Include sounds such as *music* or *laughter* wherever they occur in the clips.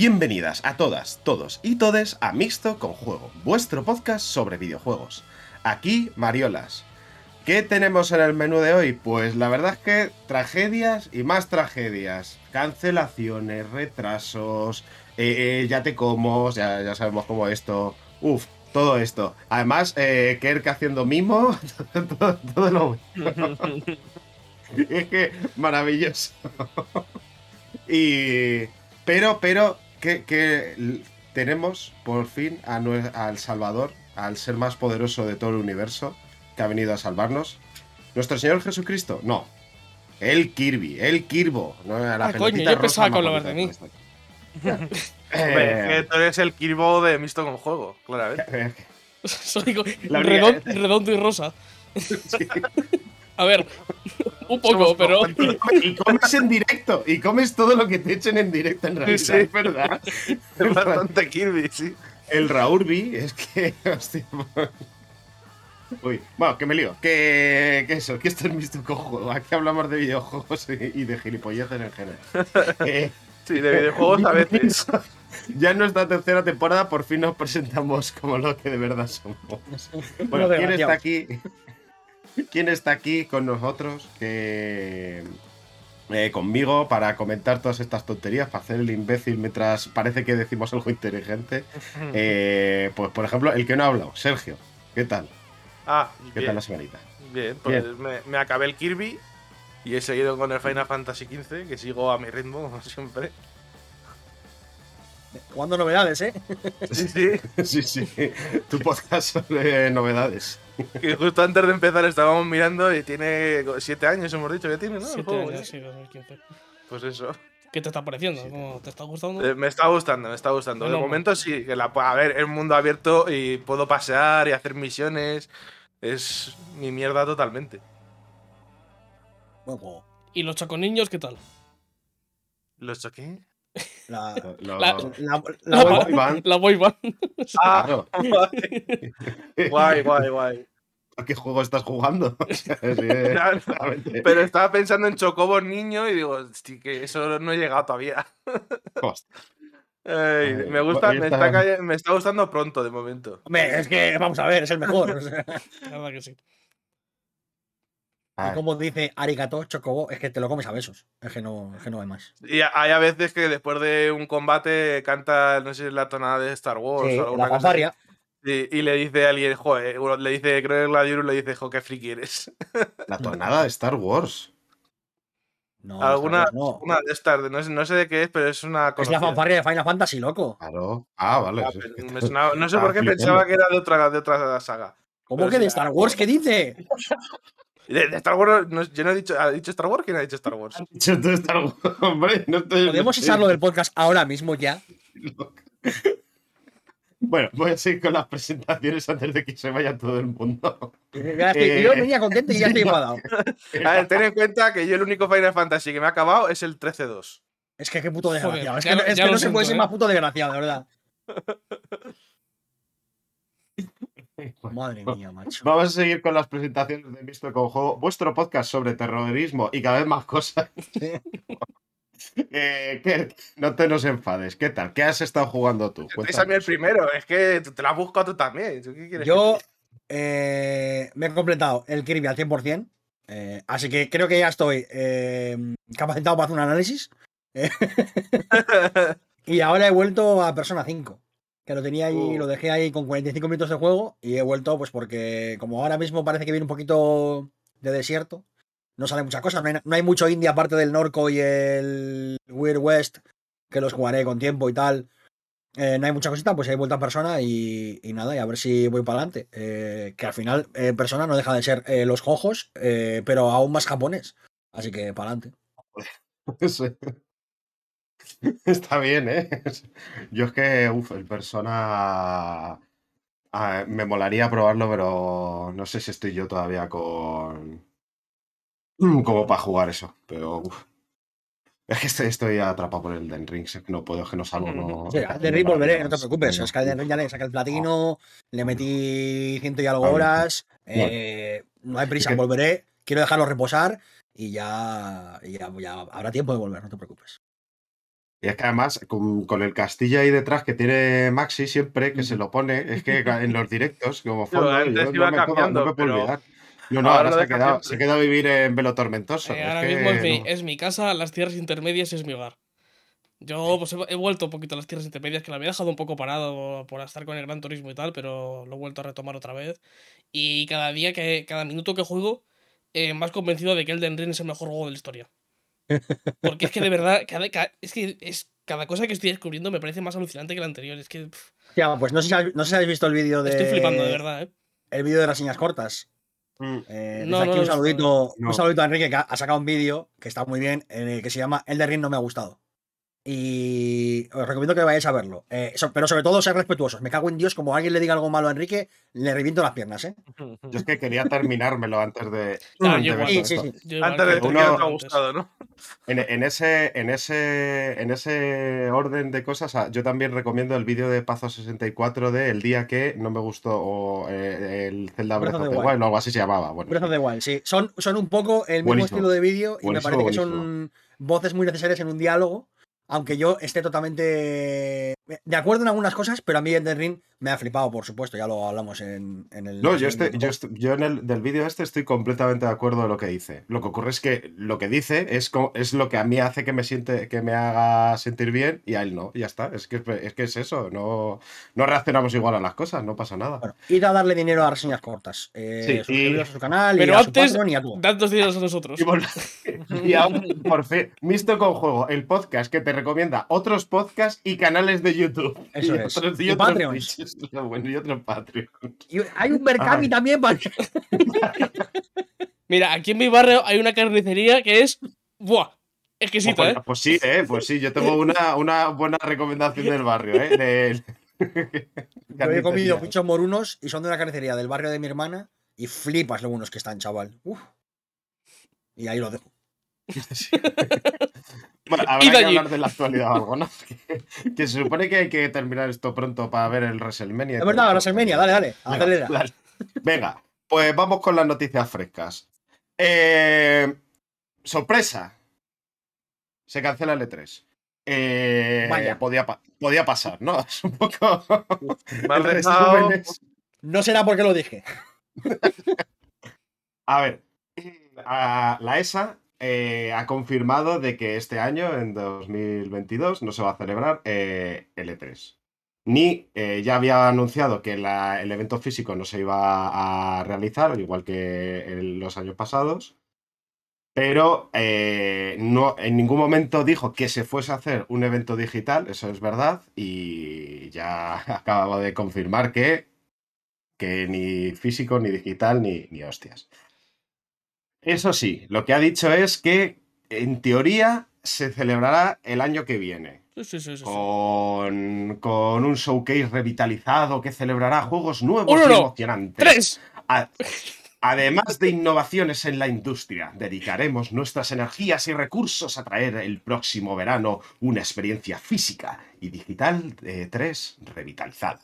Bienvenidas a todas, todos y todes a Mixto con Juego, vuestro podcast sobre videojuegos. Aquí, Mariolas. ¿Qué tenemos en el menú de hoy? Pues la verdad es que tragedias y más tragedias. Cancelaciones, retrasos, eh, eh, ya te como, ya, ya sabemos cómo esto. Uf, todo esto. Además, eh, Kerk haciendo mimo, *laughs* todo, todo lo *laughs* *laughs* es que maravilloso. y. Pero, pero, que, que tenemos por fin a, al Salvador, al ser más poderoso de todo el universo, que ha venido a salvarnos. ¿Nuestro Señor Jesucristo? No. El Kirby, el Kirbo. ¿no? La Ah, coño, yo pensaba rosa hablabas más de mí. Eh, *laughs* tú eres el Kirbo de Misto con Juego, claramente. *laughs* Soy co- La redon- única- redondo y rosa. *laughs* A ver, un poco, Somos pero. y comes en directo, y comes todo lo que te echen en directo en realidad, Sí. es verdad. Es bastante Kirby, sí. El Raurbi es que. *laughs* Hostia. Uy, bueno, que me lío. Que, que eso, que esto es con juego. Aquí hablamos de videojuegos y, de gilipolleces en general. *laughs* Eh, Sí, de videojuegos a veces. *laughs* ya en nuestra tercera temporada por fin nos presentamos como lo que de verdad somos. Bueno, ¿quién está aquí? ¿Quién está aquí con nosotros? Que. eh, conmigo para comentar todas estas tonterías, para hacer el imbécil mientras parece que decimos algo inteligente. *laughs* Eh, pues, por ejemplo, el que no ha hablado, Sergio. ¿Qué tal? Ah, ¿Qué bien, tal la semanita? bien, pues Me, me acabé el Kirby y he seguido con el Final Fantasy XV, que sigo a mi ritmo, como siempre. Jugando novedades, ¿eh? Sí, sí. *laughs* Sí, sí. Tu podcast sobre novedades. Que justo antes de empezar estábamos mirando y tiene siete años, hemos dicho que tiene, ¿no? Siete juego, años, sí, 2015. Pues eso. ¿Qué te está pareciendo? ¿Cómo ¿Te está gustando? Eh, me está gustando, me está gustando. De Bueno, momento sí, que la, a ver, es mundo abierto y puedo pasear y hacer misiones. Es mi mierda totalmente. Buen juego. ¿Y los chaconiños qué tal? ¿Los choqué? La, La- la, La, boy band. la boy band. Ah, Claro. *laughs* guay, guay, guay. ¿A qué juego estás jugando? *laughs* O sea, sí, *laughs* Claro. claramente. Pero estaba pensando en Chocobos niño y digo, "Hosti, que eso no he llegado todavía. Me gusta, me está- me gustando pronto de momento. Hombre, es que, vamos a ver, es el mejor. o sea. La verdad que sí. Ah, y como dice Arigato Chocobo, es que te lo comes a besos. Es que no, es que no hay más. Y hay a veces que después de un combate canta, no sé, la tonada de Star Wars Sí, o alguna la cosa así. Y, y le dice a alguien, joder, uno le dice, creo que el Gladiurus le dice, jo, qué friki eres. *laughs* La tonada de Star Wars. No, Alguna, Star Wars no. una de estas, de- no sé, no sé de qué es, pero es una Es conocida. la fanfarria de Final Fantasy, loco. Claro. Ah, vale. Ah, es me sonaba- no sé Ah, por qué flipando. pensaba que era de otra, de otra saga. ¿Cómo Pero que de Star Wars? ¿Qué dice? *laughs* De, de Star Wars, no- yo no he dicho, ¿ha dicho Star Wars? ¿Quién ha dicho Star Wars? Dicho todo Star Wars, *laughs* hombre, no te- ¿Podemos no echarlo del podcast ahora mismo ya? *laughs* Bueno, voy a seguir con las presentaciones antes de que se vaya todo el mundo. Eh, Yo venía contento y ya estoy enfadado. *laughs* A ver, ten en cuenta que yo el único Final Fantasy que me ha acabado es el 13-2. Es que qué puto Joder, desgraciado. es que, no- es ya que se puede siento, ser ¿eh? más puto desgraciado, de verdad. *laughs* Madre mía, macho. Vamos a seguir con las presentaciones de Visto con Juego, vuestro podcast sobre terrorismo y cada vez más cosas. *laughs* Eh, no te nos enfades. ¿Qué tal? ¿Qué has estado jugando tú? Es a mí el primero, es que te la has buscado tú también. ¿Tú qué quieres Yo eh, me he completado el Kirby al 100%. eh, así que creo que ya estoy eh, capacitado para hacer un análisis. *laughs* y ahora he vuelto a Persona 5. Que lo tenía ahí, Uh. lo dejé ahí con 45 minutos de juego. Y he vuelto, pues porque como ahora mismo parece que viene un poquito de desierto. No sale mucha cosa. No hay, no hay mucho indie aparte del Norco y el Weird West. Que los jugaré con tiempo y tal. Eh, no hay mucha cosita, pues he vuelto a Persona y, y nada, y a ver si voy para adelante. Eh, que al final eh, Persona no deja de ser eh, los jojos, pero aún más japonés. Así que para adelante. Sí. *laughs* *laughs* Está bien, ¿eh? *laughs* Yo es que, uff, el Persona. ah, me molaría probarlo, pero no sé si estoy yo todavía con. Mm, Como para jugar eso, pero uf. Es que estoy, estoy atrapado por el Den Ring, no puedo, es que no salgo. No, Sí, a Elden Ring volveré, no te preocupes. Es que a Elden Ring ya le saqué el platino, le metí ciento y algo horas. eh, no hay prisa, que- volveré. Quiero dejarlo reposar y ya, ya, ya habrá tiempo de volver, no te preocupes. Y es que además, con, con el castillo ahí detrás que tiene Maxi siempre, que se lo pone, es que en los directos, como fondo, antes yo no me, puedo, no me puedo pero olvidar. No, no, ahora se ha, quedado, se ha quedado a vivir en Velo Tormentoso. Eh, es ahora que mismo es mi, no. es mi casa, las tierras intermedias es mi hogar. Yo pues, he, he vuelto un poquito a las tierras intermedias, que la había dejado un poco parado por estar con el Gran Turismo y tal, pero lo he vuelto a retomar otra vez. Y cada día, que cada minuto que juego, eh, más convencido de que Elden Ring es el mejor juego de la historia. Porque es que de verdad, cada, cada- es que es, cada cosa que estoy descubriendo me parece más alucinante que la anterior. Es que pff, Ya, pues no sé si habéis, no sé si habéis visto el vídeo de. estoy flipando, de verdad, ¿eh? El vídeo de las señas cortas. Mm. Eh, No, aquí no un saludito, no. un saludito a Enrique que ha, ha sacado un vídeo que está muy bien, en el que se llama El de Ring no me ha gustado. Y os recomiendo que vayáis a verlo. Eh, so- pero sobre todo ser respetuosos. Me cago en Dios, como alguien le diga algo malo a Enrique, le reviento las piernas, ¿eh? Yo es que quería terminármelo antes de, Claro, de Sí, sí, Antes de uno- te ha antes. gustado, ¿no? En, en ese, en, ese, en ese orden de cosas, ah, yo también recomiendo el vídeo de Pazo64 de El día que no me gustó o eh, el Zelda Breath Breath of the the Wild. Wild o algo así se llamaba. Bueno, Breath of the Wild, sí. Son, son un poco el mismo Buenísimo. estilo de vídeo y me parece que son voces muy necesarias en un diálogo. Aunque yo esté totalmente de acuerdo en algunas cosas, pero a mí Elden Ring me ha flipado, por supuesto. Ya lo hablamos en, en el. No, yo, en este, el- yo, yo en el del vídeo este estoy completamente de acuerdo de lo que dice. Lo que ocurre es que lo que dice es, es lo que a mí hace que me siente, que me haga sentir bien y a él no. y Ya está. Es que es, que es eso. No, no reaccionamos igual a las cosas, no pasa nada. Bueno, id a darle dinero a reseñas cortas. Eh, Sí, suscribiros y- a su canal Pero y a su antes, Patreon y a todo. Tantos días a nosotros. Y, *laughs* y ahora, por fin, Misto con Juego, el podcast que te recomienda otros podcasts y canales de YouTube. Eso y es. Otros, Y otros. Twitches, lo bueno, y otros Patreons. Y hay un Berkami Ay. también para. Mira, aquí en mi barrio hay una carnicería que es. ¡Buah! Exquisita, Ojo, ¿eh? Pues sí, eh, pues sí, yo tengo una, una buena recomendación del barrio, ¿eh? De- *laughs* Yo he comido pinchos morunos y son de una carnicería del barrio de mi hermana y flipas lo buenos que están, chaval. Uf. Y ahí lo dejo. *laughs* Bueno, Id habrá que allí. hablar de la actualidad o algo, ¿no? *laughs* Que, que se supone que hay que terminar esto pronto para ver el WrestleMania. Es verdad. WrestleMania, dale, dale. Venga, acelera. dale. Venga, pues vamos con las noticias frescas. Eh, sorpresa. Se cancela el E3. Eh, Vaya. Podía, pa- podía pasar, ¿no? *laughs* Es un poco. Resumen es- No será porque lo dije. A ver, a- la ESA eh, ha confirmado de que este año, en 2022, no se va a celebrar eh, el E3. Ni eh, ya había anunciado que el evento físico no se iba a realizar, igual que en los años pasados. Pero eh, no, en ningún momento dijo que se fuese a hacer un evento digital, eso es verdad, y ya *laughs* acabo de confirmar que, que ni físico, ni digital, ni, ni hostias. Eso sí, lo que ha dicho es que en teoría se celebrará el año que viene. Sí, sí, sí. Con, con un showcase revitalizado que celebrará juegos nuevos Uno, y emocionantes. ¡Tres! A- Además de innovaciones en la industria, dedicaremos nuestras energías y recursos a traer el próximo verano una experiencia física y digital de 3 revitalizada.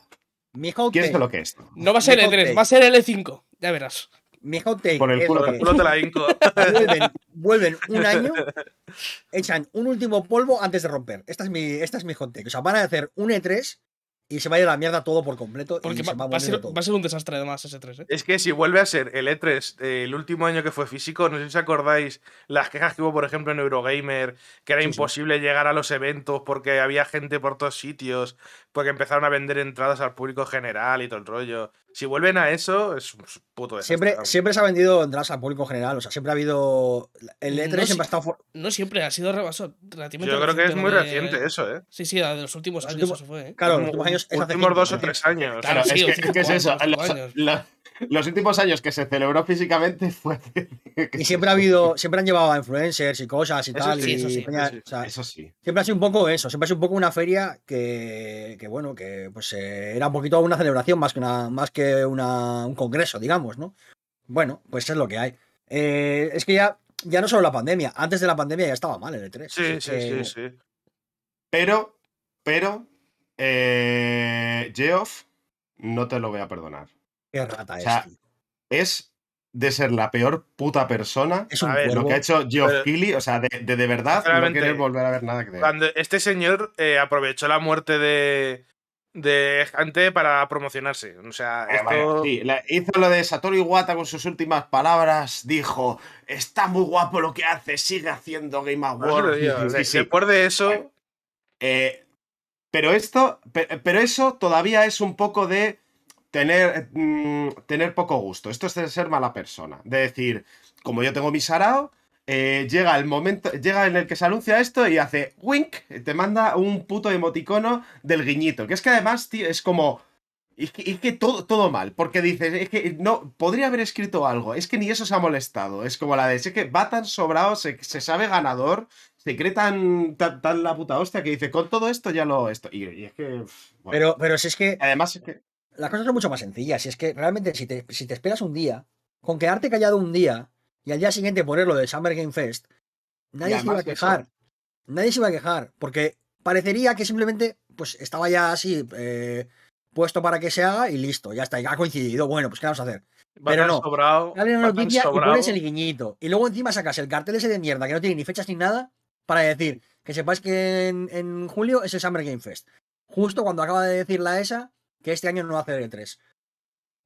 Mi hot ¿Quieres take, que lo que es? No va a ser el 3, take. va a ser el E5. Ya verás. Mi hot take Por el es culo que culo te la hinco. vuelven, vuelven un año, echan un último polvo antes de romper. Esta es mi, esta es mi hot take. O sea, van a hacer un E3 y se va a ir a la mierda todo por completo. Porque y va, se va a va ser, todo. va a ser un desastre además ese 3, ¿eh? Es que si vuelve a ser el E3 eh, el último año que fue físico, no sé si os acordáis las quejas que hubo, por ejemplo, en Eurogamer, que era Sí, sí. imposible llegar a los eventos porque había gente por todos sitios, porque empezaron a vender entradas al público general y todo el rollo. Si vuelven a eso, es un puto desastre. Siempre, siempre se ha vendido entradas al público general. O sea, siempre ha habido. El E3 No siempre ha estado. for- No siempre, ha sido rebaso- relativamente Yo creo que es muy de- reciente eso, ¿eh? Sí, sí, de los últimos Los años últimos- eso fue, ¿eh? Claro, los últimos años es hace últimos cinco dos o tres años. Claro, es, sí, que, es que es eso. años, Los, cinco años. la- los últimos años que se celebró físicamente *laughs* fue. *laughs* Y siempre ha habido. Siempre han llevado a influencers y cosas y Eso tal. sí, y eso sí, peña- eso sí. o sea, Eso sí. Siempre ha sido un poco eso, siempre ha sido un poco una feria que, que, bueno, que pues eh, era un poquito una celebración más que una, más que una, un congreso, digamos, ¿no? Bueno, pues es lo que hay. Eh, es que ya, ya no solo la pandemia, antes de la pandemia ya estaba mal el E3. Sí, sí, que- sí, sí. Pero, pero, eh, Geoff, no te lo voy a perdonar. Qué rata O sea, es, de ser la peor puta persona. Es un A ver, Lo que ha hecho Geoff Keighley, o sea, de, de, de verdad no querer volver a ver nada que. Cuando este señor eh, aprovechó la muerte de, de gente para promocionarse. O sea, Eh, sí, la- hizo lo de Satoru Iwata con sus últimas palabras. Dijo: Está muy guapo lo que hace, sigue haciendo Game Awards. sí. Después de eso. Eh, pero esto, pe- pero eso todavía es un poco de tener, mm, tener poco gusto. Esto es de ser mala persona. De decir, como yo tengo mi sarao, eh, llega el momento, llega en el que se anuncia esto y hace wink, te manda un puto emoticono del guiñito. Que es que además, tío, es como. Es que, es que todo, todo mal, porque dices, es que no, podría haber escrito algo, es que ni eso se ha molestado, es como la de, es que va tan sobrado, se, se sabe ganador, se cree tan, tan, tan la puta hostia que dice, con todo esto ya lo, esto, y, y es que, bueno. Pero, pero si es que además es que, las cosas son mucho más sencillas. Si es que realmente si te, si te esperas un día, con quedarte callado un día y al día siguiente ponerlo del Summer Game Fest, nadie se iba a eso- quejar. Nadie se iba a quejar. Porque parecería que simplemente pues estaba ya así eh, puesto para que se haga y listo, ya está, ya ha coincidido. Bueno, pues ¿qué vamos a hacer? Va Pero no. sobrado. Sale va una noticia y pones el guiñito. Y luego encima sacas el cartel ese de mierda que no tiene ni fechas ni nada para decir que sepáis que en, en julio es el Summer Game Fest. Justo cuando acaba de decir la ESA que este año no va a hacer E3.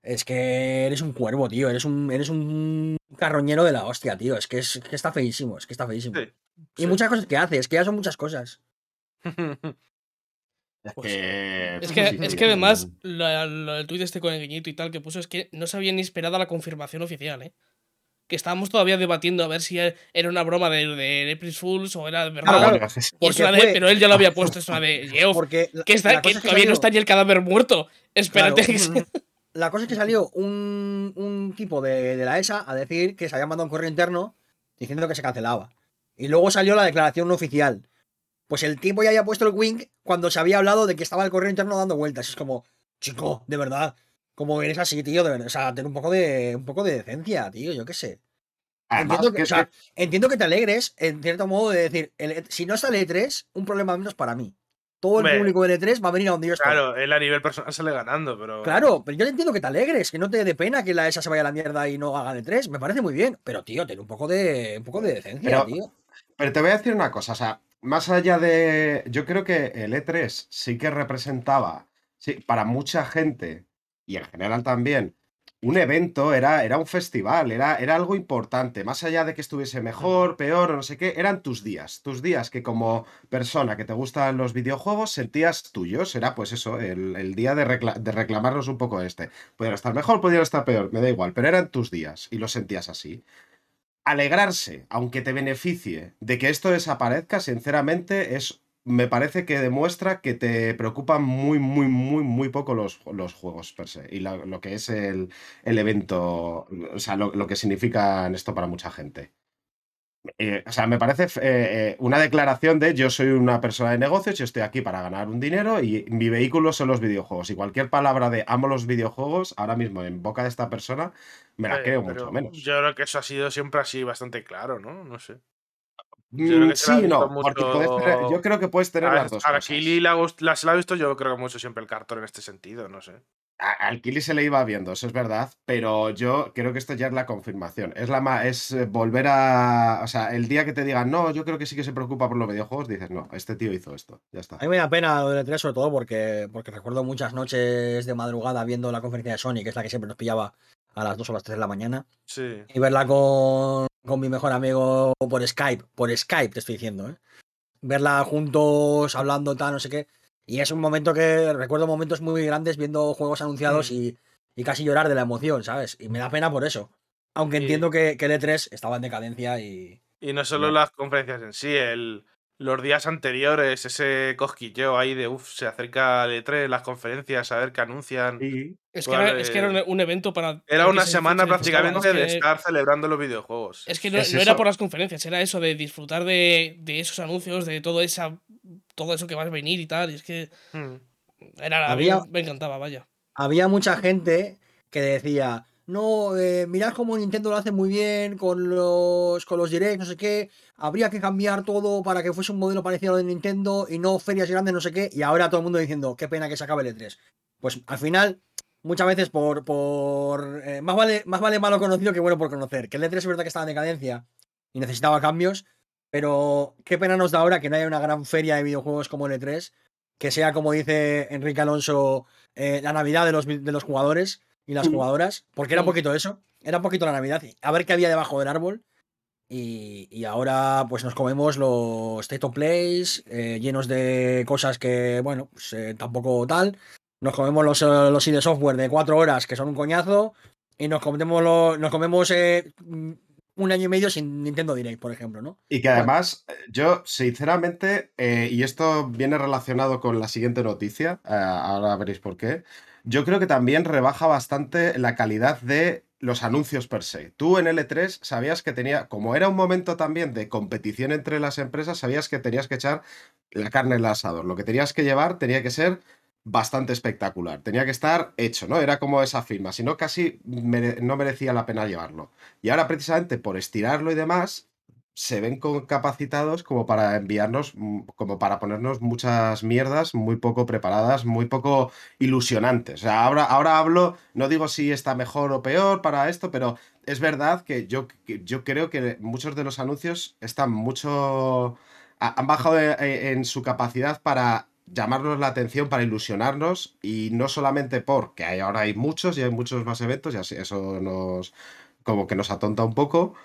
Es que eres un cuervo, tío. Eres un, eres un carroñero de la hostia, tío. Es que, es, que está feísimo. Es que está feísimo. Sí, y sí. muchas cosas que hace. Es que ya son muchas cosas. *laughs* es Pues, que, Es sí, que, sí, es que además, la- lo- el tuit este con el guiñito y tal que puso es que no se había ni esperado la confirmación oficial, ¿eh? Que estábamos todavía debatiendo a ver si era una broma de, de April Fools o era de verdad. Claro, una de- fue- pero él ya lo había puesto, es una de *laughs* Geoff, Porque la- que, está, que todavía no está ni el cadáver muerto. Espérate. Claro. que *laughs* La cosa es que salió un, un tipo de, de la ESA a decir que se había mandado un correo interno diciendo que se cancelaba. Y luego salió la declaración no oficial. Pues el tipo ya había puesto el wink cuando se había hablado de que estaba el correo interno dando vueltas. Es como, chico, de verdad, como eres así, tío, de verdad. O sea, ten un poco de, un poco de decencia, tío, yo qué sé. Además, Entiendo que que, o es sea, que- entiendo que te alegres, en cierto modo, de decir, el E- si no sale E3, un problema menos para mí. Todo el público del E3 va a venir a donde yo estoy. Claro, él a nivel personal sale ganando, pero. Claro, pero yo entiendo que te alegres, que no te dé pena que la ESA se vaya a la mierda y no haga de tres. Me parece muy bien. Pero, tío, ten un poco de, un poco de decencia, Pero- tío. Pero te voy a decir una cosa, o sea, más allá de. Yo creo que el E3 sí que representaba, sí, para mucha gente, y en general también, un evento, era, era un festival, era, era algo importante. Más allá de que estuviese mejor, peor o no sé qué, eran tus días. Tus días que como persona que te gustan los videojuegos sentías tuyos. Era pues eso, el, el día de, recla- de reclamarlos un poco este. Podrían estar mejor, podrían estar peor, me da igual, pero eran tus días y los sentías así alegrarse, aunque te beneficie, de que esto desaparezca, sinceramente, es. Me parece que demuestra que te preocupan muy, muy, muy, muy poco los, los juegos per se. Y la- lo que es el, el evento. O sea, lo, lo que significan esto para mucha gente. Eh, o sea, me parece eh, eh, una declaración de yo soy una persona de negocios, yo estoy aquí para ganar un dinero y mi vehículo son los videojuegos. Y cualquier palabra de amo los videojuegos, ahora mismo en boca de esta persona, me la Eh, creo mucho menos. Yo creo que eso ha sido siempre así bastante claro, ¿no? No sé. Mm, creo que sí, no, mucho- tener- yo creo que puedes tener A, las dos a. Kili gust- la- se le ha visto yo creo que mucho siempre el cartón en este sentido, no sé. A- Al Kili se le iba viendo, eso es verdad, pero yo creo que esto ya es la confirmación. Es la es eh, volver a. O sea, el día que te digan, no, yo creo que sí que se preocupa por los videojuegos, dices, no, este tío hizo esto. Ya está. A mí me da pena lo del E3, sobre todo porque, porque recuerdo muchas noches de madrugada viendo la conferencia de Sony, que es la que siempre nos pillaba a las 2 o las 3 de la mañana, Sí. y verla con, con mi mejor amigo por Skype. Por Skype, te estoy diciendo, ¿eh? Verla juntos, hablando, tal, no sé qué. Y es un momento que recuerdo momentos muy grandes viendo juegos anunciados Mm. y, y casi llorar de la emoción, ¿sabes? Y me da pena por eso. Aunque entiendo que, que el E3 estaba en decadencia y. Y no solo No. las conferencias en sí, el, los días anteriores, ese cosquilleo ahí de uff, se acerca el E3, las conferencias, a ver qué anuncian. Es que, era, es que era un, un evento para. Era una se- semana se prácticamente de que- estar celebrando los videojuegos. Es que no, Es no era por las conferencias, era eso de disfrutar de, de esos anuncios, de todo, esa, todo eso que va a venir y tal. Y es que Hmm. era, Había- me encantaba, vaya. había mucha gente que decía, no, eh, mirad cómo Nintendo lo hace muy bien con los, con los directs, no sé qué, habría que cambiar todo para que fuese un modelo parecido al de Nintendo y no ferias grandes, no sé qué, y ahora todo el mundo diciendo, qué pena que se acabe el E3. Pues al final, muchas veces por. por eh, más, vale, más vale malo conocido que bueno por conocer. Que el E3 es verdad que estaba en decadencia y necesitaba cambios, pero qué pena nos da ahora que no haya una gran feria de videojuegos como el E3, que sea, como dice Enrique Alonso, eh, la Navidad de los, de los jugadores y las Mm. jugadoras, porque era un Mm. poquito eso, era un poquito la Navidad, a ver qué había debajo del árbol. Y, y ahora pues nos comemos los State of Plays eh, llenos de cosas que, bueno, pues eh, tampoco tal. Nos comemos los, eh, los ID software de cuatro horas que son un coñazo. Y nos comemos, lo- nos comemos eh, mm, un año y medio sin Nintendo Direct, por ejemplo, ¿no? Y que además, yo, sinceramente, eh, y esto viene relacionado con la siguiente noticia, eh, ahora veréis por qué, yo creo que también rebaja bastante la calidad de los anuncios per se. Tú en L3 sabías que tenía, como era un momento también de competición entre las empresas, sabías que tenías que echar la carne en el asador. Lo que tenías que llevar tenía que ser bastante espectacular, tenía que estar hecho, ¿no? Era como esa firma, si no casi no merecía la pena llevarlo. Y ahora precisamente por estirarlo y demás, se ven capacitados como para enviarnos, mm, como para ponernos muchas mierdas muy poco preparadas, muy poco ilusionantes. Ahora, ahora hablo, no digo si está mejor o peor para esto, pero es verdad que yo, yo creo que muchos de los anuncios están mucho... ha- Han bajado e- e- en su capacidad para llamarnos la atención, para ilusionarnos, y no solamente porque hay, ahora hay muchos y hay muchos más eventos, y así eso nos como que nos atonta un poco,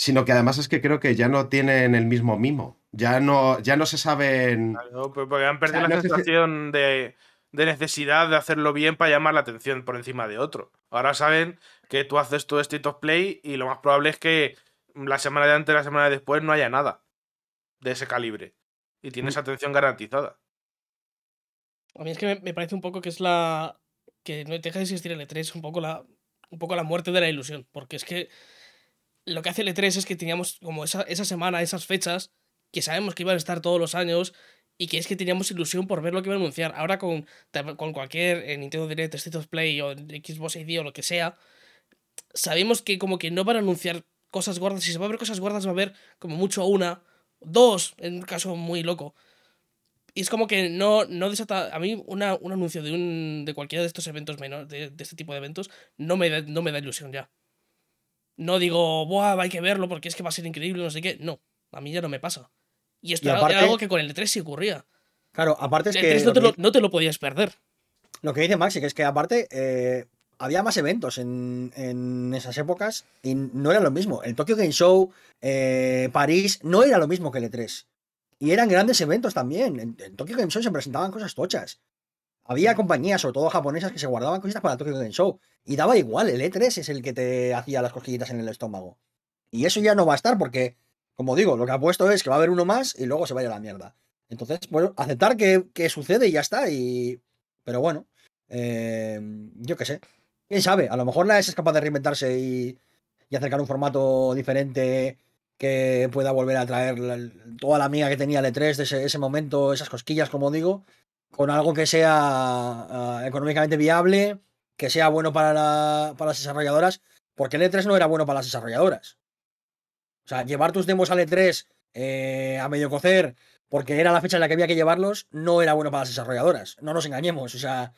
sino que además es que creo que ya no tienen el mismo mimo. Ya no, ya no se saben. Claro, pues porque han perdido O sea, la no sensación de, de necesidad de hacerlo bien para llamar la atención por encima de otro. Ahora saben que tú haces tu State of Play y lo más probable es que la semana de antes, la semana de después no haya nada de ese calibre. Y tienes Mm. atención garantizada. A mí es que me, me parece un poco que es la. que no deja de existir el E3, un poco la. un poco la muerte de la ilusión. Porque es que lo que hace el E3 es que teníamos como esa, esa semana, esas fechas, que sabemos que iban a estar todos los años. Y que es que teníamos ilusión por ver lo que iban a anunciar. Ahora con, con cualquier eh, Nintendo Direct, State of Play o Xbox ID o lo que sea, sabemos que como que no van a anunciar cosas gordas. Si se va a ver cosas gordas, va a haber como mucho una, dos, en un caso muy loco. Y es como que no, no desata. A mí, una, un anuncio de, un, de cualquiera de estos eventos menores, de, de este tipo de eventos, no me, da, no me da ilusión ya. No digo, Buah, hay que verlo porque es que va a ser increíble, no sé qué. No, a mí ya no me pasa. Y esto Y era, aparte- era algo que con el E3 sí ocurría. Claro, aparte es el que. E3 no te, lo, no te lo podías perder. Lo que dice Maxi, que es que aparte eh, había más eventos en, en esas épocas y no era lo mismo. El Tokyo Game Show, eh, París, no era lo mismo que el E3. Y eran grandes eventos también. En, en Tokyo Game Show se presentaban cosas tochas. Había compañías, sobre todo japonesas, que se guardaban cositas para Tokyo Game Show. Y daba igual, el E3 es el que te hacía las cosquillitas en el estómago. Y eso ya no va a estar porque, como digo, lo que ha puesto es que va a haber uno más y luego se vaya a la mierda. Entonces, bueno, aceptar que, que sucede y ya está. Y... Pero bueno, eh, yo qué sé. ¿Quién sabe? A lo mejor la S es capaz de reinventarse y, y acercar un formato diferente que pueda volver a traer toda la amiga que tenía el E3 de ese, ese momento, esas cosquillas, como digo, con algo que sea ah, económicamente viable, que sea bueno para, la- para las desarrolladoras, porque el E3 no era bueno para las desarrolladoras. O sea, llevar tus demos al E3 eh, a medio cocer porque era la fecha en la que había que llevarlos, no era bueno para las desarrolladoras. No nos engañemos. O sea,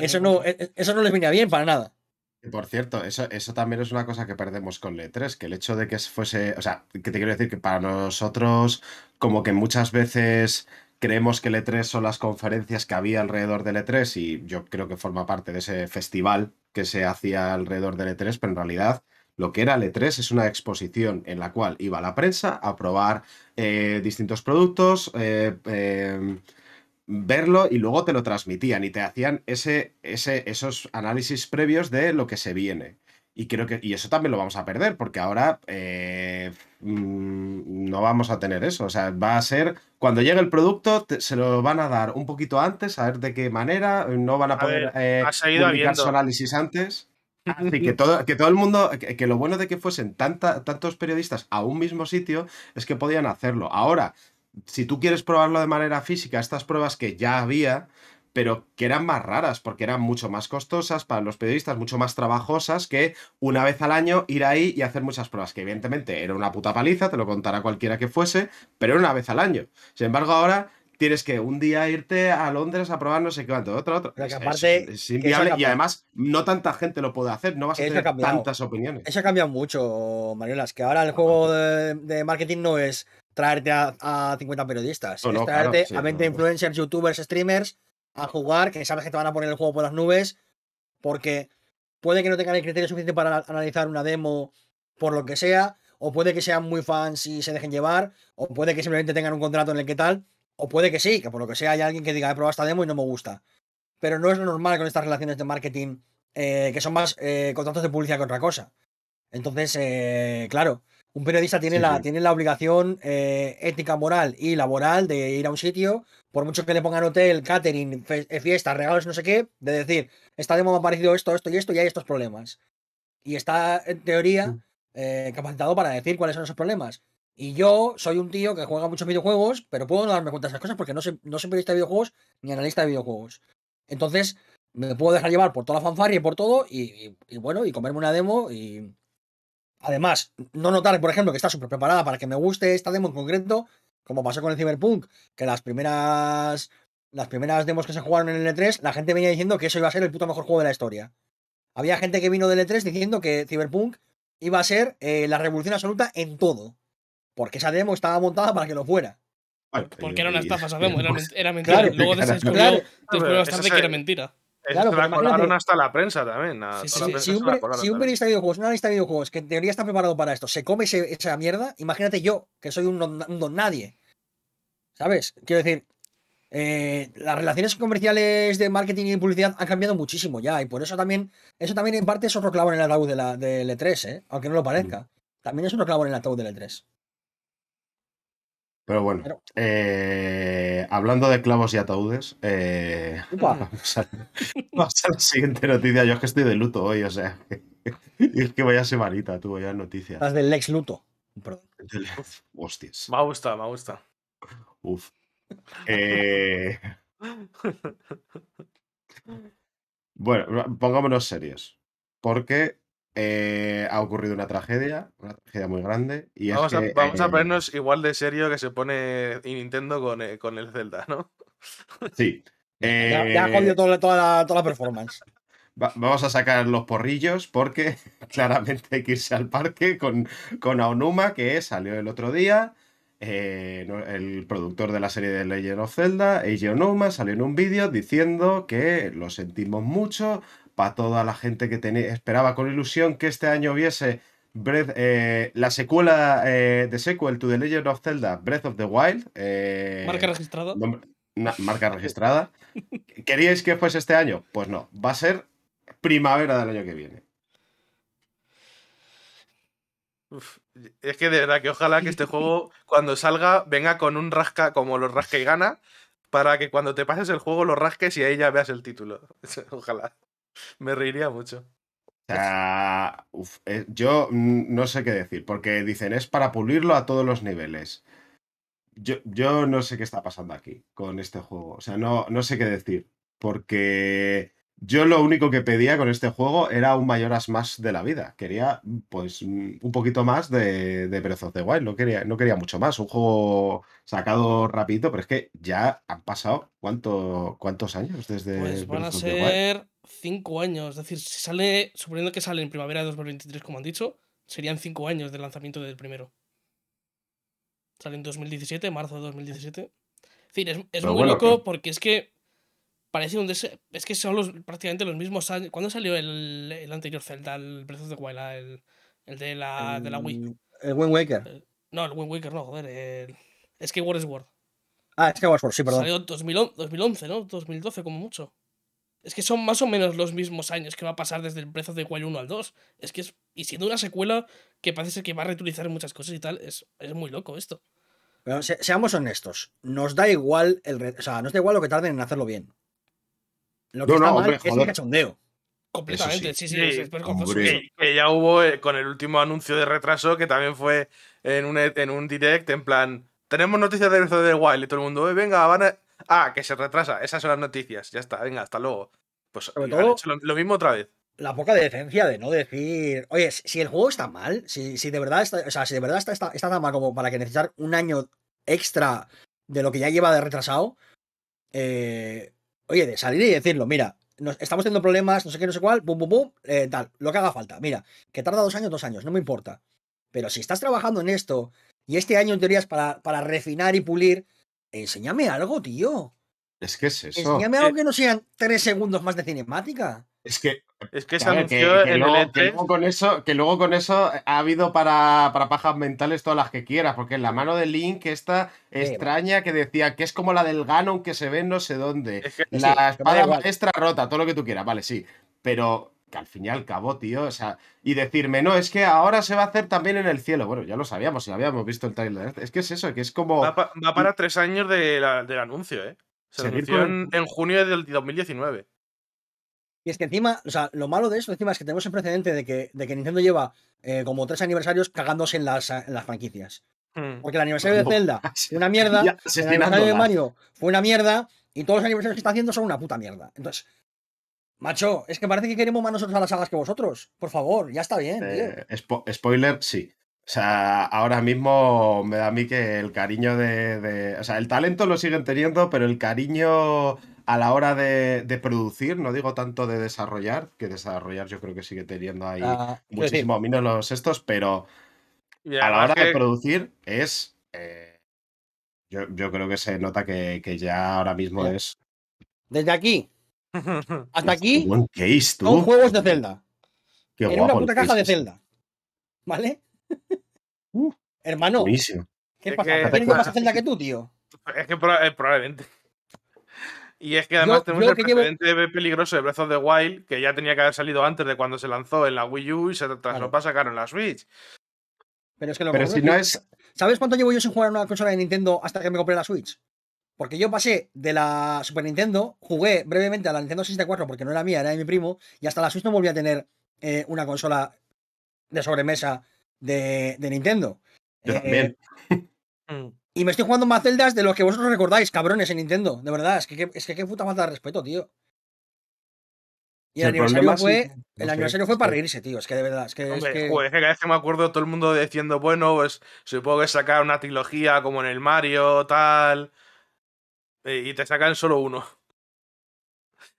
eso no, cómo- e- eso no les venía bien para nada. Y Por cierto, eso, eso también es una cosa que perdemos con el E3, que el hecho de que fuese, o sea, que te quiero decir que para nosotros, como que muchas veces creemos que el E3 son las conferencias que había alrededor del E3 y yo creo que forma parte de ese festival que se hacía alrededor del E3, pero en realidad lo que era el E3 es una exposición en la cual iba la prensa a probar eh, distintos productos, eh, eh, verlo y luego te lo transmitían y te hacían ese, ese, esos análisis previos de lo que se viene. Y creo que y eso también lo vamos a perder, porque ahora eh, mm, no vamos a tener eso. O sea, va a ser cuando llegue el producto, te- se lo van a dar un poquito antes, a ver de qué manera. No van a A poder ver, eh, publicar su análisis antes. Así que *laughs* todo, que todo el mundo, que, que lo bueno de que fuesen tanta, tantos periodistas a un mismo sitio es que podían hacerlo. Ahora, si tú quieres probarlo de manera física, estas pruebas que ya había, pero que eran más raras, porque eran mucho más costosas para los periodistas, mucho más trabajosas que una vez al año ir ahí y hacer muchas pruebas, que evidentemente era una puta paliza, te lo contará cualquiera que fuese, pero era una vez al año. Sin embargo, ahora tienes que un día irte a Londres a probar no sé qué, otro, otro. Que Es- aparte, es, inviable y además no tanta gente lo puede hacer, no vas a Eso tener tantas opiniones. Eso ha cambiado mucho, Mariolas, que ahora el juego de, de marketing no es traerte a, a 50 periodistas, No, es no, traerte claro, sí, a 20 no. influencers, youtubers, streamers a jugar, que sabes que te van a poner el juego por las nubes, porque puede que no tengan el criterio suficiente para analizar una demo por lo que sea, o puede que sean muy fans y se dejen llevar, o puede que simplemente tengan un contrato en el que tal, o puede que sí, que por lo que sea hay alguien que diga, he probado esta demo y no me gusta. Pero no es lo normal con estas relaciones de marketing, eh, que son más eh, contratos de publicidad que otra cosa. Entonces, eh, claro, un periodista tiene, Sí, la, sí. tiene la obligación eh, ética, moral y laboral de ir a un sitio, por mucho que le pongan hotel, catering, eh, fiestas, regalos, no sé qué, de decir, esta demo me ha parecido esto, esto y esto, y hay estos problemas. Y está, en teoría, eh, capacitado para decir cuáles son esos problemas. Y yo soy un tío que juega muchos videojuegos, pero puedo no darme cuenta de esas cosas porque no soy, no soy periodista de videojuegos ni analista de videojuegos. Entonces, me puedo dejar llevar por toda la fanfarria y por todo, y, y- y bueno, y comerme una demo y. Además, no notar, por ejemplo, que está súper preparada para que me guste esta demo en concreto, como pasó con el Cyberpunk, que las primeras. Las primeras demos que se jugaron en el E3, la gente venía diciendo que eso iba a ser el puto mejor juego de la historia. Había gente que vino del E3 diciendo que Cyberpunk iba a ser eh, la revolución absoluta en todo. Porque esa demo estaba montada para que lo fuera. Porque era una estafa, sabemos, era, *laughs* era mentira. Claro, Luego claro, descubrió, claro. se- que era mentira. Claro, se la colaron hasta la prensa también. a- Sí, toda la sí, prensa Si un, se la peri- colaron si un también. periodista de videojuegos, un analista de videojuegos, que en teoría está preparado para esto, se come ese- esa mierda, imagínate yo, que soy un don, un don nadie. ¿Sabes? Quiero decir, eh, las relaciones comerciales de marketing y publicidad han cambiado muchísimo ya, y por eso también, eso también en parte es otro clavo en el ataúd de la, del E3, ¿eh? aunque no lo parezca. También es otro clavo en el ataúd del E E3. Pero bueno, Pero- eh, hablando de clavos y ataúdes, eh, *laughs* vamos, a, vamos a la siguiente noticia. Yo es que estoy de luto hoy, o sea, y *laughs* es que vaya semanita, tú, vaya noticias. las del Lex Luto. Perdón. Hostias. Me gusta, me gusta. Uf. Eh, *laughs* bueno, pongámonos serios. Porque eh, ha ocurrido una tragedia, una tragedia muy grande. Y es Vamos, a, eh, ponernos igual de serio que se pone Nintendo con, eh, con el Zelda, ¿no? *laughs* Sí. Ya, ya ha jodido toda, la- toda la, toda la performance. Va- vamos a sacar los porrillos porque *laughs* claramente hay que irse al parque con, con Aonuma, que salió el otro día. eh, el productor de la serie de Legend of Zelda, Eiji Onuma, salió en un vídeo diciendo que lo sentimos mucho para toda la gente que tenía- esperaba con ilusión que este año hubiese Breath- eh, la secuela eh, de sequel to The Legend of Zelda, Breath of the Wild. eh, Marca registrada. Nombre- marca registrada. ¿Queríais que fuese este año? Pues no, va a ser primavera del año que viene. Uf, es que de verdad que ojalá que este juego cuando salga venga con un rasca como los rasca y gana para que cuando te pases el juego lo rasques y ahí ya veas el título. *laughs* Ojalá. Me reiría mucho. O *laughs* sea, uf, eh, yo no sé qué decir, porque dicen es para pulirlo a todos los niveles. Yo, yo no sé qué está pasando aquí con este juego. O sea, no, no sé qué decir. Porque yo lo único que pedía con este juego era un mayoras más de la vida. Quería, pues, mm, un poquito más de, de Breath of the Wild. No quería, no quería mucho más. Un juego sacado rapidito, pero es que ya han pasado ¿cuánto, cuántos años desde Pues van a Breath of the Wild? ser cinco años. Es decir, si sale, suponiendo que sale en primavera de 2023, como han dicho, serían cinco años del lanzamiento del primero. Sale en 2017, marzo de 2017. Es decir, es, es muy bueno, loco que- porque es que parece un des- Es que son los, prácticamente los mismos años. ¿Cuándo salió el, el anterior Zelda, el Breath of the Wild, el, el de, la, de la Wii? El, el Wind Waker. No, el Wind Waker no, joder. El, es que War Sword. Ah, es que Sword, sí, perdón. Salió 2011, 2011, ¿no? 2012 como mucho. Es que son más o menos los mismos años que va a pasar desde el Breath of the Wild 1 al 2. Es que es. Y siendo una secuela que parece ser que va a reutilizar muchas cosas y tal, es, es muy loco esto. Pero se- seamos honestos, nos da igual el re- o sea, nos da igual lo que tarden en hacerlo bien. Lo que No, está no, mal hombre, es el cachondeo. Completamente, sí, sí, Sí. Que, que ya hubo eh, con el último anuncio de retraso, que también fue en un, en un direct, en plan, tenemos noticias de Breath of the Wild y todo el mundo, "Eh, venga, van a... Ah, que se retrasa, esas son las noticias, ya está, venga, hasta luego. Pues Sobre han todo- hecho lo, lo mismo otra vez. La poca decencia de no decir, oye, si el juego está mal, si, si de verdad está, o sea, si de verdad está, está, está tan mal como para que necesitar un año extra de lo que ya lleva de retrasado, eh, oye, de salir y decirlo, mira, nos- estamos teniendo problemas, no sé qué, no sé cuál, pum, pum, pum, eh, tal, lo que haga falta. Mira, que tarda dos años, dos años, no me importa. Pero si estás trabajando en esto y este año en teoría es para, para refinar y pulir, enséñame algo, tío. Es que es eso. Enséñame algo que no sean tres segundos más de cinemática. Es que Es que se anunció que en luego, el que E3. luego con eso, que luego con eso ha habido para, para pajas mentales todas las que quieras, porque en la mano de Link esta extraña que decía que es como la del Ganon que se ve en no sé dónde. Es que- la espada maestra rota, todo lo que tú quieras, vale, sí. Pero que al fin y al cabo, tío, o sea, y decirme, no, es que ahora se va a hacer también en el cielo. Bueno, ya lo sabíamos, ya habíamos visto el trailer. Es que es eso, que es como. Va, pa- va para tres años de la- del anuncio, ¿eh? Se anunció con en, junio del 2019. Y es que encima, o sea, lo malo de esto encima es que tenemos el precedente de que, de que Nintendo lleva eh, como tres aniversarios cagándose en las, en las franquicias. Hmm. Porque el aniversario de No. Zelda *laughs* fue una mierda, Ya, el aniversario de Mario fue una mierda, y todos los aniversarios que está haciendo son una puta mierda. Entonces, macho, es que parece que queremos más nosotros a las sagas que vosotros. Por favor, ya está bien, tío. Eh, spo- spoiler, sí. O sea, ahora mismo me da a mí que el cariño de, de- O sea, el talento lo siguen teniendo, pero el cariño a la hora de, de producir, no digo tanto de desarrollar, que desarrollar yo creo que sigue teniendo ahí Ah, muchísimo menos los estos, pero a la hora de producir es. eh, yo, yo creo que se nota que, que ya ahora mismo es. desde aquí hasta aquí Buen case, tú. son juegos de Zelda. Qué en guapo una puta caja de. Zelda. ¿Vale? *laughs* Uh, Hermano, Buenísimo. ¿qué Es pasa? que- ¿Que ¿Tienes más Zelda que tú, tío? Es que proba- eh, probablemente. Y es que además Yo- tenemos yo el que llevo- precedente peligroso de Breath of the Wild, que ya tenía que haber salido antes de cuando se lanzó en la Wii U y se retrasó Claro. para sacar en la Switch. Pero es que lo Pero si es no que- es. ¿Sabes cuánto llevo yo sin jugar a una consola de Nintendo hasta que me compré la Switch? Porque yo pasé de la Super Nintendo, jugué brevemente a la Nintendo 64 porque no era mía, era de mi primo, y hasta la Switch no volví a tener eh, una consola de sobremesa de, de Nintendo. Yo Eh, también. Hmm. y me estoy jugando más celdas de los que vosotros recordáis, cabrones, en Nintendo. De verdad, es que, qué- es que qué puta falta de respeto, tío. Y el el aniversario problema fue, sí, no el sé, aniversario fue para reírse, tío. Es que de verdad, es que, es Hombre, que- joder, es que cada vez que me acuerdo todo el mundo diciendo, bueno, pues supongo que sacar una trilogía como en el Mario, tal. Eh, Y te sacan solo uno.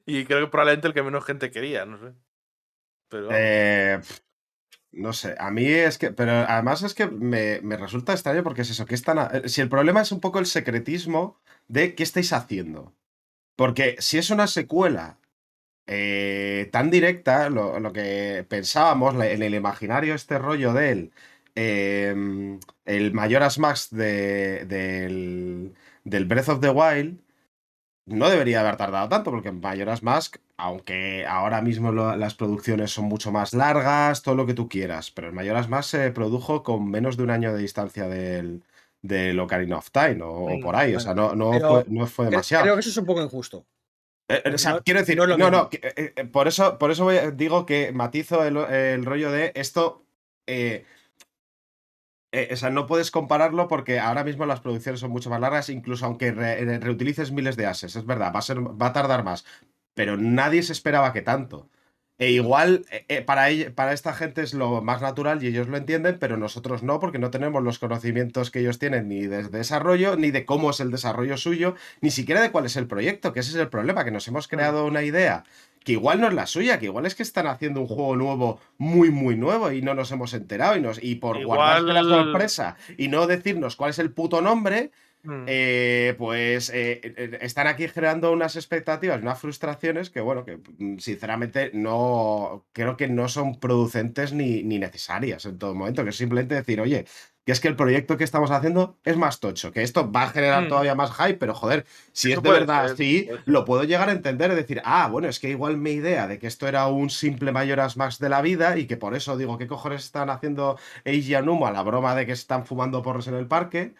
Y creo que probablemente el que menos gente quería, no sé. Pero. Eh, no sé, a mí es que, pero además es que me, me resulta extraño porque es eso, que están, a- eh, si el problema es un poco el secretismo de qué estáis haciendo. Porque si es una secuela tan directa, lo, lo que pensábamos en el imaginario, este rollo del eh, el Majora's Max de- del, del Breath of the Wild, no debería haber tardado tanto, porque Majora's Mask, aunque ahora mismo lo- las producciones son mucho más largas, todo lo que tú quieras, pero el Majora's Mask se produjo con menos de un año de distancia del, del Ocarina of Time, o, por ahí, o sea, no, no, fue, no fue demasiado. creo que eso es un poco injusto. Eh, eh, o sea, no- quiero decir, no no, no, que- eh, por eso, por eso voy digo que matizo el, el rollo de esto. eh, eh, o sea, no puedes compararlo porque ahora mismo las producciones son mucho más largas, incluso aunque re- re- reutilices miles de ases, es verdad, va a, ser, va a tardar más, pero nadie se esperaba que tanto. E igual eh, eh, para, para esta gente es lo más natural y ellos lo entienden, pero nosotros no, porque no tenemos los conocimientos que ellos tienen ni de desarrollo, ni de cómo es el desarrollo suyo, ni siquiera de cuál es el proyecto, que ese es el problema, que nos hemos creado una idea que igual no es la suya, que igual es que están haciendo un juego nuevo, muy, muy nuevo, y no nos hemos enterado, y, nos, y por Igual- guardarse la sorpresa y no decirnos cuál es el puto nombre, Hmm. eh, pues eh, eh, están aquí generando unas expectativas, unas frustraciones que, bueno, que mm, sinceramente no creo que no son producentes ni, ni necesarias en todo momento, que es simplemente decir, oye, que es que el proyecto que estamos haciendo es más tocho, que esto va a generar Mm. todavía más hype, pero joder, si Eso es de verdad ser, así, puede lo puedo llegar a entender y decir, ah, bueno, es que igual mi idea de que esto era un simple Mayoras Max de la vida y que por eso digo, ¿qué cojones están haciendo Eiji Anumo a la broma de que están fumando porros en el parque?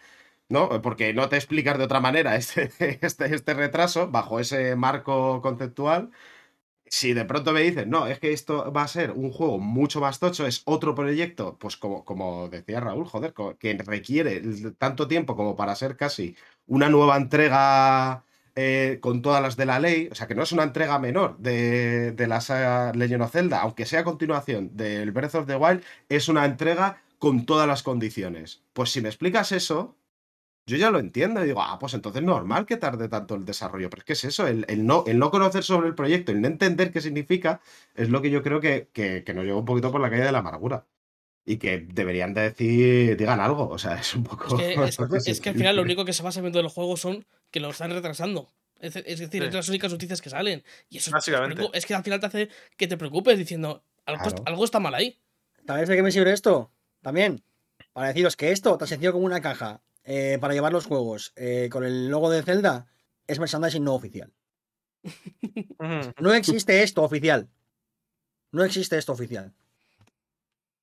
¿No? Porque no te explicas de otra manera *laughs* este, este, este retraso bajo ese marco conceptual. Si de pronto me dices, no, es que esto va a ser un juego mucho más tocho, es otro proyecto, pues como, como decía Raúl, joder, que requiere tanto tiempo como para ser casi una nueva entrega eh, con todas las de la ley, o sea, que no es una entrega menor de, de la saga of Zelda, aunque sea continuación del Breath of the Wild, es una entrega con todas las condiciones. Pues si me explicas eso, yo ya lo entiendo y digo, ah, pues entonces normal que tarde tanto el desarrollo. Pero es que es eso, el, el no, el no conocer sobre el proyecto, el no entender qué significa, es lo que yo creo que, que, que nos lleva un poquito por la calle de la amargura. Y que deberían de decir, digan algo. O sea, *laughs* es un poco. *laughs* Es que, es- es que al final lo único que se va sabiendo del juego son que lo están retrasando. Es, es decir, Sí. es las únicas noticias que salen. Y eso es- Básicamente. preocu- es que al final te hace que te preocupes diciendo, algo, Claro. algo está mal ahí. ¿Sabéis de qué me sirve esto? También. Para deciros que esto, tan sencillo como una caja, eh, para llevar los juegos eh, con el logo de Zelda, es merchandising no oficial. No existe esto oficial. No existe esto oficial.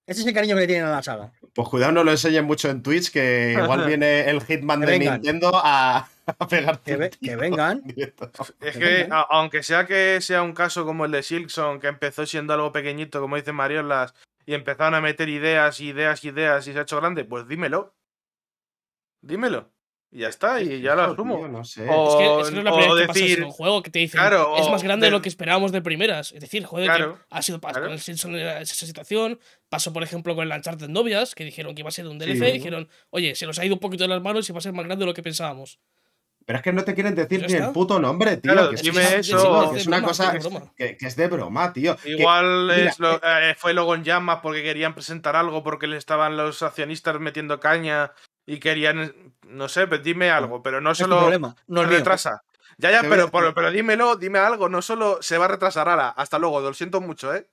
Este es el cariño que le tienen a la saga. Pues cuidado, no lo enseñen mucho en Twitch, que igual *laughs* viene el Hitman Que de vengan. Nintendo a, a pegarte. Que, ve- que vengan. *laughs* Es Que que, vengan. a- aunque sea que sea un caso como el de Silkson, que empezó siendo algo pequeñito, como dice Mariolas, y empezaron a meter ideas, ideas, ideas, y se ha hecho grande, pues dímelo. Dímelo. Y ya está, y ya lo asumo. tío, no sé. O- Es que, es que no es la primera vez que pasa decir- en un juego que te dicen, claro, es más grande de de- lo que esperábamos de primeras. Es decir, joder, Claro, que ha sido pasó claro. con el Simpson esa situación. Pasó, por ejemplo, con el Uncharted Novias, que dijeron que iba a ser un DLC, Sí. y dijeron, oye, se nos ha ido un poquito de las manos y va a ser más grande de lo que pensábamos. Pero es que no te quieren decir ni el puto nombre, tío. Claro, que es, dime que- eso. que es Es una broma, cosa es que, que es de broma, tío. Que- Igual mira, es lo- eh, fue luego en llamas porque querían presentar algo, porque le estaban los accionistas metiendo caña y querían, no sé, pues dime algo, pero no solo. No retrasa. Ya, ya, a pero, decir- pero, pero dímelo, dime algo, no solo se va a retrasar ahora, hasta luego, lo siento mucho, ¿eh?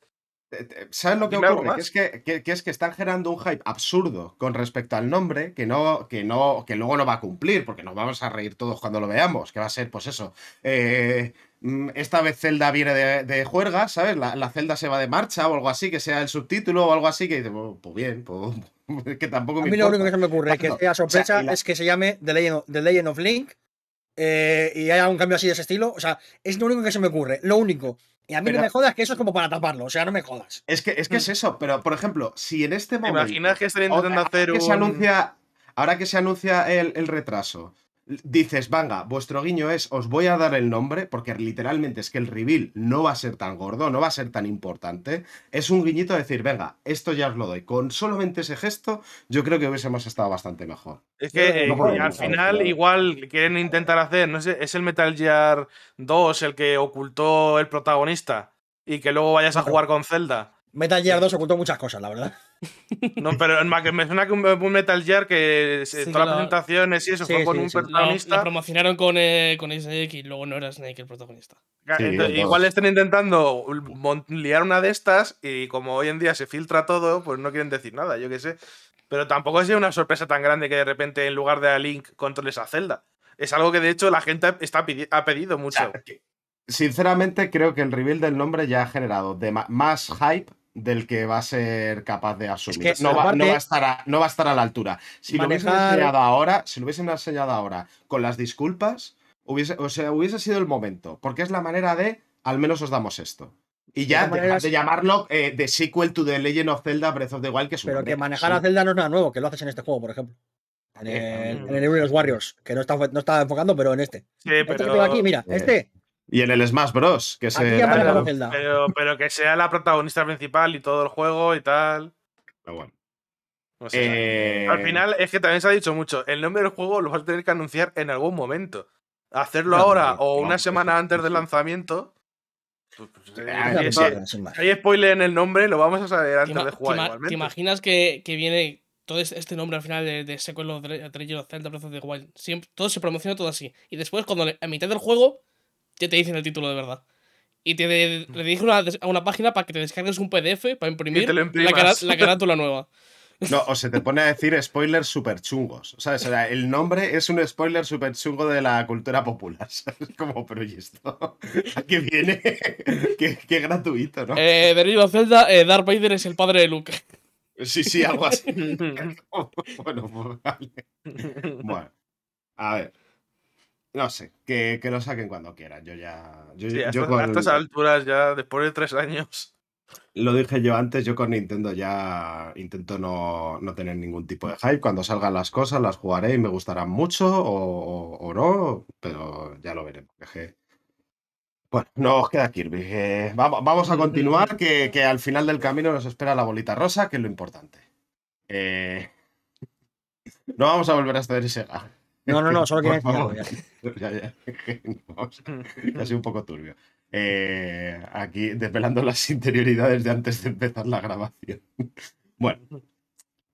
Eh, eh, ¿Sabes lo que Dime ocurre? Que es que, que- que es que están generando un hype absurdo con respecto al nombre que no, que no, que luego no va a cumplir, porque nos vamos a reír todos cuando lo veamos, que va a ser, pues eso. eh, esta vez Zelda viene de, de juerga, ¿sabes? La, la Zelda se va de marcha o algo así, que sea el subtítulo o algo así, que dice, "Bueno, pues bien, pues *laughs* que tampoco A me mí lo importa". único que se me ocurre que sea O sea, sorpresa la- es que se llame The Legend of, The Legend of Link eh, y haya un cambio así de ese estilo. O sea, es lo único que se me ocurre. Lo único. Y a mí Pero- no me jodas que eso es como para taparlo. O sea, no me jodas. Es que, es que es eso, pero por ejemplo, si en este ¿Te momento. imaginas que estén ahora intentando hacer que un. se anuncia, ahora que se anuncia el, el retraso, dices, venga, vuestro guiño es, os voy a dar el nombre, porque literalmente es que el reveal no va a ser tan gordo, no va a ser tan importante. Es un guiñito de decir, venga, esto ya os lo doy. Con solamente ese gesto, yo creo que hubiésemos estado bastante mejor. Es que eh, No al final igual quieren intentar hacer, no sé, es el Metal Gear 2 el que ocultó el protagonista y que luego vayas a jugar con Zelda. Metal Gear 2 ocultó muchas cosas, la verdad. *laughs* No, pero me suena que un, un Metal Gear que se- Sí, todas la- las presentaciones y eso Sí, fue con sí, un protagonista. lo promocionaron con, eh, con Snake y luego no era Snake el protagonista. Entonces, igual están intentando liar una de estas y como hoy en día se filtra todo, pues no quieren decir nada, yo qué sé. Pero tampoco sido una sorpresa tan grande que de repente en lugar de a Link controles a Zelda. Es algo que de hecho la gente está ha pedido O mucho. sea, sinceramente, creo que el reveal del nombre ya ha generado dema- más hype del que va a ser capaz de asumir. que, no, va, aparte- no va a estar a, no va a estar a la altura. Si lo hubiesen Manejar- enseñado ahora, si lo hubiesen enseñado ahora con las disculpas, hubiese, o sea, hubiese sido el momento. Porque es la manera de, al menos os damos esto. Y ya dejad maneras- de llamarlo eh, The Sequel to The Legend of Zelda Breath of the Wild, que es un Pero nombre que manejar a absurdo. Zelda no es nada nuevo, que lo haces en este juego, por ejemplo. En Eh, el, en el Warriors, que no está, no está enfocando, pero en este. Sí, Este que pero, tengo aquí, mira, Eh, este. Y en el Smash Bros. Que se claro, pero, pero que sea la protagonista principal y todo el juego y tal. Pero bueno. Eh, Al final es que también se ha dicho mucho. El nombre del juego lo vas a tener que anunciar en algún momento. Hacerlo No, ahora no, o una semana antes del lanzamiento. pues, pues, eh, Ah, Una si- hay spoiler en el nombre, lo vamos a saber ¿Te, antes de te jugar ima- igualmente. te imaginas que, que viene todo este nombre al final de, de Sequel of Legend of Zelda Breath of the Wild? Siempre, todo se promociona todo así. Y después, cuando a mitad del juego, ya te dicen el título de verdad. Y te de- le dirigen a una, a una página para que te descargues un PDF para imprimir la, imprimas. cara- la carátula nueva. No, o se te pone a decir spoilers super chungos. ¿Sabes? O sea, el nombre es un spoiler super chungo de la cultura popular. ¿Sabes? Como, pero ¿y esto? ¿A qué viene? *laughs* qué, qué gratuito, ¿no? Eh, Zelda, eh, Darth Vader es el padre de Luke. Sí, sí, algo así. *laughs* *laughs* bueno, pues vale. Bueno, a ver. No sé, que, que lo saquen cuando quieran. Yo ya. Yo, Sí, a, yo estas, con- a estas alturas, ya después de tres años. Lo dije yo antes, yo con Nintendo ya intento no, no tener ningún tipo de hype. Cuando salgan las cosas las jugaré y me gustarán mucho o, o- no, pero ya lo veremos. Bueno, no os queda Kirby. eh, vamos, vamos a continuar, que, que al final del camino nos espera la bolita rosa, que es lo importante. Eh, *laughs* No vamos a volver a estar Sega. No, no, no, *laughs* solo quería enseñarlo. *laughs* ya. Ya, ya. Vamos, ya ha sido un poco turbio. Eh, aquí desvelando las interioridades de antes de empezar la grabación. *laughs* Bueno,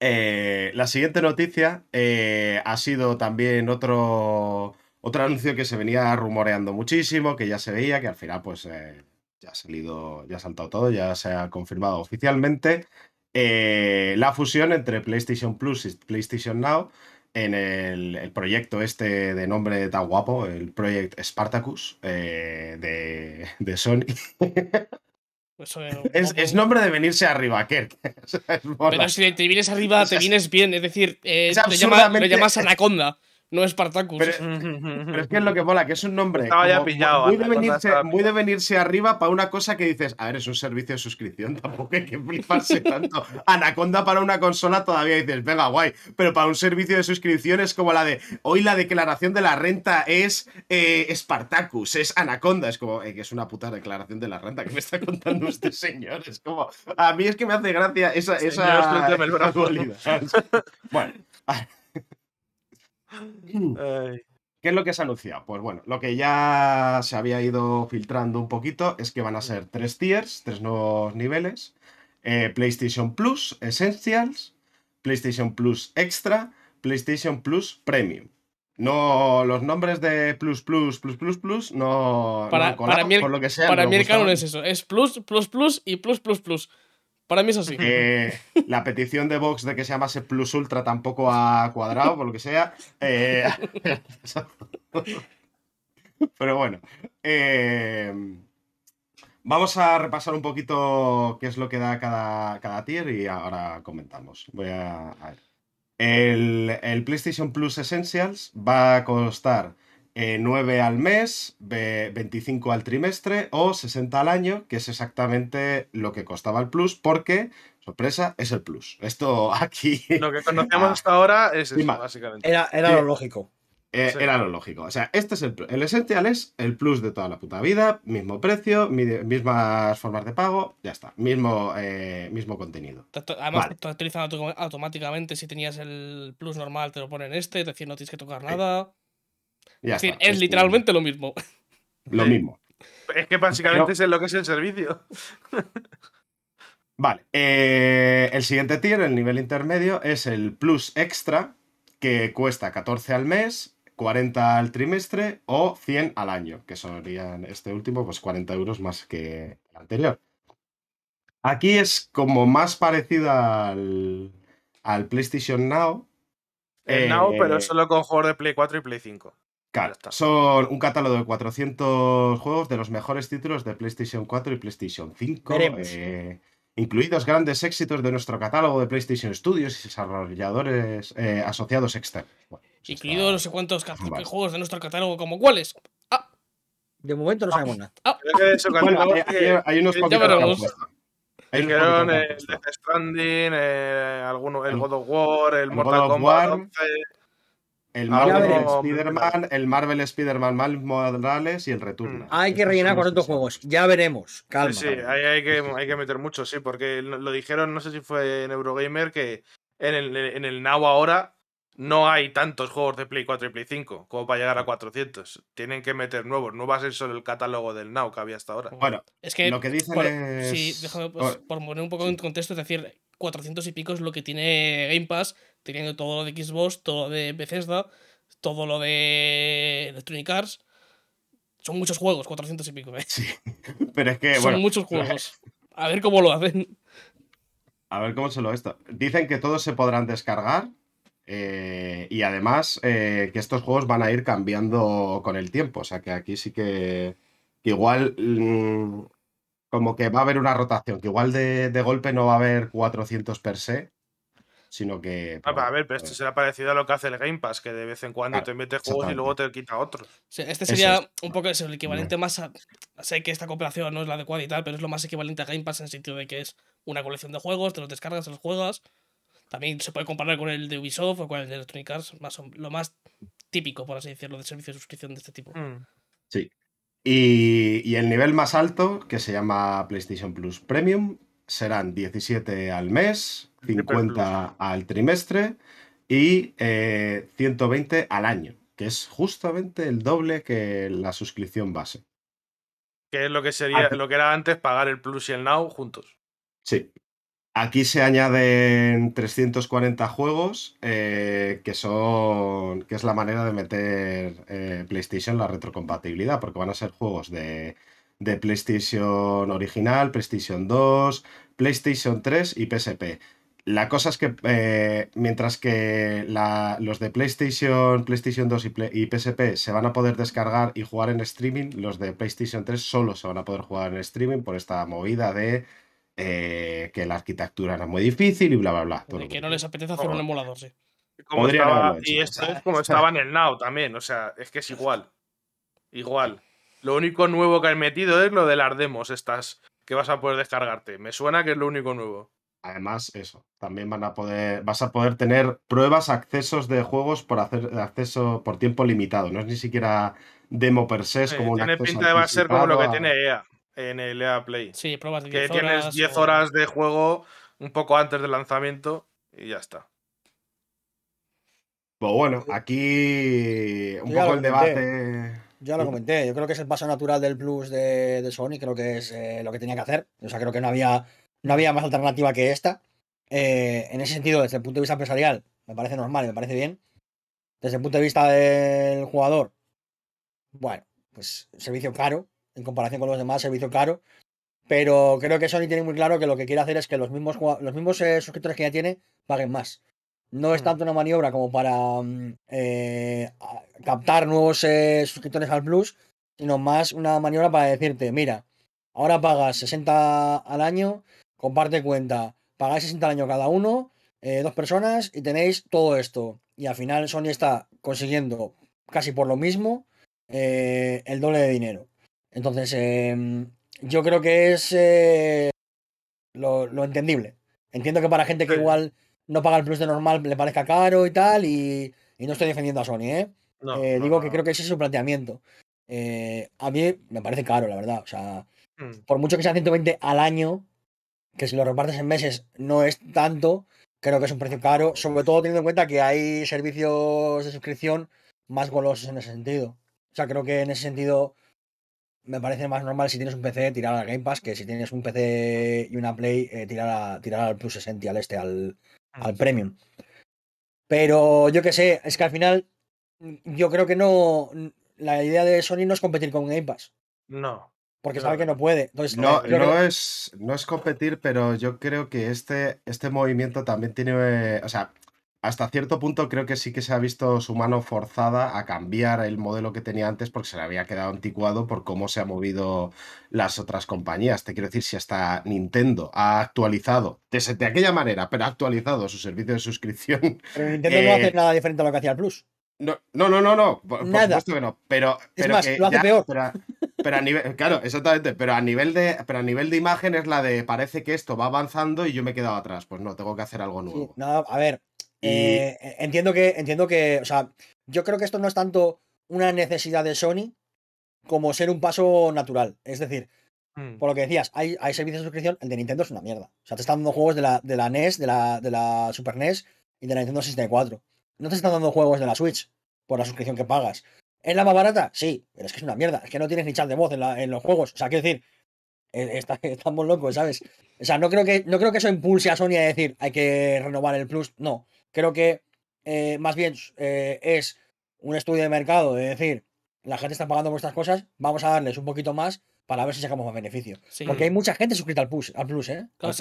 eh, la siguiente noticia eh, ha sido también otro, otro anuncio que se venía rumoreando muchísimo, que ya se veía, que al final pues ya ha salido, ya ha saltado todo, ya se ha confirmado oficialmente. la fusión entre PlayStation Plus y PlayStation Now en el, el proyecto este de nombre tan guapo, el Project Spartacus eh, de, de Sony. *laughs* Eh, Es, nombre de venirse arriba, Kirk. *laughs* Pero si te vienes arriba, te vienes bien. Es decir, eh, lo, llama- absurdamente- llamas Anaconda, no Spartacus. Pero- *laughs* Pero es que es lo que mola, que es un nombre Estaba ya pillado, muy, de venirse, estaba muy de venirse arriba para una cosa que dices, a ver, es un servicio de suscripción, *laughs* tampoco hay que fliparse *laughs* tanto. Anaconda para una consola todavía dices, venga, guay, pero para un servicio de suscripción es como la de, hoy la declaración de la renta es eh, Spartacus, es Anaconda, es como, eh, que es una puta declaración de la renta que me está contando este señor, es como, a mí es que me hace gracia esa, Señor, esa, esa. Bueno. Ay, ¿Qué es lo que se ha anunciado? Pues bueno, lo que ya se había ido filtrando un poquito es que van a ser tres tiers, tres nuevos niveles. Eh, PlayStation Plus Essentials, PlayStation Plus Extra, PlayStation Plus Premium. No, los nombres de Plus Plus Plus Plus Plus no, no Para- colado, para mí el- por lo que sea. Para no mí el canon es eso: es plus, plus, plus y plus, plus, plus. Para mí es así. Eh, la petición de Vox de que se llamase Plus Ultra tampoco ha cuadrado, por lo que sea. Eh, *laughs* pero bueno. eh, vamos a repasar un poquito qué es lo que da cada, cada tier y ahora comentamos. Voy a, ver. El, el PlayStation Plus Essentials va a costar eh, 9 al mes, ve- 25 al trimestre o 60 al año, que es exactamente lo que costaba el Plus, porque, sorpresa, es el Plus. Esto *laughs* aquí Lo que conocemos Ah. hasta ahora es eso, básicamente. Era, era Sí. lo lógico. eh, sí. era lo lógico. O sea, este es el Plus. El Essential es el Plus de toda la puta vida, mismo precio, mi- mismas formas de pago, ya está, mismo, eh, mismo contenido. Además, Vale. te actualizan auto- automáticamente. Si tenías el plus normal, te lo ponen este. Es decir, no tienes que tocar nada. Ya es decir, está, es literalmente lo mismo. lo mismo. Es que básicamente Pero- es lo que es el servicio. *laughs* Vale, eh, el siguiente tier, el nivel intermedio, es el Plus Extra, que cuesta 14 al mes, 40 al trimestre o 100 al año, que serían este último, pues 40 euros más que el anterior. Aquí es como más parecido al, al PlayStation Now. El Eh, Now, pero solo con juegos de Play 4 y Play 5. Claro, son un catálogo de 400 juegos de los mejores títulos de PlayStation 4 y PlayStation 5, Veremos. eh, incluidos grandes éxitos de nuestro catálogo de PlayStation Studios y desarrolladores eh, asociados externos. Bueno, pues eso Incluido está- no sé cuántos Vale. juegos de nuestro catálogo, como cuáles. Ah, De momento no sabemos nada. Bueno, catálogo hay, hay- hay unos poquitos dijeron el. Death Stranding, eh, alguno, el El- God of War, el el Mortal God of Kombat War, 11. El Ah, Marvel. Spider-Man, el Marvel Spider-Man Miles Morales y el Return. Mm. Hay que rellenar con otros juegos. Ya veremos. Calma. Sí, sí, hay que, hay que meter mucho, sí, porque lo dijeron, no sé si fue en Eurogamer, que en el, en el Now ahora no hay tantos juegos de Play 4 y Play 5 como para llegar a 400. Tienen que meter nuevos, no va a ser solo el catálogo del Now que había hasta ahora. Bueno, es que. lo que dicen por, es... Sí, déjame, pues, por poner un poco en contexto, es decir, 400 y pico es lo que tiene Game Pass, teniendo todo lo de Xbox, todo lo de Bethesda, todo lo de Electronic Arts. Son muchos juegos, 400 y pico. ¿eh? *laughs* pero es que, Son bueno, muchos juegos. A ver cómo lo hacen. A ver cómo se lo esto. Dicen que todos se podrán descargar. eh, y además eh, que estos juegos van a ir cambiando con el tiempo. O sea que aquí sí que, que igual mm, como que va a haber una rotación. Que igual de, de golpe no va a haber 400 per se. Sino que... Ah, pues, a ver, pero esto pues, será parecido a lo que hace el Game Pass, que de vez en cuando Claro, te mete juegos y luego te quita otros. Sea, este sería es. un poco eso, el equivalente más a. Sé que esta cooperación no es la adecuada y tal, pero es lo más equivalente a Game Pass en el sentido de que es una colección de juegos, te los descargas, te los juegas. También se puede comparar con el de Ubisoft o con el de Electronic Arts, más o- lo más típico, por así decirlo, de servicio de suscripción de este tipo. Mm. Y, y el nivel más alto, que se llama PlayStation Plus Premium, serán 17 al mes, 50 al trimestre y eh, 120 al año. que es justamente el doble que la suscripción base. Que es lo que sería, lo que era antes pagar el Plus y el Now juntos. Sí. Aquí se añaden 340 juegos, eh, que son. que es la manera de meter eh, PlayStation la retrocompatibilidad, porque van a ser juegos de, de PlayStation original, PlayStation 2, PlayStation 3 y PSP. La cosa es que eh, mientras que la- los de PlayStation, PlayStation 2 y, Play- y PSP se van a poder descargar y jugar en streaming, los de PlayStation 3 solo se van a poder jugar en streaming por esta movida de eh, que la arquitectura era muy difícil y bla, bla, bla. todo De que no les apetece hacer un emulador, sí. Como estaba- y esto es como estaba en el Now también. O sea, es que es igual. Igual. Lo único nuevo que han metido es lo de las demos, estas que vas a poder descargarte. Me suena que es lo único nuevo. Además, eso, también van a poder, vas a poder tener pruebas, accesos de juegos por hacer acceso por tiempo limitado. No es ni siquiera demo per se, es como un tiene acceso pinta de va a ser como lo que tiene EA en el EA Play. Sí, pruebas de que 10 tienes horas. 10 o- horas de juego un poco antes del lanzamiento y ya está. Pues bueno, aquí un poco el debate. Ya lo comenté, yo creo que es el paso natural del Plus de, de Sony, creo que es eh, lo que tenía que hacer. O sea, creo que no había, no había más alternativa que esta. Eh, en ese sentido, desde el punto de vista empresarial, me parece normal, y me parece bien. Desde el punto de vista del jugador, bueno, pues servicio caro, en comparación con los demás, servicio caro. Pero creo que Sony tiene muy claro que lo que quiere hacer es que los mismos, los mismos eh, suscriptores que ya tiene paguen más. No es Mm. tanto una maniobra como para mm, eh, captar nuevos eh, suscriptores al Plus, sino más una maniobra para decirte, mira, ahora pagas 60 al año, comparte cuenta, pagáis 60 al año cada uno, eh, dos personas y tenéis todo esto. Y al final Sony está consiguiendo casi por lo mismo eh, el doble de dinero. Entonces, em, yo creo que es eh, lo, lo entendible. Entiendo que para gente que igual no paga el plus de normal le parezca caro y tal, y, y no estoy defendiendo a Sony, ¿eh? No, no, digo no, que creo que ese es su planteamiento. A mí me parece caro, la verdad. O sea, Mm. por mucho que sea 120 al año, que si lo repartes en meses no es tanto, creo que es un precio caro, sobre todo teniendo en cuenta que hay servicios de suscripción más golosos en ese sentido. O sea, creo que en ese sentido me parece más normal si tienes un PC tirar al Game Pass que si tienes un PC y una Play eh, tirar, a- tirar al Plus 60, al este, al, al Premium. Pero yo qué sé, es que al final yo creo que no. La idea de Sony no es competir con Game Pass, No. Porque No, sabe que no puede. Entonces, No, eh, no que- es, no es competir, pero yo creo que este, este movimiento también tiene. o sea, hasta cierto punto creo que sí que se ha visto su mano forzada a cambiar el modelo que tenía antes porque se le había quedado anticuado por cómo se han movido las otras compañías. Te quiero decir, si hasta Nintendo ha actualizado, de, de aquella manera, pero ha actualizado su servicio de suscripción. *laughs* pero Nintendo no eh, hace nada diferente a lo que hacía el Plus. No, no, no, no, no, por, por Nada. supuesto que no. Pero, Es más, que lo hace ya- peor. Pero, pero a nivel, claro, exactamente. Pero a nivel de, pero a nivel de imagen es la de parece que esto va avanzando y yo me he quedado atrás. Pues no, tengo que hacer algo Sí, nuevo. no, a ver, Y- eh, entiendo que, entiendo que, o sea, yo creo que esto no es tanto una necesidad de Sony como ser un paso natural. Es decir, Mm. por lo que decías, hay, hay servicios de suscripción, el de Nintendo es una mierda. O sea, te están dando juegos de la, de la NES, de la, de la Super NES y de la Nintendo 64. No te están dando juegos de la Switch por la suscripción que pagas. ¿Es la más barata? Sí, pero es que es una mierda. Es que no tienes ni chat de voz en, la- en los juegos. O sea, quiero decir, eh, está- *laughs* estamos locos, ¿sabes? O sea, no creo, que, no creo que eso impulse a Sony a decir hay que renovar el Plus. No. Creo que eh, más bien eh, es un estudio de mercado de decir la gente está pagando por estas cosas, vamos a darles un poquito más para ver si sacamos más beneficio. Sí. Porque hay mucha gente suscrita al Plus, al Plus ¿eh? Claro,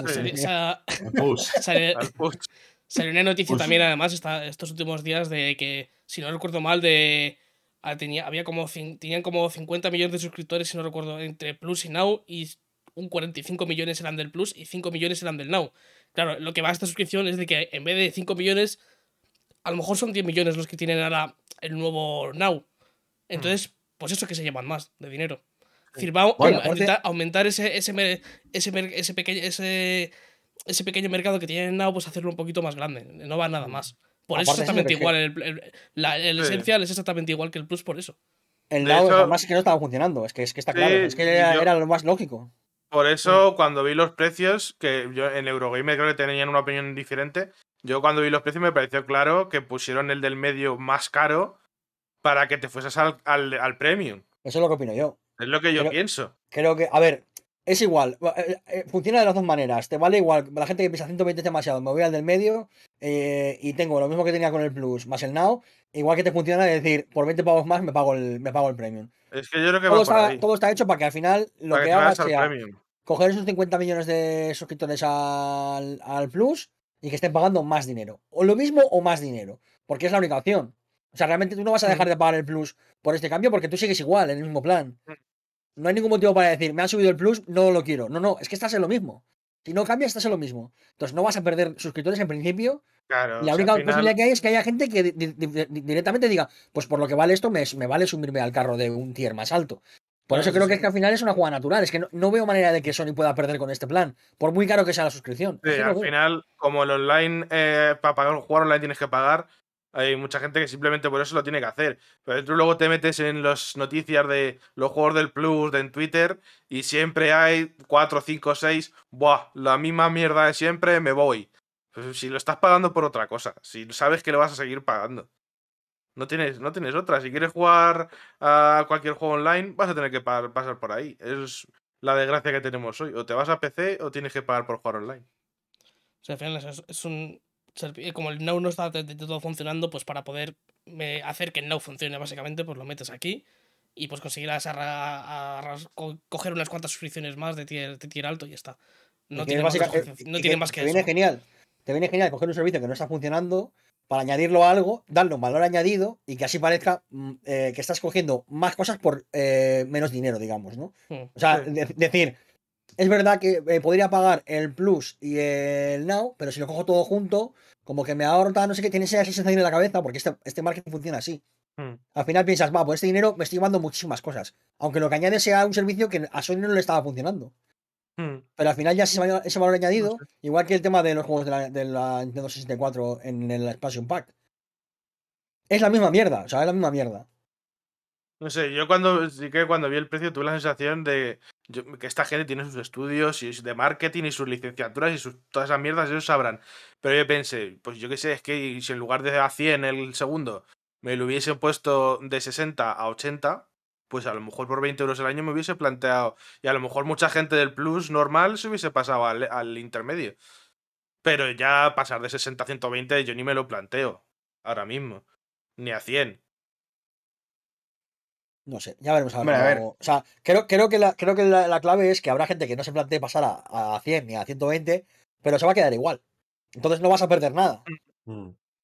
Al Plus. Salió *laughs* *laughs* una noticia Pues- también, además, esta- estos últimos días de que, si no recuerdo mal, de tenía, había como tenían como 50 millones de suscriptores, si no recuerdo, entre Plus y Now, y un 45 millones eran del Plus y 5 millones eran del Now. Claro, lo que va a esta suscripción es de que en vez de 5 millones, a lo mejor son 10 millones los que tienen ahora el nuevo Now. Entonces, pues eso que se llevan más de dinero. Es decir, va a Bueno, a aumentar, aumentar ese, ese, ese, ese pequeño, ese, ese pequeño mercado que tienen Now, pues hacerlo un poquito más grande. No va nada más. Por eso Aparte, exactamente eso es igual. El, el- la- el Sí. esencial es exactamente igual que el Plus por eso. El Now, hecho- además es que no estaba funcionando. Es que, es que está Sí, claro. Es que era, yo- era lo más lógico. Por eso, cuando vi los precios, que yo en Eurogamer creo que tenían una opinión diferente, yo cuando vi los precios me pareció claro que pusieron el del medio más caro para que te fueses al, al, al Premium. Eso es lo que opino yo. Es lo que yo pienso. Creo que, a ver, es igual. eh, eh, Funciona de las dos maneras. Te vale igual. La gente que piensa 120 es demasiado. Me voy al del medio eh, y tengo lo mismo que tenía con el Plus más el Now. Igual que te funciona de decir, por 20 pagos más me pago el, me pago el Premium. Es que yo creo que Todo va por está, ahí. todo está hecho para que al final lo para que que hagas sea Premium. coger esos 50 millones de suscriptores al, al Plus y que estén pagando más dinero. O lo mismo o más dinero. Porque es la única opción. O sea, realmente tú no vas a dejar de pagar el Plus por este cambio porque tú sigues igual, en el mismo plan. No hay ningún motivo para decir, me han subido el Plus, no lo quiero. No, no, es que estás en lo mismo. Si no cambias, estás en lo mismo. Entonces no vas a perder suscriptores en principio. Claro. y la o sea, única final- posibilidad que hay es que haya gente que di- di- di- di- directamente diga, pues por lo que vale esto, me, me vale subirme al carro de un tier más alto. Por eso creo que es que al final es una jugada natural. Es que no, no veo manera de que Sony pueda perder con este plan. Por muy caro que sea la suscripción. Sí, al veo. final, como el online, eh, para pagar un jugar online tienes que pagar, hay mucha gente que simplemente por eso lo tiene que hacer. Pero tú luego te metes en las noticias de los juegos del Plus, de en Twitter, y siempre hay 4, 5, 6, buah, la misma mierda de siempre, me voy. Pues si lo estás pagando por otra cosa, si sabes que lo vas a seguir pagando. No tienes, no tienes otra. Si quieres jugar a cualquier juego online, vas a tener que pa- pasar por ahí. Es la desgracia que tenemos hoy. O te vas a PC o tienes que pagar por jugar online. O sea, al final es un. Servi- Como el Now no está de, todo funcionando, pues para poder eh, hacer que el Now funcione, básicamente, pues lo metes aquí y pues conseguirás co- coger unas cuantas suscripciones más de tier, de tier alto y ya está. No tiene más, eh, no tiene que más que te viene eso. genial. Te viene genial coger un servicio que no está funcionando para añadirlo a algo, darle un valor añadido y que así parezca mm, eh, que estás cogiendo más cosas por eh, menos dinero, digamos, ¿no? Mm. O sea, Sí. de- decir, es verdad que eh, podría pagar el Plus y el Now, pero si lo cojo todo junto, como que me ahorra, no sé qué, tienes esa sensación en la cabeza, porque este, este marketing funciona así. Hmm. Al final piensas, va, por este dinero me estoy llevando muchísimas cosas. Aunque lo que añade sea un servicio que a Sony no le estaba funcionando. Hmm. Pero al final ya ese valor, ese valor añadido, igual que el tema de los juegos de la, de la Nintendo 64 en el Expansion Pack. Es la misma mierda, o sea, es la misma mierda. No sé, yo cuando sí que cuando vi el precio tuve la sensación de que esta gente tiene sus estudios y de marketing y sus licenciaturas y sus, todas esas mierdas, ellos sabrán. Pero yo pensé, pues yo qué sé, es que si en lugar de a 100 el segundo me lo hubiesen puesto de 60 a 80, pues a lo mejor por 20 euros al año me hubiese planteado. Y a lo mejor mucha gente del Plus normal se hubiese pasado al, al intermedio. Pero ya pasar de 60 a 120 yo ni me lo planteo ahora mismo. Ni a 100. No sé, ya veremos a ver. A ver. O sea, creo, creo que, la, creo que la, la clave es que habrá gente que no se plantee pasar a, a 100 ni a 120, pero se va a quedar igual. Entonces no vas a perder nada.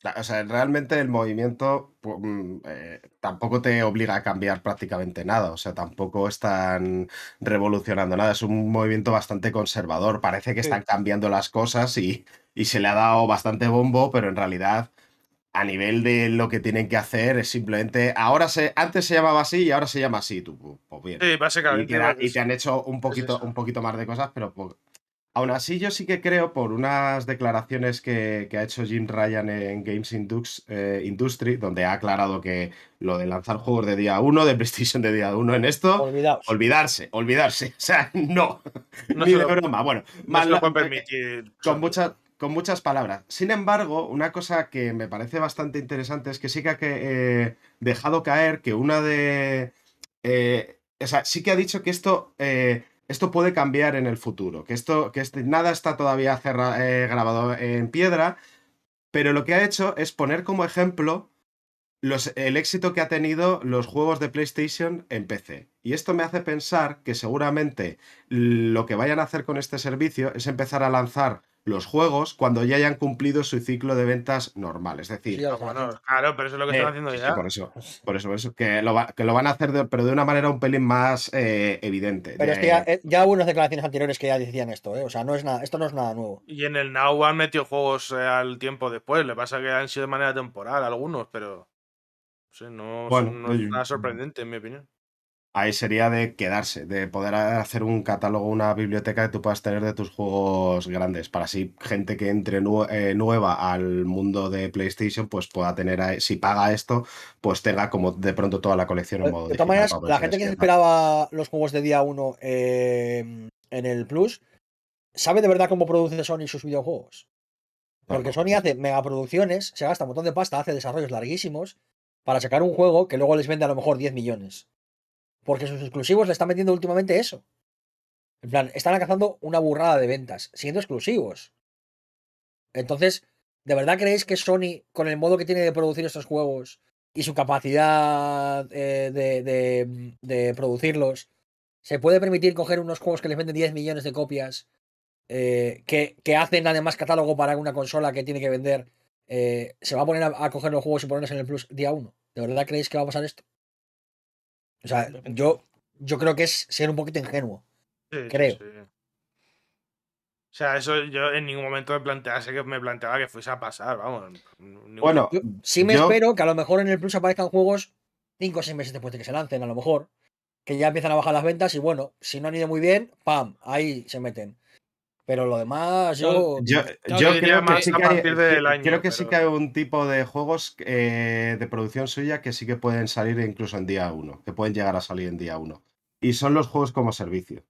La- O sea, realmente el movimiento mm, eh, tampoco te obliga a cambiar prácticamente nada. O sea, tampoco están revolucionando nada. Es un movimiento bastante conservador. Parece que Sí. están cambiando las cosas y, y se le ha dado bastante bombo, pero en realidad, a nivel de lo que tienen que hacer, es simplemente. Ahora se, antes se llamaba así y ahora se llama así. Tú, pu- pues bien. Sí, Y, básicamente. te, pues, y te han hecho un poquito, un poquito más de cosas, pero po- aún así yo sí que creo, por unas declaraciones que, que ha hecho Jim Ryan en Games Indux- eh, Industry, donde ha aclarado que lo de lanzar juegos de día 1, de PlayStation de día 1 en esto, Olvidaos. olvidarse, olvidarse. *laughs* O sea, no, No ni se de lo- broma. Bueno, no más se lo la- pueden permitir. con, muchas con muchas palabras. Sin embargo, una cosa que me parece bastante interesante es que sí que ha eh, dejado caer que una de... eh, o sea, sí que ha dicho que esto, eh, esto puede cambiar en el futuro, que, esto, que este- nada está todavía grabado en piedra, pero lo que ha hecho es poner como ejemplo los, el éxito que ha tenido los juegos de PlayStation en PC. Y esto me hace pensar que seguramente lo que vayan a hacer con este servicio es empezar a lanzar los juegos cuando ya hayan cumplido su ciclo de ventas normal. Es decir, Sí, bueno, haciendo. claro, pero eso es lo que eh, están haciendo sí, sí, ya. por eso, por eso, por eso, que lo, va- que lo van a hacer, de- pero de una manera un pelín más eh, evidente. Pero de- es que ya, eh, ya hubo unas declaraciones anteriores que ya decían esto, ¿eh? O sea, no es nada, esto no es nada nuevo. Y en el Now han metido juegos eh, al tiempo después. Le pasa que han sido de manera temporal algunos, pero. No sé, no, Bueno, son- no es nada sorprendente, en mi opinión. Ahí sería de quedarse, de poder hacer un catálogo, una biblioteca que tú puedas tener de tus juegos grandes, para así gente que entre eh, nueva al mundo de PlayStation, pues pueda tener, ahí- si paga esto, pues tenga como de pronto toda la colección en modo De todas maneras, la gente que se esperaba los juegos de día 1 en el Plus, ¿sabe de verdad cómo produce Sony sus videojuegos? Porque. Sony hace megaproducciones, se gasta un montón de pasta, hace desarrollos larguísimos, para sacar un juego que luego les vende a lo mejor 10 millones. Porque sus exclusivos le están vendiendo últimamente eso. En plan, están alcanzando una burrada de ventas, siendo exclusivos. Entonces, ¿de verdad creéis que Sony, con el modo que tiene de producir estos juegos y su capacidad eh, de, producirlos, se puede permitir coger unos juegos que les venden 10 millones de copias, eh, que, hacen además catálogo para una consola que tiene que vender? eh, ¿Se va a poner a, coger los juegos y ponerlos en el Plus día uno? ¿De verdad creéis que va a pasar esto? O sea, yo, yo creo que es ser un poquito ingenuo. Sí, Creo. sí. O sea, eso yo en ningún momento me plantease que me planteaba que fuese a pasar, vamos. Bueno, Yo sí me yo- espero que a lo mejor en el Plus aparezcan juegos 5 o 6 meses después de que se lancen, a lo mejor. Que ya empiezan a bajar las ventas y bueno, si no han ido muy bien, ¡pam! Ahí se meten. Pero lo demás, yo. Yo, Claro, yo yo creo que sí a que partir del año, creo que sí que hay un tipo de juegos eh, de producción suya que sí que pueden salir incluso en día uno, que pueden llegar a salir en día uno. Y son los juegos como servicio.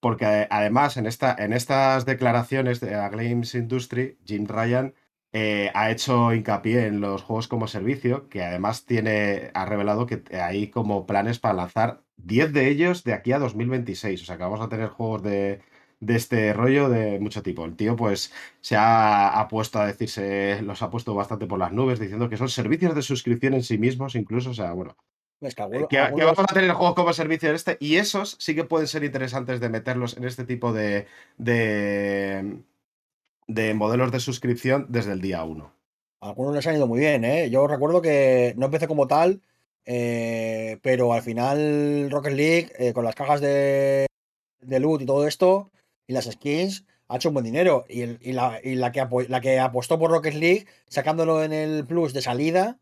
Porque eh, además en, esta, en estas declaraciones de la Games Industry, Jim Ryan eh, ha hecho hincapié en los juegos como servicio, que además tiene, ha revelado que hay como planes para lanzar 10 de ellos de aquí a 2026. O sea que vamos a tener juegos de, de este rollo de mucho tipo. El tío, pues, se ha, ha puesto a decirse, los ha puesto bastante por las nubes, diciendo que son servicios de suscripción en sí mismos, incluso. O sea, bueno, Es que eh, algunos- que, vamos a tener juegos como servicio en este, y esos sí que pueden ser interesantes de meterlos en este tipo de, de, de modelos de suscripción desde el día 1. Algunos les han ido muy bien, ¿eh? Yo recuerdo que no empecé como tal, eh, pero al final Rocket League, eh, con las cajas de, de loot y todo esto, y las skins, ha hecho un buen dinero. Y, el- y la, y la que, la que apostó por Rocket League, sacándolo en el Plus de salida,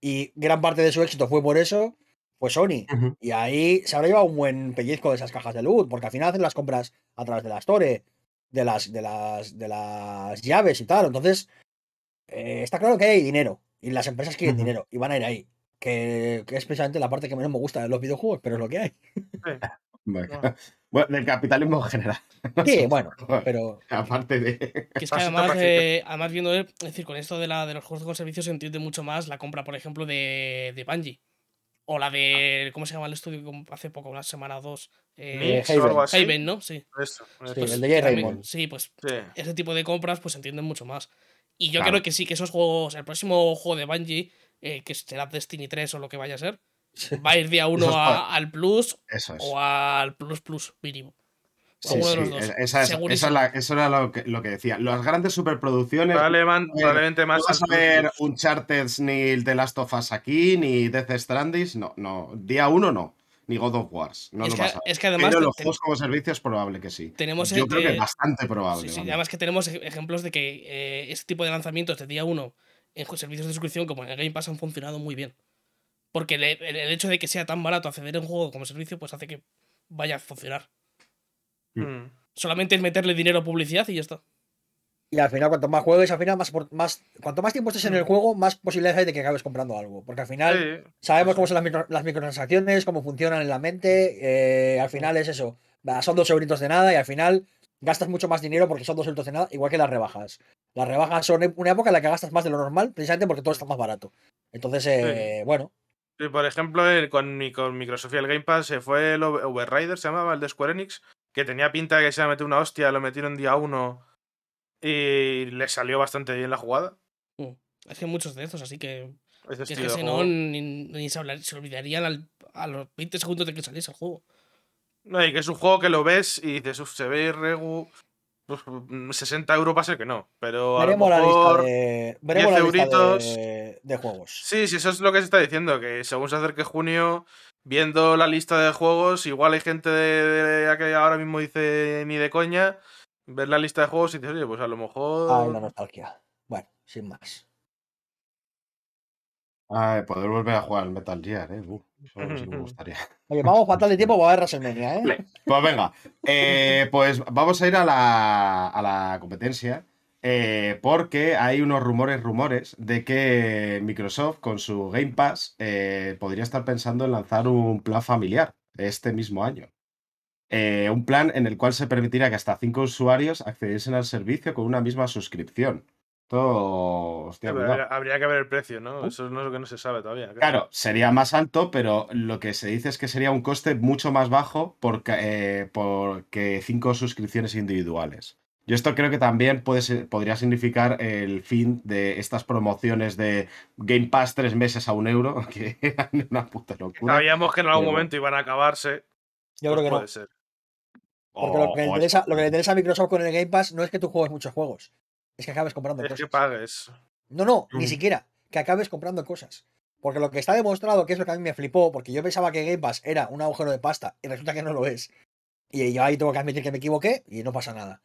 y gran parte de su éxito fue por eso, fue Sony. Y ahí se habrá llevado un buen pellizco de esas cajas de loot, porque al final hacen las compras a través de la Store, de las, de las, de las llaves y tal. Entonces, eh, está claro que hay dinero. Y las empresas quieren dinero y van a ir ahí. Que, que es precisamente la parte que menos me gusta de los videojuegos, pero es lo que hay. *laughs* Bueno, del capitalismo en general. *laughs* Sí, bueno, pero Aparte de. Que es que Pasito a además, pasito. eh, además viendo, eh, es decir, con esto de, la, de los juegos con servicios se entiende mucho más la compra, por ejemplo, de, de Bungie. O la de. ¿Cómo se llama el estudio? Hace poco, una semana o dos. Eh, Nix Haven. o algo así. Haven, ¿no? Sí. Eso, eso. Sí, Pues el de Raymond. Sí, pues Sí. ese tipo de compras pues se entienden mucho más. Y yo Claro. creo que sí, que esos juegos, el próximo juego de Bungie, eh, que será Destiny 3 o lo que vaya a ser, *laughs* va a ir día uno a- al Plus Eso es. o al Plus Plus mínimo. Sí, Uno de sí, los dos. Esa, esa es- esa Segurísimo. es la- eso era lo que, lo que decía. Las grandes superproducciones. Probablemente, probablemente más no vas a ver Plus. Uncharted ni The Last of Us aquí, ni Death Stranding. No, no. Día uno no. Ni God of Wars. No es, lo que, vas a ver. es que además Pero te- los te- juegos como servicio es probable que sí. tenemos Yo creo que es bastante probable. Sí, además que tenemos ej- ejemplos de que eh, este tipo de lanzamientos de día 1 en servicios de suscripción como en el Game Pass han funcionado muy bien. Porque el, el hecho de que sea tan barato acceder a un juego como servicio, pues hace que vaya a funcionar. Mm. Solamente es meterle dinero a publicidad y ya está. Y al final, cuanto más juegues, al final, más, por- más cuanto más tiempo estés en el Mm. juego, más posibilidades hay de que acabes comprando algo. Porque al final Sí. sabemos cómo son las, micro- las microtransacciones, cómo funcionan en la mente. eh, al final es eso. Son dos euritos de nada y al final gastas mucho más dinero porque son dos euritos de nada, igual que las rebajas. Las rebajas son e- una época en la que gastas más de lo normal, precisamente porque todo está más barato. Entonces, eh, bueno, Sí, por ejemplo, el- con, mi- con Microsoft y el Game Pass se fue el Over- Overrider, se llamaba, el de Square Enix, que tenía pinta de que se iba a meter una hostia, lo metieron día uno y le salió bastante bien la jugada. Mm. Es que muchos de estos, así que, que es que si no, ni, ni se, hablar- se olvidarían al- a los 20 segundos de que saliese el juego. No, y que es un juego que lo ves y dices, uff, se ve regu. Pues, mm, 60 euros va a ser que no. Pero a lo veremos la mejor. lista de, veremos 10 la lista euritos. de, de juegos. Sí, sí, eso es lo que se está diciendo, que según se acerque junio, viendo la lista de juegos, igual hay gente de, que ahora mismo dice ni de coña, ver la lista de juegos y dices, oye, pues a lo mejor... Ay, la nostalgia. Bueno, sin más. Ay, poder volver a jugar al Metal Gear, ¿eh? Uh, eso sí me *laughs* gustaría. Oye, vamos fatal de tiempo *laughs* para ver WrestleMania, ¿eh? Pues venga, eh, pues vamos a ir a la, a la competencia. eh, porque hay unos rumores, rumores de que Microsoft con su Game Pass eh, podría estar pensando en lanzar un plan familiar este mismo año. Eh, un plan en el cual se permitirá que hasta cinco usuarios accediesen al servicio con una misma suscripción. Esto, hostia, habría, habría que ver el precio, ¿no? Uh. Eso no es lo que no se sabe todavía. Claro, sería más alto, pero lo que se dice es que sería un coste mucho más bajo porque, eh, porque cinco suscripciones individuales. Yo esto creo que también puede ser- podría significar el fin de estas promociones de Game Pass tres meses a un euro, *laughs* que eran una puta locura. Sabíamos que en algún Pero- momento iban a acabarse. Yo pues creo que no. puede ser. Porque lo que, le O- o interesa, esto. lo que le interesa a Microsoft con el Game Pass no es que tú juegues muchos juegos, es que acabes comprando Es cosas. que pagues. No, no, ni Mm. siquiera. Que acabes comprando cosas. Porque lo que está demostrado, que es lo que a mí me flipó, porque yo pensaba que Game Pass era un agujero de pasta y resulta que no lo es. Y yo ahí tengo que admitir que me equivoqué y no pasa nada.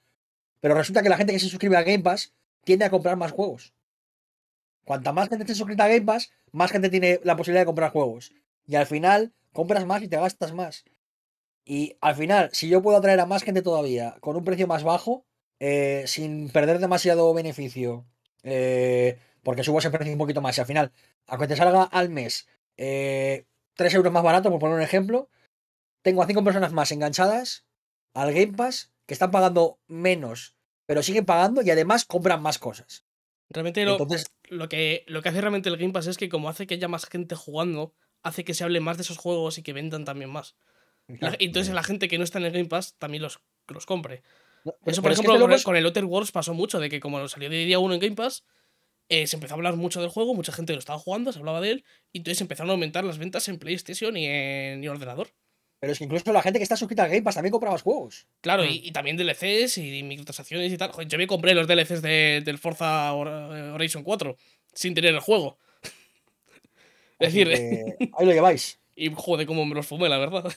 Pero resulta que la gente que se suscribe a Game Pass tiende a comprar más juegos. Cuanta más gente esté suscrita a Game Pass, más gente tiene la posibilidad de comprar juegos. Y al final, compras más y te gastas más. Y al final, si yo puedo atraer a más gente todavía con un precio más bajo, eh, sin perder demasiado beneficio, eh, porque subo ese precio un poquito más, y al final, aunque te salga al mes eh, 3 euros más barato, por poner un ejemplo, tengo a 5 personas más enganchadas al Game Pass que están pagando menos, pero siguen pagando y además compran más cosas. Realmente lo, Entonces, lo, que, lo que hace realmente el Game Pass es que como hace que haya más gente jugando, hace que se hable más de esos juegos y que vendan también más. La- y entonces la gente que no está en el Game Pass también los, los compre. No, Eso, por es que ejemplo, este con, el, con el Outer Worlds pasó mucho, de que como salió de día uno en Game Pass, eh, se empezó a hablar mucho del juego, mucha gente lo estaba jugando, se hablaba de él, y entonces empezaron a aumentar las ventas en PlayStation y en y ordenador. pero es que incluso la gente que está suscrita al Game Pass también compra más juegos. Claro, Mm. y, y también DLCs y microtransacciones y tal. Joder, yo me compré los DLCs de- del Forza eh, Horizon 4 sin tener el juego. *laughs* Es decir, que *laughs* ahí lo lleváis. y joder, cómo me los fumé, la verdad.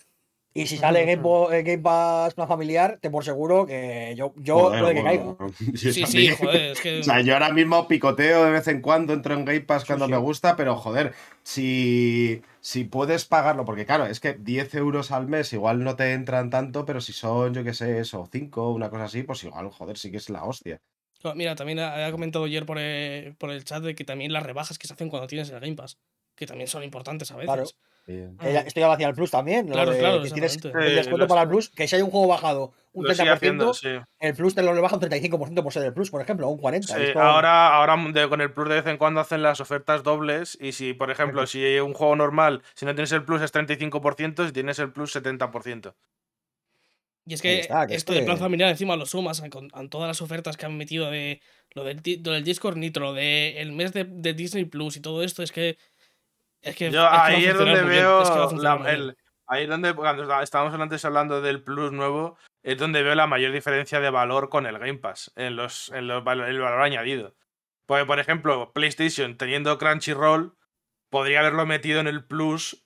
Y si sale Game, eh, Game Pass una familiar, te por seguro que yo, yo Joder, lo de que bueno, *laughs* caigo. yo Sí, sí, joder, es que. O sea, yo ahora mismo picoteo de vez en cuando, entro en Game Pass cuando sí. me gusta, pero joder, si, si puedes pagarlo, porque claro, es que 10 euros al mes igual no te entran tanto, pero si son, yo qué sé, eso, 5, una cosa así, pues igual, joder, sí que es la hostia. No, Mira, también ha ha comentado ayer por el, por el chat de que también las rebajas que se hacen cuando tienes el Game Pass, que también son importantes a veces. Claro. Bien. Que ya- Esto ya lo hacía el Plus también. Claro, de claro, que tienes el descuento Sí, para el Plus, que si hay un juego bajado un Lo sigue 30%, haciendo, sí. el Plus te lo rebaja un 35% por ser el Plus, por ejemplo, o un 40%. Sí, Esto- ahora, ahora de- con el Plus de vez en cuando hacen las ofertas dobles y si, por ejemplo, si un juego normal, si no tienes el Plus es 35%, si tienes el Plus 70%. Y es que está, que esto es de plan familiar encima lo sumas a, con- a todas las ofertas que han metido de lo del, lo del Discord Nitro, de el mes de, de Disney Plus y todo esto, es que. Es que, Yo es que ahí es donde veo es que la- el- ahí es donde cuando está- estábamos antes hablando del Plus nuevo, es donde veo la mayor diferencia de valor con el Game Pass, en los, en los el valor añadido. Porque, por ejemplo, PlayStation teniendo Crunchyroll, podría haberlo metido en el Plus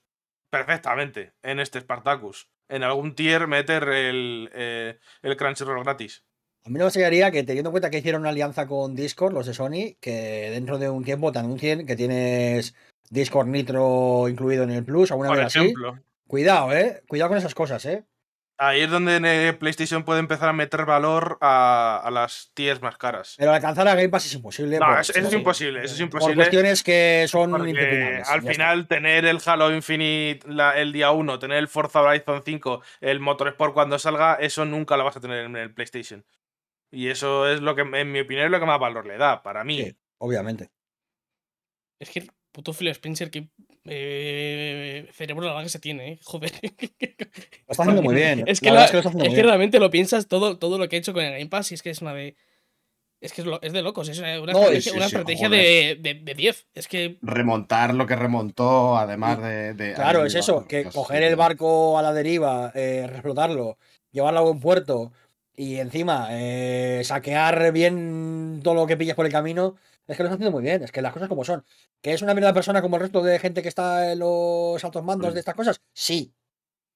perfectamente, en este Spartacus. En algún tier meter el, eh, el Crunchyroll gratis. A mí no me extrañaría que teniendo en cuenta que hicieron una alianza con Discord, los de Sony, que dentro de un tiempo te anuncien que tienes Discord Nitro incluido en el Plus, alguna Por vez así. ejemplo. Cuidado, eh. Cuidado con esas cosas, eh. Ahí es donde PlayStation puede empezar a meter valor a, a las tiers más caras. Pero alcanzar a Game Pass es imposible. No, por- eso, es por- imposible, eso es Por imposible. cuestiones que son al está. final tener el Halo Infinite la- el día 1, tener el Forza Horizon 5, el Motorsport cuando salga, eso nunca lo vas a tener en el PlayStation. Y eso es lo que, en mi opinión, es lo que más valor le da, para mí. Sí, obviamente. Es que puto Phil Spencer, que eh, cerebro la verdad que se tiene, ¿eh? *laughs* Joder. Lo está haciendo muy bien. Es que, la es que lo es que realmente lo piensas todo, todo lo que ha hecho con el Game Pass y es que es una de. Es que es, lo- es de locos, es una, una No, estrategia, sí, una sí, estrategia joder. de, de, de 10. Es que Remontar lo que remontó, además de. de- Claro, es eso, que Dios, coger el barco a la deriva, eh, reflotarlo, llevarlo a buen puerto y encima eh, saquear bien todo lo que pillas por el camino, es que lo está haciendo muy bien, es que las cosas como son. ¿Que es una mierda persona como el resto de gente que está en los altos mandos Mm. de estas cosas? Sí,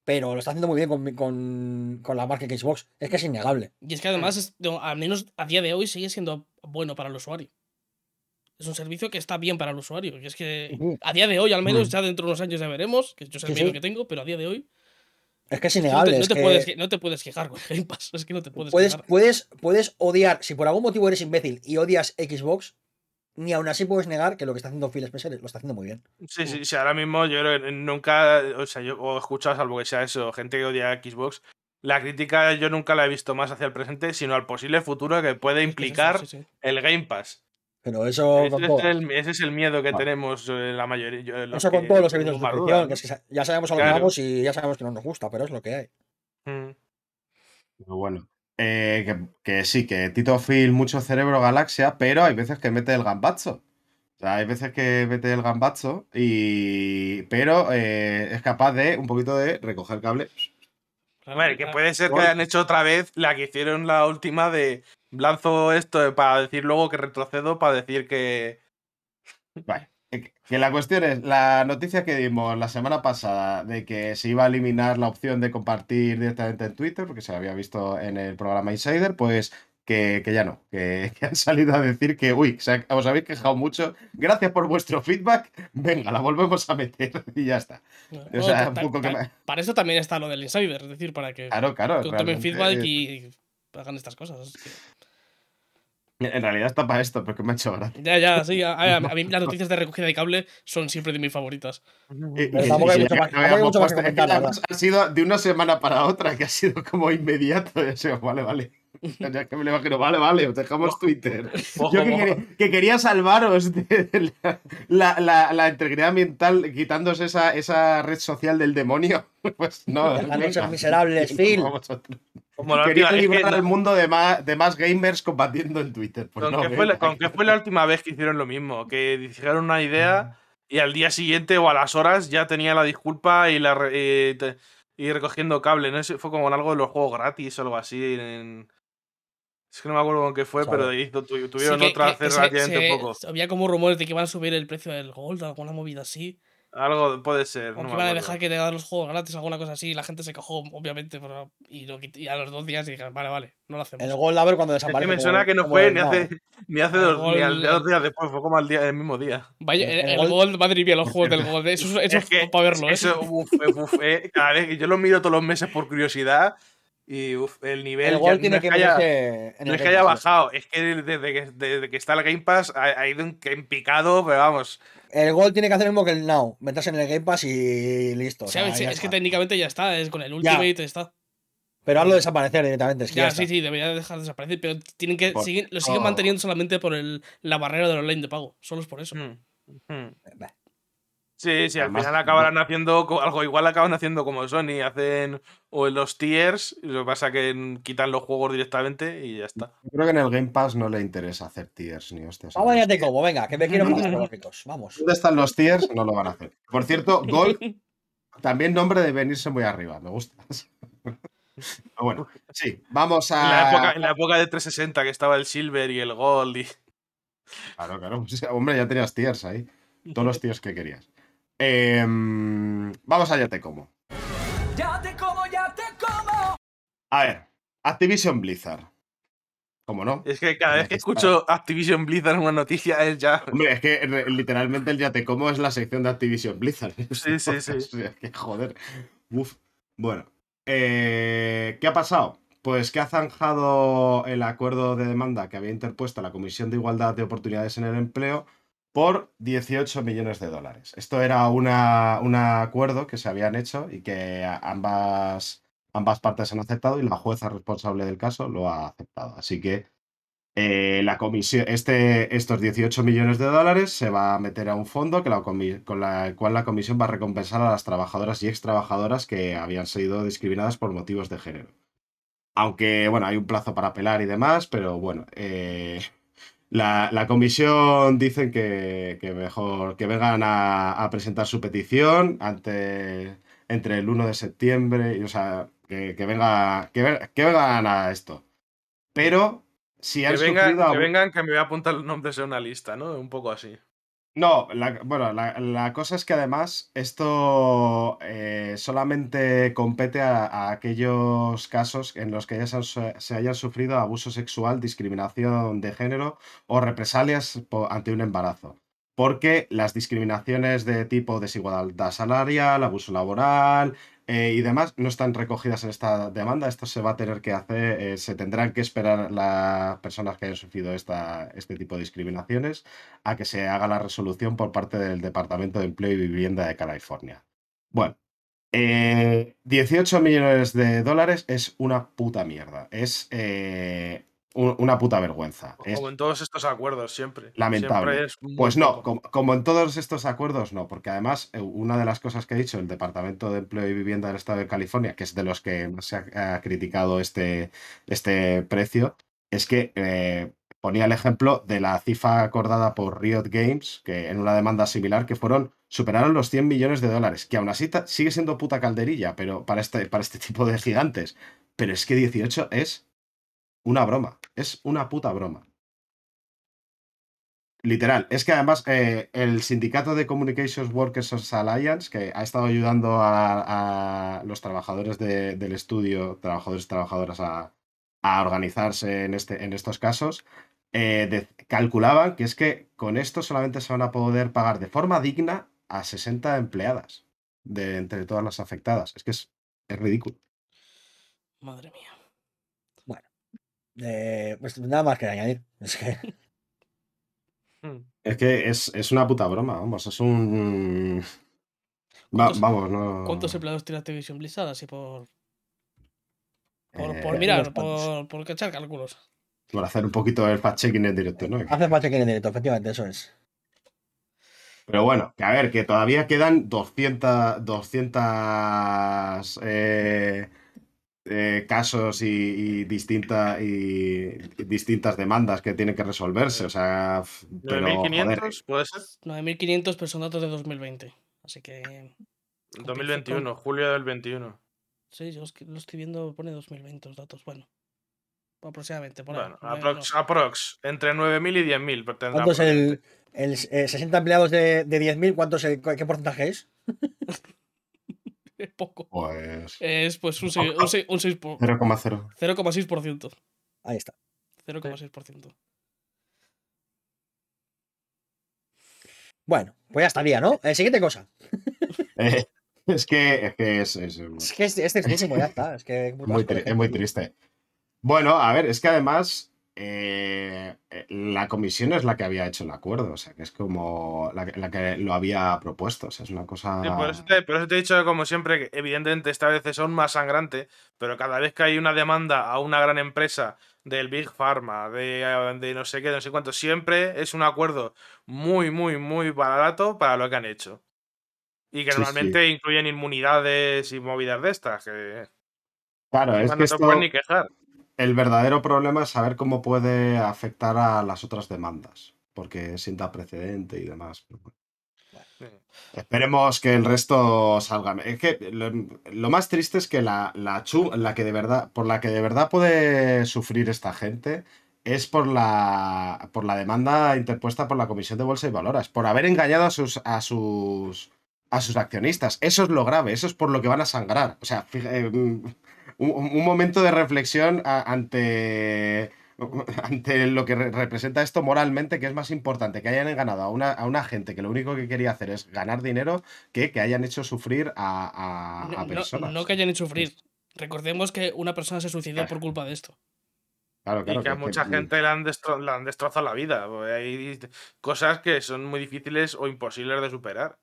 pero lo está haciendo muy bien con, con, con la marca Xbox, es que es innegable. Y es que además, es- no, al menos a día de hoy, sigue siendo bueno para el usuario. Es un servicio que está bien para el usuario. Y es que a día de hoy, al menos, Mm. ya dentro de unos años ya veremos, que yo sé el miedo sí. que tengo, pero a día de hoy Es que es no innegable. te, no te puedes, que- no te puedes quejar con el Game Pass. Es que no te puedes, puedes, quejar. puedes, puedes odiar, si por algún motivo eres imbécil y odias Xbox, ni aún así puedes negar que lo que está haciendo Phil Spencer lo está haciendo muy bien. Sí, sí, sí, ahora mismo yo creo que nunca, o sea, yo he escuchado, salvo que sea eso, gente que odia a Xbox, la crítica yo nunca la he visto más hacia el presente, sino al posible futuro que puede implicar sí, sí. el Game Pass. Pero eso Ese es, el, ese es el miedo que Vale. tenemos eh, la mayoría. yo- los Eso con que todos los servicios de suscripción, que es que sa- ya sabemos a lo que Claro. vamos y ya sabemos que no nos gusta, pero es lo que hay. Mm. Pero bueno. Eh, que, que sí, que Tito Phil, mucho cerebro galaxia, pero hay veces que mete el gambazo. O sea, hay veces que mete el gambazo y. Pero eh, es capaz de un poquito de recoger cable. Claro, Hombre, que puede ser que hayan hecho otra vez la que hicieron la última de lanzo esto para decir luego que retrocedo, para decir que. Vale. Que la cuestión es, la noticia que dimos la semana pasada de que se iba a eliminar la opción de compartir directamente en Twitter, porque se había visto en el programa Insider, pues que, que ya no, que, *laughs* que han salido a decir que, uy, os habéis quejado mucho, gracias por vuestro feedback, venga, la volvemos a meter *laughs* y ya está. Sea, un poco que Para eso también está lo del insider, es decir, para que Claro, claro. tomen feedback y hagan estas cosas. En realidad está para esto, porque me ha hecho gracia. Ya, ya, sí. A, a- a *laughs* mí las noticias de recogida de cable son siempre de mis favoritas. Tampoco hay mucho más- hay mucho más que comentar, la Ha sido de una semana para otra, que ha sido como inmediato. vale, vale. *laughs* Ya que me lo imagino, vale, vale, os dejamos Twitter. Ojo, Yo que, ojo. quería, que quería salvaros de la, la- la- la integridad ambiental quitándose esa, esa red social del demonio. *laughs* Pues no. Venga. ser miserables, Phil. Como la Quería última- es que librar no- al mundo de más, de más gamers combatiendo en Twitter. Pues ¿Con, no, qué fue la, venga. con qué fue la última vez que hicieron lo mismo? Que dijeron una idea y al día siguiente o a las horas ya tenía la disculpa y la re- y, te- y recogiendo cable. No sé, fue como en algo de los juegos gratis o algo así. en- Es que no me acuerdo con qué fue, pero hizo- tuvieron Sí, que- otra hace relativamente poco. Había como rumores de que iban a subir el precio del Gold, alguna movida así. Algo puede ser. O no iban a dejar que te dan los juegos gratis, alguna cosa así. y La gente se cojó, obviamente, pero- y, y a los dos días dijeron, vale, vale, no lo hacemos. El gol a ver cuando Es que desaparece. me suena que no fue ni hace, ni hace dos, ni gol- al- dos días después, fue como al día, el mismo día. Vaya, el- el, el Gold- Gold, madre mía, los juegos del Gold. Eso, *laughs* eso Es que para verlo, ¿eh? Eso, uf, eh, uf, eh, cada vez que yo lo miro todos los meses por curiosidad y uf, el nivel El gol no tiene es que haya, en no es que haya bajado, es que desde que, desde que está el Game Pass ha, ha ido en, en picado, pero vamos. El gol tiene que hacer lo mismo que el Now. Meterse en el Game Pass y listo. o Sí, sea, sí, ya es que técnicamente ya está, es con el Ya. Ultimate está. Pero hazlo desaparecer directamente. Es que Ya, ya sí, está. sí, debería dejar de desaparecer, pero tienen que Por- siguen- lo siguen oh. manteniendo solamente por el, la barrera del online de pago. Solo es por eso. Bah. Sí, sí, al Además, final acabarán haciendo algo igual, acaban haciendo como Sony, hacen o en los tiers, y lo que pasa que en- quitan los juegos directamente y ya está. Yo creo que en el Game Pass no le interesa hacer tiers ni hostias. Vamos allá de como, venga, que me quiero más tecnológicos. Vamos. ¿Dónde están los tiers? No lo van a hacer. Por cierto, Gold, también nombre de venirse muy arriba, me gusta. Pero bueno, sí, vamos En a. la, época, en la época de 360 que estaba el Silver y el Gold y... Claro, claro. pues, hombre, ya tenías tiers ahí. Todos los tiers que querías. Em, vamos allá, te como. Ya te como, ya te como. A ver, Activision Blizzard. ¿Cómo no? Es que cada vez que escucho Activision Blizzard en una noticia es ya... Hombre, es que literalmente el Ya te como es la sección de Activision Blizzard. Sí, *laughs* sí, sí. O sea, que joder. Uf. Bueno. eh, ¿Qué ha pasado? Pues que ha zanjado el acuerdo de demanda que había interpuesto la Comisión de Igualdad de Oportunidades en el Empleo por 18 millones de dólares. Esto era un acuerdo que se habían hecho y que ambas, ambas partes han aceptado y la jueza responsable del caso lo ha aceptado. Así que eh, la comisión, este, estos 18 millones de dólares se va a meter a un fondo que con la cual la comisión va a recompensar a las trabajadoras y ex trabajadoras que habían sido discriminadas por motivos de género. Aunque, bueno, hay un plazo para apelar y demás, pero bueno, eh, la, la comisión dicen que, que mejor que vengan a, a presentar su petición ante, entre el 1 de septiembre, y, o sea, que, que venga, que, ve- que vengan a esto. Pero si han Que vengan, sufrido que vengan, que me voy a apuntar los nombres en una lista, ¿no? Un poco así. No, bueno, la, cosa es que además esto eh, solamente compete a, aquellos casos en los que ya se, hayan sufrido abuso sexual, discriminación de género o represalias ante un embarazo. Porque las discriminaciones de tipo desigualdad salarial, abuso laboral eh, y demás no están recogidas en esta demanda. Esto se va a tener que hacer, eh, se tendrán que esperar las personas que hayan sufrido esta, este tipo de discriminaciones a que se haga la resolución por parte del Departamento de Empleo y Vivienda de California. Bueno, eh, 18 millones de dólares es una puta mierda. Es eh, una puta vergüenza. Es Como en todos estos acuerdos, siempre. Lamentable. Siempre es muy Pues no, como, como en todos estos acuerdos, no, porque además eh, una de las cosas que ha dicho el Departamento de Empleo y Vivienda del Estado de California, que es de los que más se ha, ha criticado este, este precio, es que eh, ponía el ejemplo de la cifra acordada por Riot Games, que en una demanda similar, que fueron, superaron los 100 millones de dólares, que aún así sigue siendo puta calderilla, pero para este, para este *laughs* tipo de gigantes. Pero es que 18 es una broma, es una puta broma. Literal, es que además eh, el sindicato de Communications Workers Alliance, que ha estado ayudando a, los trabajadores de- del estudio, trabajadores y trabajadoras, a, organizarse en, este, en estos casos, eh, calculaban que es que con esto solamente se van a poder pagar de forma digna a 60 empleadas de entre todas las afectadas. Es que es, es ridículo. Madre mía. Eh, pues nada más que añadir. *laughs* Es que Mm. Es que es, es una puta broma, vamos, es un... Va- ¿Cuántos- vamos, no... ¿Cuántos empleados tiene Activision Blizzard así por, por, por eh, mirar, por, por cachar cálculos? por hacer un poquito el fact-checking en directo, ¿no? hace que en directo, efectivamente, eso es. Pero bueno, que a ver, que todavía quedan 200, 200 eh, eh, casos y, y distinta- y distintas demandas que tienen que resolverse. O sea, f- pero, joder, 9.500 puede ser. 9.500, pero son datos de 2020. Así que. 2021, julio del 21. Sí, yo lo estoy viendo, pone 2020 los datos. Bueno, aproximadamente. Por ahí, Bueno, no me- aprox, aprox, entre 9.000 y 10.000. pero tendrá ¿Cuánto es por el, el eh, 60 empleados de, de 10.000? ¿Cuánto es el- ¿Qué porcentaje es? *laughs* Es *laughs* poco. pues Es pues un 6%. Un 6, un 6 por- 0,0. 0,6%. Ahí está. 0,6%. Bueno, pues ya estaría, ¿no? Eh, siguiente cosa. Eh, es que es, que es- es Es que es, es tristísimo, ya está. Es que. puto muy, es muy triste. Bueno, a ver, es que además eh, eh, la comisión es la que había hecho el acuerdo, o sea, que es como la, que- la que lo había propuesto, o sea, es una cosa... Sí, por, eso te, por eso te he dicho, como siempre, que evidentemente esta vez aún más sangrante, pero cada vez que hay una demanda a una gran empresa del Big Pharma, de, de no sé qué, de no sé cuánto, siempre es un acuerdo muy, muy, muy barato para lo que han hecho. Y que Sí, sí. normalmente incluyen inmunidades y movidas de estas, que Claro, es que no te esto, pueden ni quejar. El verdadero problema es saber cómo puede afectar a las otras demandas, porque sienta precedente y demás. Esperemos que el resto salga. Es que lo, lo más triste es que la, la, chu- la que de verdad, por la que de verdad puede sufrir esta gente es por la, por la demanda interpuesta por la Comisión de Bolsa y Valores, por haber engañado a sus, a sus, a sus accionistas. Eso es lo grave, eso es por lo que van a sangrar. O sea, fija- eh, un, un momento de reflexión a- ante, *laughs* ante lo que re- representa esto moralmente, que es más importante que hayan ganado a una, a una gente que lo único que quería hacer es ganar dinero que que hayan hecho sufrir a, a- a No, no- personas. no que hayan hecho sufrir. Recordemos que una persona se suicidó por culpa de esto. Claro, claro, y que a que- mucha gente le han, destro- le han destrozado la vida. porque Hay cosas que son muy difíciles o imposibles de superar.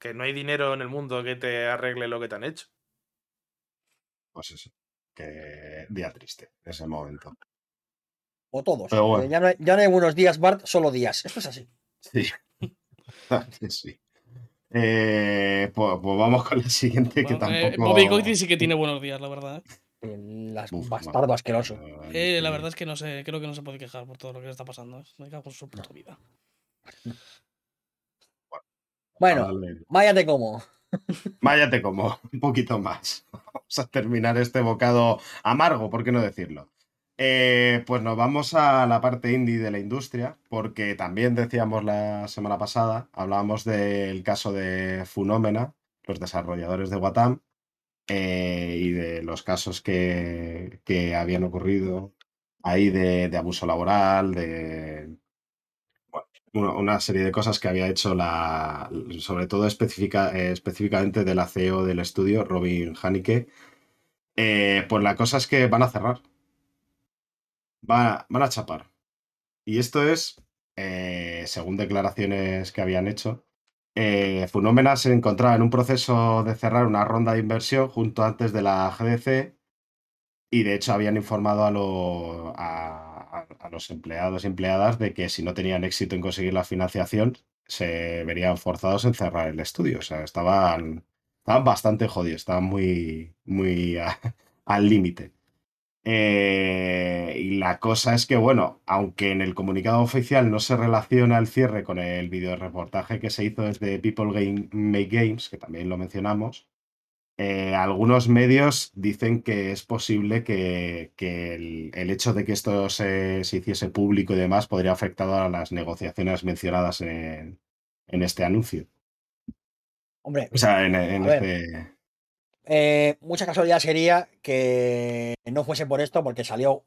Que no hay dinero en el mundo que te arregle lo que te han hecho. Pues eso. Que día triste, ese momento. O todos. Pero bueno. Eh, ya, no hay, ya no hay buenos días, Bart, solo días. Esto es así. Sí. *laughs* Sí. Eh, pues, pues vamos con la siguiente que eh, tampoco. Bobby Kotick sí que tiene buenos días, la verdad. ¿eh? El las- Uf, bastardo asqueroso. Eh, la verdad es que no sé, creo que no se puede quejar por todo lo que le está pasando. ¿eh? Me cago en su puta vida. *laughs* Bueno, váyate como. Váyate como, un poquito más. *laughs* Vamos a terminar este bocado amargo, ¿por qué no decirlo? Eh, pues nos vamos a la parte indie de la industria, porque también decíamos la semana pasada, hablábamos del caso de Funómena, los desarrolladores de Watam, eh, y de los casos que, que habían ocurrido ahí de, de abuso laboral, de una, serie de cosas que había hecho la, sobre todo específica, eh, específicamente de la CEO del estudio, Robin Haneke. Eh, pues la cosa es que van a cerrar. Va- van a chapar. Y esto es, eh, según declaraciones que habían hecho, Funómena se encontraba en un proceso de cerrar una ronda de inversión junto antes de la GDC y de hecho habían informado a, lo- a- a- los empleados y empleadas de que si no tenían éxito en conseguir la financiación, se verían forzados en cerrar el estudio. O sea, estaban, estaban bastante jodidos, estaban muy, muy *laughs* al límite. Eh, y la cosa es que, bueno, aunque en el comunicado oficial no se relaciona el cierre con el videoreportaje que se hizo desde People Game Make Games, que también lo mencionamos, eh, algunos medios dicen que es posible que, que el, el hecho de que esto se, se hiciese público y demás podría afectar a las negociaciones mencionadas en, en este anuncio. Hombre, O sea, en, en este... eh, mucha casualidad sería que no fuese por esto, porque salió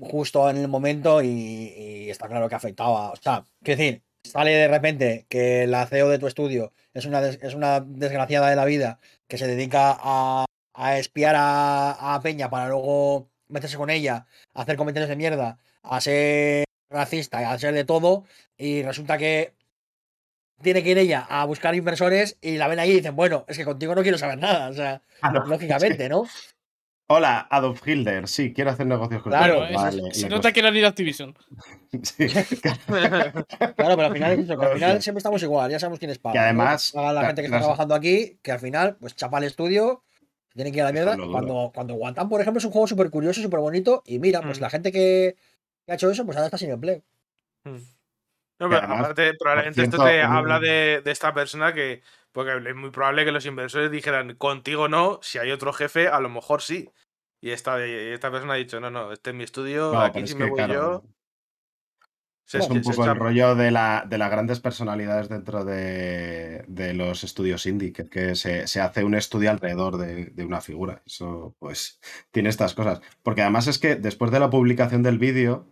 justo en el momento y, y está claro que afectaba. O sea, quiero decir, sale de repente que la CEO de tu estudio es una, des- es una desgraciada de la vida que se dedica a, a espiar a, a Peña para luego meterse con ella, a hacer comentarios de mierda, a ser racista, a ser de todo, y resulta que tiene que ir ella a buscar inversores y la ven ahí y dicen, bueno, es que contigo no quiero saber nada. O sea, *laughs* lógicamente, ¿no? Hola, Adolf Hitler. Sí, quiero hacer negocios con Claro. Bueno, Vale, eso- se nota que era de Activision. cosa- *laughs* Sí, Claro, pero al final es eso, que al final *laughs* siempre estamos igual, ya sabemos quién es paga. Que ¿no? además, Paga la la- gente que está trabajando aquí, que al final, pues chapa el estudio, tiene que ir a la mierda. Cuando, cuando Guantán, por ejemplo, es un juego súper curioso, súper bonito, y mira, pues Mm. la gente que, que ha hecho eso, pues ahora está sin empleo. No, Que pero además, aparte, probablemente esto te habla de, de esta persona que. Porque es muy probable que los inversores dijeran, contigo no, si hay otro jefe, a lo mejor sí. Y esta, y esta persona ha dicho, no, no, este es mi estudio, No, aquí si me voy claro, yo. Se, es un poco el rollo de, la, de las grandes personalidades dentro de, de los estudios indie, que, que se, se hace un estudio alrededor de, de una figura. Eso, pues, tiene estas cosas. Porque además es que después de la publicación del vídeo,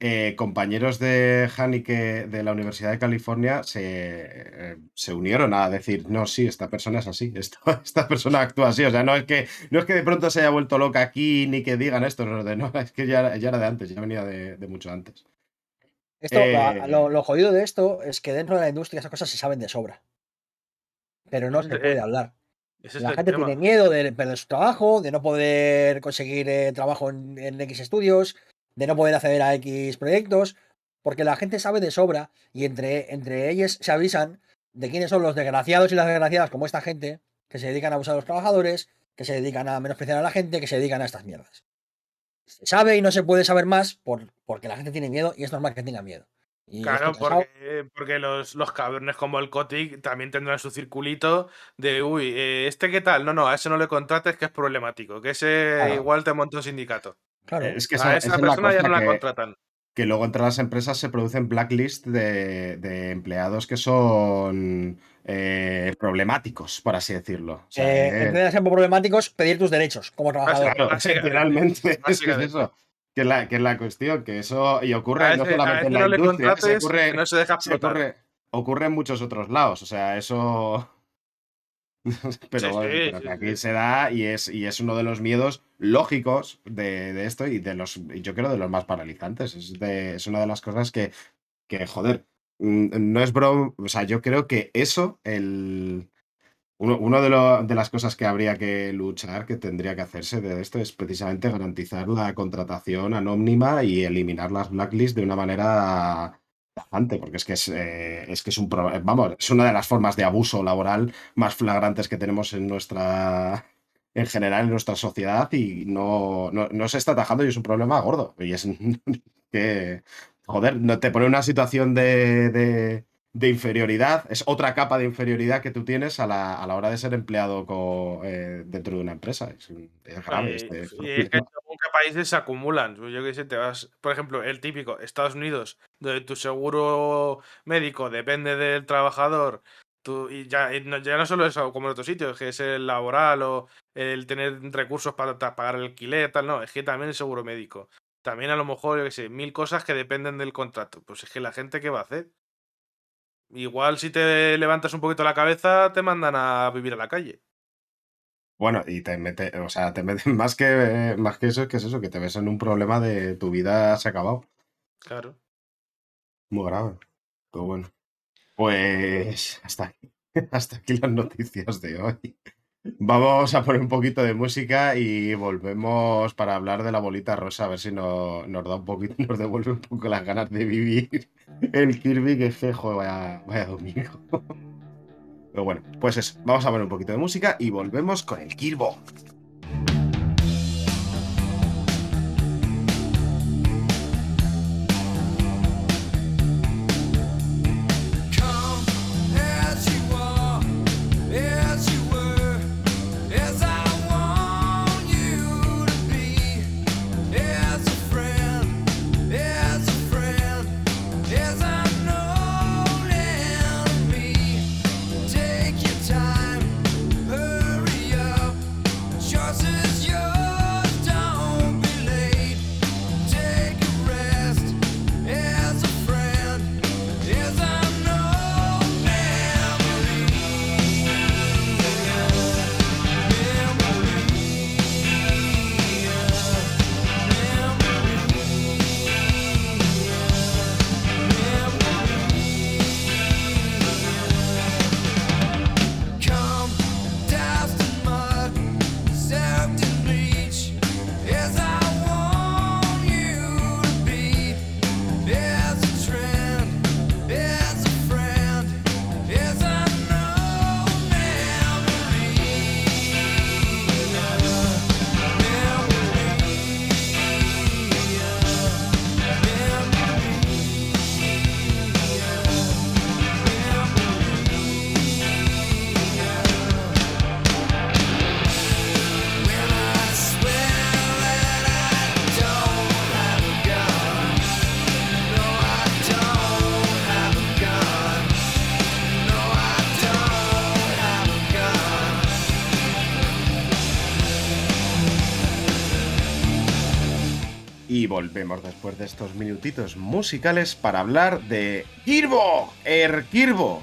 eh, compañeros de Haneke de la Universidad de California se, eh, se unieron a decir, no, sí, esta persona es así, *laughs* esto- esta persona actúa así. O sea, no es que, no es que de pronto se haya vuelto loca aquí ni que digan esto, no, de- no, *laughs* es que ya, ya era de antes, ya venía de, de mucho antes. Esto, Eh, lo, lo jodido de esto es que dentro de la industria esas cosas se saben de sobra. Pero no se puede hablar. es La el gente tema. tiene miedo de perder su trabajo, de no poder conseguir eh, trabajo en, en X estudios, de no poder acceder a X proyectos, porque la gente sabe de sobra y entre, entre ellos se avisan de quiénes son los desgraciados y las desgraciadas, como esta gente, que se dedican a abusar a los trabajadores, que se dedican a menospreciar a la gente, que se dedican a estas mierdas. Se sabe y no se puede saber más por, porque la gente tiene miedo y es normal que tenga miedo. Y Claro, porque, porque los, los cabrones como el Kotick también tendrán su circulito de, uy, eh, ¿este qué tal? No, no, a ese no le contrates que es problemático, que ese Claro. igual te monta un sindicato. Claro. Es que a esa, persona ya no la que- contratan. que luego entre las empresas se producen blacklist de, de empleados que son eh, problemáticos, por así decirlo. O sea, Eh, eh, problemáticos, pedir tus derechos como trabajador. claro, literalmente, *laughs* es que es eso. Que es, la, que es la cuestión, que eso y ocurre A no ese, solamente en la no industria, se contrates ocurre, que no se deja se ocurre, ocurre en muchos otros lados. O sea, eso. *laughs* pero, Sí, bueno, sí, pero sí, que aquí se da y es, y es uno de los miedos lógicos de, de esto y de los, yo creo de los más paralizantes. Es, de- es una de las cosas que, que joder, mm, no es broma. O sea, yo creo que eso, el. Uno, uno de, lo- de las cosas que habría que luchar, que tendría que hacerse de esto, es precisamente garantizar la contratación anónima y eliminar las blacklists de una manera tajante, porque es que es, eh, es que es un vamos, es una de las formas de abuso laboral más flagrantes que tenemos en nuestra en general en nuestra sociedad y no, no, no se está atajando y es un problema gordo. Y es *laughs* que, joder, no te pone una situación de, de- de inferioridad, es otra capa de inferioridad que tú tienes a la, a la hora de ser empleado eh, dentro de una empresa. Es, es grave. Y, este y según *laughs* *laughs* qué países se acumulan. Yo que sé, te vas, por ejemplo, el típico, Estados Unidos, donde tu seguro médico depende del trabajador, tú, y ya, y no, ya no solo eso, como en otros sitios, que es el laboral o el tener recursos para pagar el alquiler, tal, no, es que también el seguro médico. También a lo mejor, yo que sé, mil cosas que dependen del contrato. Pues es que la gente, ¿qué va a hacer? Igual si te levantas un poquito la cabeza, te mandan a vivir a la calle. Bueno, y te mete, o sea, te meten *laughs* más que, más que eso, es que es eso, que te ves en un problema de tu vida se ha acabado. Claro. Muy grave. Pero bueno. Pues hasta aquí. *laughs* Hasta aquí las noticias de hoy. Vamos a poner un poquito de música y volvemos para hablar de la bolita rosa, a ver si no- nos da un poquito, *laughs* nos devuelve un poco las ganas de vivir el Kirby, que es que, vaya, vaya domingo. Pero bueno, pues eso, vamos a poner un poquito de música y volvemos con el Kirbo. De estos minutitos musicales para hablar de Kirbo, el Kirbo,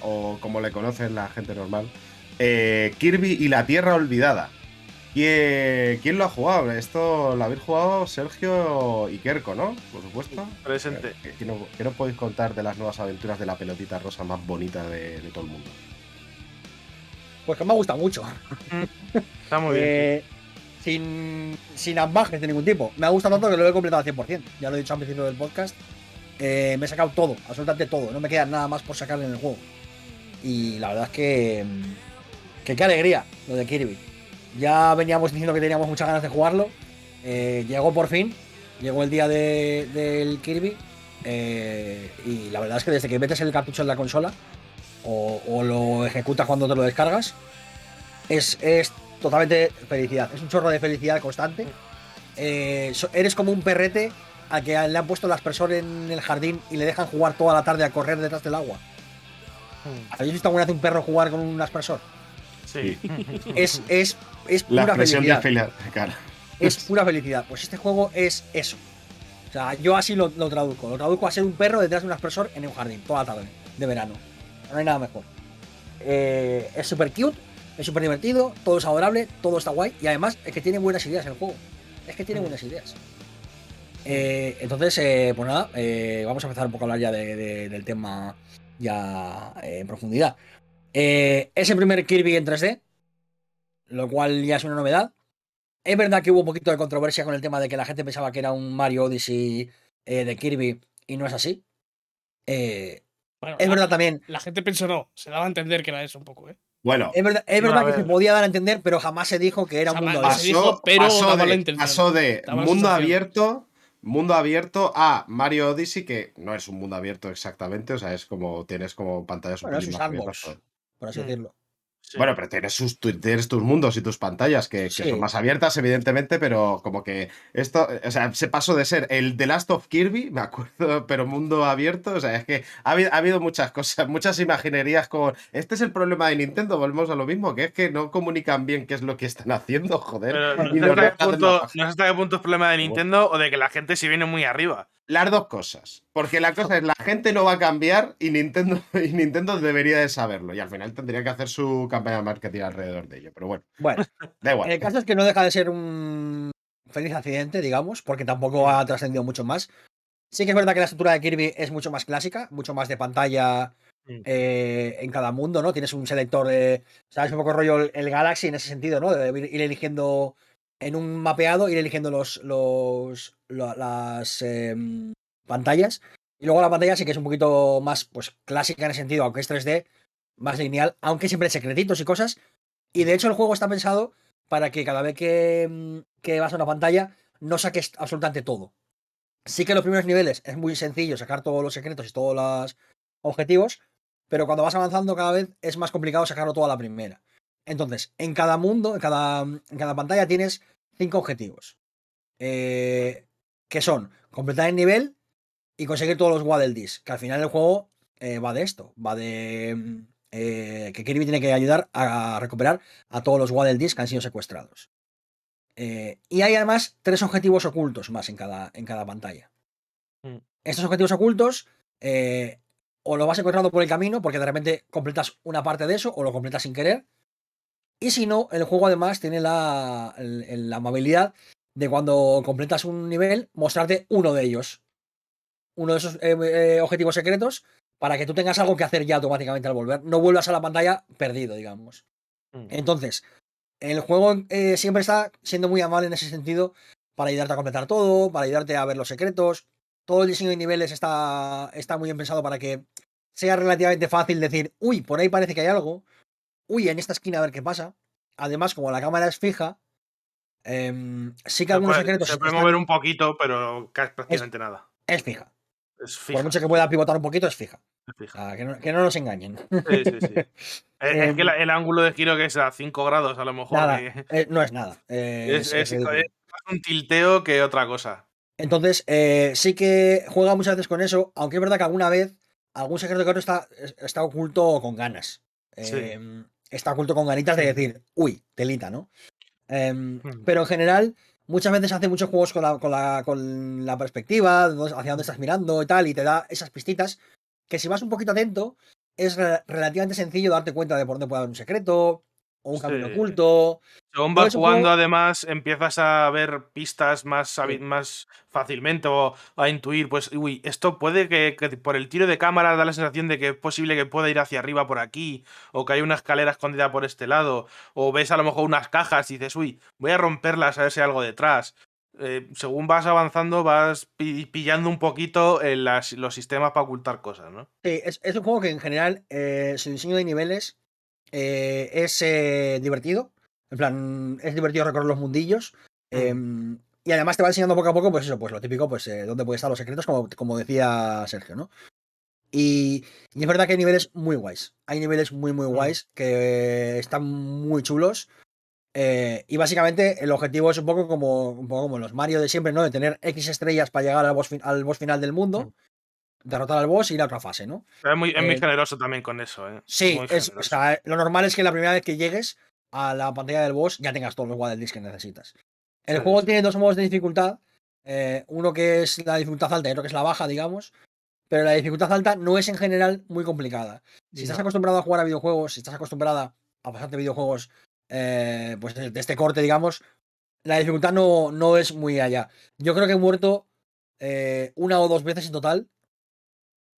o como le conocen la gente normal, eh, Kirby y la Tierra Olvidada. ¿Quién, lo ha jugado? Esto lo habéis jugado Sergio y Kerko, ¿no? Por supuesto. Presente. Eh, ¿Qué, no- qué nos podéis contar de las nuevas aventuras de la pelotita rosa más bonita de, de todo el mundo? Pues que me ha gustado mucho. Está muy bien. *laughs* Eh, sin, sin ambajes de ningún tipo. Me ha gustado tanto que lo he completado al 100%. Ya lo he dicho al principio del podcast. Eh, me he sacado todo, absolutamente todo. No me queda nada más por sacarle en el juego. Y la verdad es que. mm, Que qué alegría lo de Kirby. Ya veníamos diciendo que teníamos muchas ganas de jugarlo. Eh, llegó por fin. Llegó el día de- del Kirby. eh, y la verdad es que desde que metes el cartucho en la consola o, o lo ejecutas cuando te lo descargas, es, es totalmente felicidad. Es un chorro de felicidad constante. Eh, so- eres como un perrete al que le han puesto el aspersor en el jardín y le dejan jugar toda la tarde a correr detrás del agua. ¿Habéis visto alguna vez un perro jugar con un aspersor? Sí. Es, es, es pura felicidad. Cara. Es pura felicidad. Pues este juego es eso. O sea, yo así lo, lo traduzco. Lo traduzco a ser un perro detrás de un aspersor en un jardín, toda la tarde, de verano. No hay nada mejor. Eh, es súper cute, es súper divertido, todo es adorable, todo está guay. Y además es que tiene buenas ideas el juego. Es que tiene buenas ideas. Eh, entonces, eh, pues nada, eh, vamos a empezar un poco a hablar ya de- de- del tema ya en profundidad. Es el primer Kirby en 3D, lo cual ya es una novedad. Es verdad que hubo un poquito de controversia con el tema de que la gente pensaba que era un Mario Odyssey de Kirby y no es así. Bueno, es la- verdad también, La gente pensó no, se daba a entender que era eso un poco, ¿eh? Bueno, es verdad, es verdad que se podía dar a entender, pero jamás se dijo que era un mundo abierto. dijo, pero la de, pasó de mundo abierto, mundo abierto a Mario Odyssey, que no es un mundo abierto exactamente, o sea, es como tienes como pantallas Bueno, es un por así Mm. decirlo. Sí. Bueno, pero tienes, sus, tu- tienes tus mundos y tus pantallas que, que Sí. son más abiertas, evidentemente, pero como que esto, o sea, se pasó de ser el The Last of Kirby, me acuerdo, *laughs* pero mundo abierto, o sea, es que ha habido, ha habido muchas cosas, muchas imaginerías con, este es el problema de Nintendo, volvemos a lo mismo, que es que no comunican bien qué es lo que están haciendo, *laughs* joder. Pero no, sé hasta qué punto, la- no sé hasta qué punto es problema de Nintendo o de que la gente se viene muy arriba. Las dos cosas. Porque la cosa es, la gente no va a cambiar y Nintendo, *laughs* y Nintendo debería de saberlo. Y al final tendría que hacer su campaña de marketing alrededor de ello. Pero bueno, Bueno, *laughs* da igual. el caso es que no deja de ser un feliz accidente, digamos, porque tampoco ha trascendido mucho más. Sí que es verdad que la estructura de Kirby es mucho más clásica, mucho más de pantalla eh, en cada mundo, ¿no? Tienes un selector de. ¿Sabes? Un poco rollo el, el Galaxy en ese sentido, ¿no? De ir, ir eligiendo en un mapeado, ir eligiendo los, los lo- las em, pantallas. Y luego la pantalla sí que es un poquito más pues clásica en ese sentido, aunque es 3D, más lineal, aunque siempre hay secretitos y cosas. Y de hecho el juego está pensado para que cada vez que, mm, que vas a una pantalla no saques absolutamente todo. Sí que en los primeros niveles es muy sencillo sacar todos los secretos y todos los objetivos, pero cuando vas avanzando cada vez es más complicado sacarlo todo a la primera. Entonces, en cada mundo, en cada, en cada pantalla tienes cinco objetivos. eh, que son completar el nivel y conseguir todos los Waddle Dees. Que al final el juego eh, va de esto. Va de mm, eh, que Kirby tiene que ayudar a recuperar a todos los Waddle Dees que han sido secuestrados. Eh, y hay además tres objetivos ocultos más en cada, en cada pantalla. Mm. Estos objetivos ocultos o lo vas encontrando por el camino, porque de repente completas una parte de eso, o lo completas sin querer. Y si no, el juego además tiene la, la amabilidad de cuando completas un nivel, mostrarte uno de ellos. Uno de esos eh, eh, objetivos secretos, para que tú tengas algo que hacer ya automáticamente al volver. No vuelvas a la pantalla perdido, digamos. Mm. Entonces, el juego eh, siempre está siendo muy amable en ese sentido para ayudarte a completar todo, para ayudarte a ver los secretos. Todo el diseño de niveles está, está muy bien pensado para que sea relativamente fácil decir, uy, por ahí parece que hay algo. Uy, en esta esquina a ver qué pasa. Además, como la cámara es fija, em, sí que algunos secretos se puede están- mover un poquito, pero casi prácticamente nada. es fija. Es Por mucho que pueda pivotar un poquito, es fija. es O fija. sea, que, no, que no nos engañen. Sí, sí, sí. Es, *laughs* es que Em, la- el ángulo de giro que es a 5 grados, a lo mejor. Nada, eh, eh, no es nada. eh, es, es- un tilteo que otra cosa. Entonces, eh, sí que juega muchas veces con eso, aunque es verdad que alguna vez algún secreto que otro está, está oculto con ganas. Sí. Eh, Está oculto con ganitas de decir, uy, telita, ¿no? Em, Hmm. Pero en general, muchas veces hace muchos juegos con la, con la, con la perspectiva, hacia dónde estás mirando y tal, y te da esas pistitas que si vas un poquito atento, es re- relativamente sencillo darte cuenta de por dónde puede haber un secreto o un camino Sí. oculto. Según vas jugando, juego- además, empiezas a ver pistas más, Sí. más fácilmente o a intuir, pues, uy, esto puede que, que por el tiro de cámara da la sensación de que es posible que pueda ir hacia arriba por aquí, o que hay una escalera escondida por este lado, o ves a lo mejor unas cajas y dices, uy, voy a romperlas a ver si hay algo detrás. Eh, según vas avanzando, vas pi- pillando un poquito eh, las- los sistemas para ocultar cosas, ¿no? Sí, es, es un juego que en general eh, su diseño de niveles eh, es eh, divertido. En plan, es divertido recorrer los mundillos. em, y además te va enseñando poco a poco, pues eso, pues lo típico, pues eh, dónde pueden estar los secretos, como, como decía Sergio, ¿no? Y, y es verdad que hay niveles muy guays. Hay niveles muy, muy guays que están muy chulos. y básicamente el objetivo es un poco como un poco como los Mario de siempre, ¿no? De tener X estrellas para llegar al boss, al boss final del mundo, derrotar al boss y ir a otra fase, ¿no? Es muy, es muy Eh, generoso también con eso, ¿eh? Sí, es, o sea, lo normal es que la primera vez que llegues a la pantalla del boss ya tengas todos los Waddle Dees que necesitas. El Sí, juego sí. tiene dos modos de dificultad. eh, uno que es la dificultad alta y otro que es la baja, digamos. Pero la dificultad alta no es en general muy complicada. Si estás No. acostumbrado a jugar a videojuegos, si estás acostumbrada a pasarte videojuegos eh, pues de, de este corte, digamos, la dificultad no, no es muy allá. Yo creo que he muerto eh, una o dos veces en total.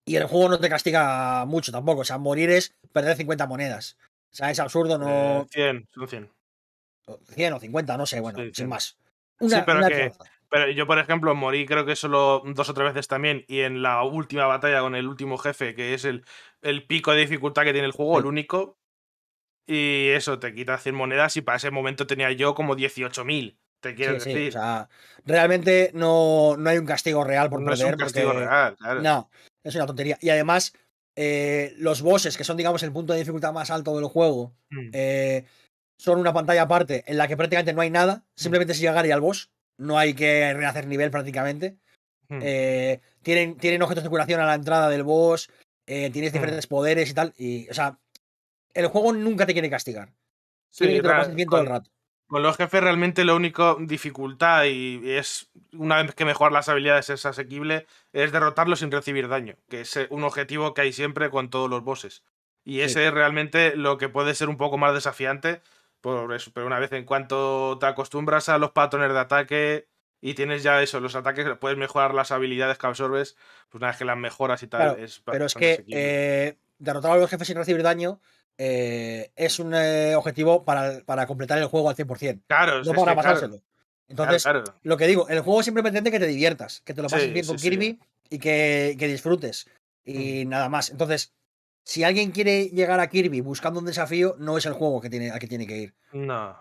Y el juego no te castiga mucho tampoco. O sea, morir es perder 50 monedas. O sea, es absurdo, no. Eh, 100, son 100. 100 o 50, no sé, bueno, Sí, sin sí. más. Una, pero una que-. Pero yo, por ejemplo, morí creo que solo dos o tres veces también. Y en la última batalla con el último jefe, que es el, el pico de dificultad que tiene el juego, Sí. el único. Y eso, te quita 100 monedas. Y para ese momento tenía yo como 18.000. Te quiero Sí, sí, decir. o sea, realmente no, no hay un castigo real por no es perder. un castigo porque- real, claro. No, es una tontería. Y además, eh, los bosses, que son, digamos, el punto de dificultad más alto del juego, Mm. eh, son una pantalla aparte en la que prácticamente no hay nada. Simplemente es llegar y al boss. No hay que rehacer nivel prácticamente. Mm. Eh, tienen, tienen objetos de curación a la entrada del boss. tienes Mm. diferentes poderes y tal. Y, o sea, el juego nunca te quiere castigar. Sí, Quiere que te lo ra- pases bien todo el rato. Con los jefes realmente lo único dificultad y es una vez que mejorar las habilidades es asequible es derrotarlos sin recibir daño, que es eh, un objetivo que hay siempre con todos los bosses. Y Sí. ese es realmente lo que puede ser un poco más desafiante, por eso, pero una vez en cuanto te acostumbras a los patrones de ataque y tienes ya eso, los ataques, puedes mejorar las habilidades que absorbes, pues una vez que las mejoras y tal, Claro, es Pero es que eh, derrotar a los jefes sin recibir daño eh, es un eh, objetivo para, para completar el juego al 100%, Claro, no para pasárselo. claro, Entonces, claro. lo que digo, el juego siempre pretende que te diviertas, que te lo pases Sí, bien con sí. Kirby y que, que disfrutes. Y nada más. Entonces, si alguien quiere llegar a Kirby buscando un desafío, no es el juego que tiene, al que tiene que ir. No.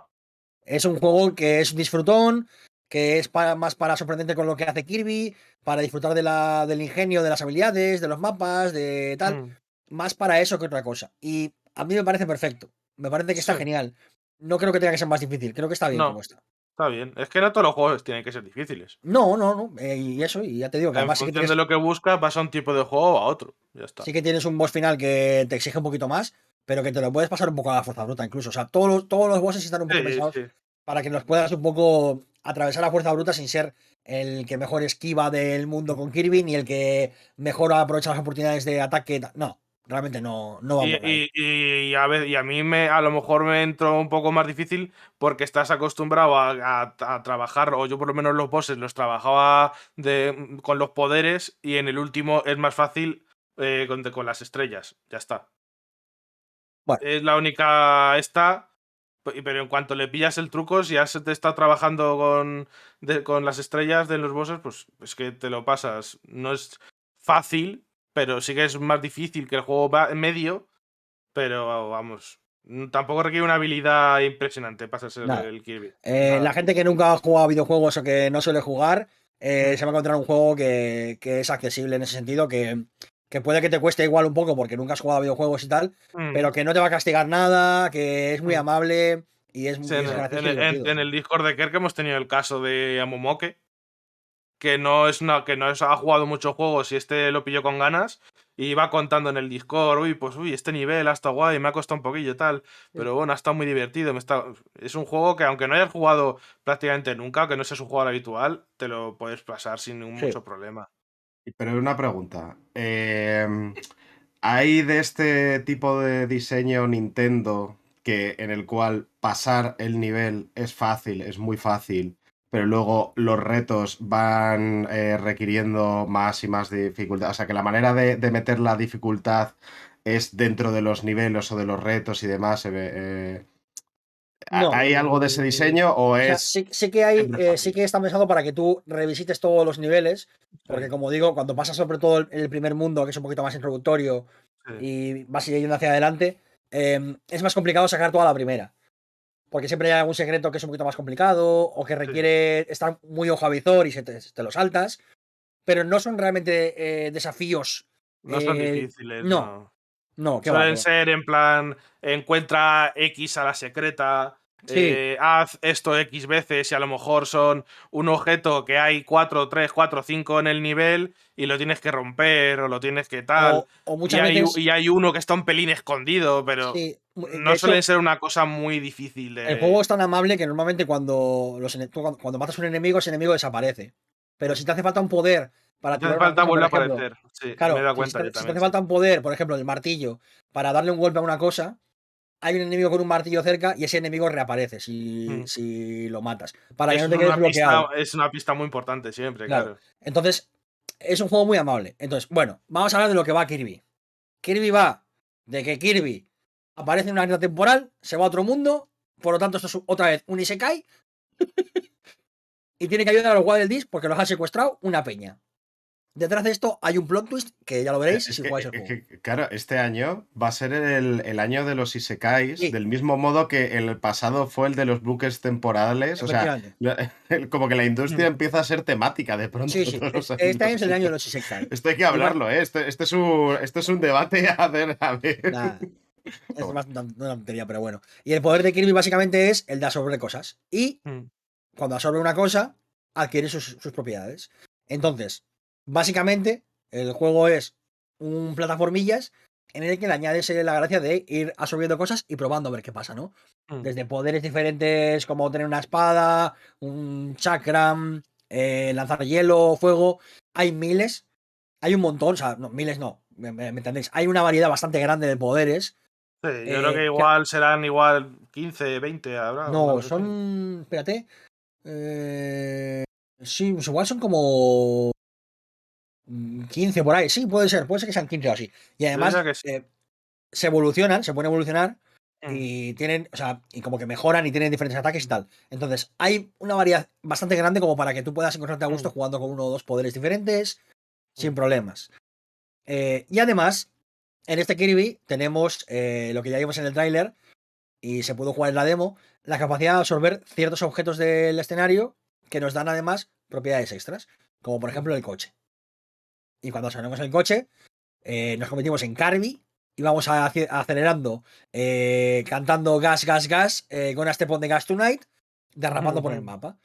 Es un juego que es un disfrutón, que es para, más para sorprendente con lo que hace Kirby, para disfrutar de la, del ingenio, de las habilidades, de los mapas, de tal. Mm. Más para eso que otra cosa. Y a mí me parece perfecto. Me parece que está Sí. genial. No creo que tenga que ser más difícil. Creo que está bien No. como está. Está bien. Es que no todos los juegos tienen que ser difíciles. No, no, no. eh, y eso, y ya te digo que En además sí que, función tienes, de lo que buscas, vas a un tipo de juego o a otro. Ya está. sí que tienes un boss final que te exige un poquito más, pero que te lo puedes pasar un poco a la fuerza bruta incluso. O sea, todos los, todos los bosses están un poco Sí, sí. para que los puedas un poco atravesar a fuerza bruta sin ser el que mejor esquiva del mundo con Kirby, ni el que mejor aprovecha las oportunidades de ataque. ta- No, realmente no, no va Y, ahí. y- y a, ver, y a mí me, a lo mejor me entró un poco más difícil porque estás acostumbrado a, a- a trabajar, o yo por lo menos los bosses los trabajaba de, con los poderes y en el último es más fácil eh, con, con las estrellas. Ya está. Bueno. Es la única esta, pe- pero en cuanto le pillas el truco, si ya se te está trabajando con, de- con las estrellas de los bosses, pues es que te lo pasas. No es fácil, pero sí que es más difícil que el juego va en medio. Pero vamos, mm, tampoco requiere una habilidad impresionante pasarse Nada. el Kirby. Eh, la gente que nunca ha jugado a videojuegos o que no suele jugar, eh, se va a encontrar un juego que, que es accesible en ese sentido, que, que puede que te cueste igual un poco porque nunca has jugado a videojuegos y tal, Mm. pero que no te va a castigar nada, que es muy Mm. amable y es muy Sí, en, en el- en- Discord de Kerk hemos tenido el caso de Amomoke, que no es una, que no es- ha jugado muchos juegos y este lo pilló con ganas. Y va contando en el Discord, uy, pues uy, este nivel ha estado guay, me ha costado un poquillo tal. Pero bueno, ha estado muy divertido. Me está... Es un juego que aunque no hayas jugado prácticamente nunca, que no seas un jugador habitual, te lo puedes pasar sin ningún Sí. mucho problema. Pero una pregunta. em, ¿Hay de este tipo de diseño Nintendo que en el cual pasar el nivel es fácil, es muy fácil, pero luego los retos van eh, requiriendo más y más dificultad? O sea, que la manera de, de meter la dificultad es dentro de los niveles o de los retos y demás. eh, No. ¿Hay algo de ese diseño o O sea, es... sí, sí que hay, eh, sí que está pensado para que tú revisites todos los niveles, porque como digo, cuando pasas sobre todo el, el primer mundo, que es un poquito más introductorio, Sí. y vas yendo hacia adelante, eh, es más complicado sacar toda la primera. Porque siempre hay algún secreto que es un poquito más complicado o que requiere estar muy ojo a visor y se te, te lo saltas. Pero no son realmente eh, desafíos. No son eh, difíciles. no, no. No, Suelen va. ser en plan, encuentra X a la secreta, Sí. eh, haz esto X veces y a lo mejor son un objeto que hay 4, 3, 4, 5 en el nivel y lo tienes que romper o lo tienes que tal. O, o y, muchas hay, veces. y hay uno que está un pelín escondido, pero sí, de no hecho, suele ser una cosa muy difícil de... El juego es tan amable que normalmente cuando, los, cuando, matas a un enemigo, ese enemigo desaparece. Pero si te hace falta un poder para No hace falta vuelve a aparecer. Sí, Claro, me he dado si cuenta te- si te hace falta un poder, por ejemplo, el martillo, para darle un golpe a una cosa, hay un enemigo con un martillo cerca y ese enemigo reaparece si, Mm. si lo matas. Para que Es no te quedes una, bloqueado. pista, es una pista muy importante siempre, Claro. claro. Entonces, es un juego muy amable. Entonces, bueno, vamos a hablar de lo que va Kirby. Kirby va de que Kirby aparece en una línea temporal, se va a otro mundo, por lo tanto, esto es otra vez un Isekai. *laughs* y tiene que ayudar a los Wild Disc porque los ha secuestrado una peña. Detrás de esto hay un plot twist que ya lo veréis Es si que- jugáis el es juego. que, claro, este año va a ser el, el año de los Isekais, Sí. del mismo modo que el pasado fue el de los buques temporales. O sea, *laughs* la- como que la industria Mm. empieza a ser temática de pronto. Sí, sí. *laughs* Este año es el año de los Isekai. Esto hay que hablarlo, ¿eh? Este, este es un, este es un debate a ver. A ver. Nah, *laughs* es más una, una tontería, pero bueno. Y el poder de Kirby básicamente es el de absorber cosas. Y Mm. cuando absorbe una cosa, adquiere sus, sus propiedades. Entonces, básicamente, el juego es un plataformillas en el que le añades eh, la gracia de ir absorbiendo cosas y probando a ver qué pasa, ¿no? Mm. Desde poderes diferentes como tener una espada, un chakram, eh, lanzar hielo, fuego. Hay miles, hay un montón, o sea, no, miles no, me, entendéis. Hay una variedad bastante grande de poderes. Sí, yo Eh, creo que que- igual serán igual 15, 20, habrá. No, son. Espérate. eh, sí, pues igual son como. Mm, 15 por ahí. Sí, puede ser. Puede ser que sean 15 o así. Y además, sí. eh, se evolucionan, se pueden evolucionar Mm. y tienen, o sea, y como que mejoran y tienen diferentes ataques y tal. Entonces, hay una variedad bastante grande como para que tú puedas encontrarte a gusto Mm. jugando con uno o dos poderes diferentes sin problemas. Eh, y además, en este Kirby tenemos eh, lo que ya vimos en el tráiler y se pudo jugar en la demo, la capacidad de absorber ciertos objetos del escenario que nos dan además propiedades extras, como por ejemplo el coche. Y cuando sonamos el coche, eh, nos convertimos en Kirby y vamos a- acelerando, eh, cantando gas, gas, gas, eh, con este pon de Gas Tonight, derrapando por el mapa.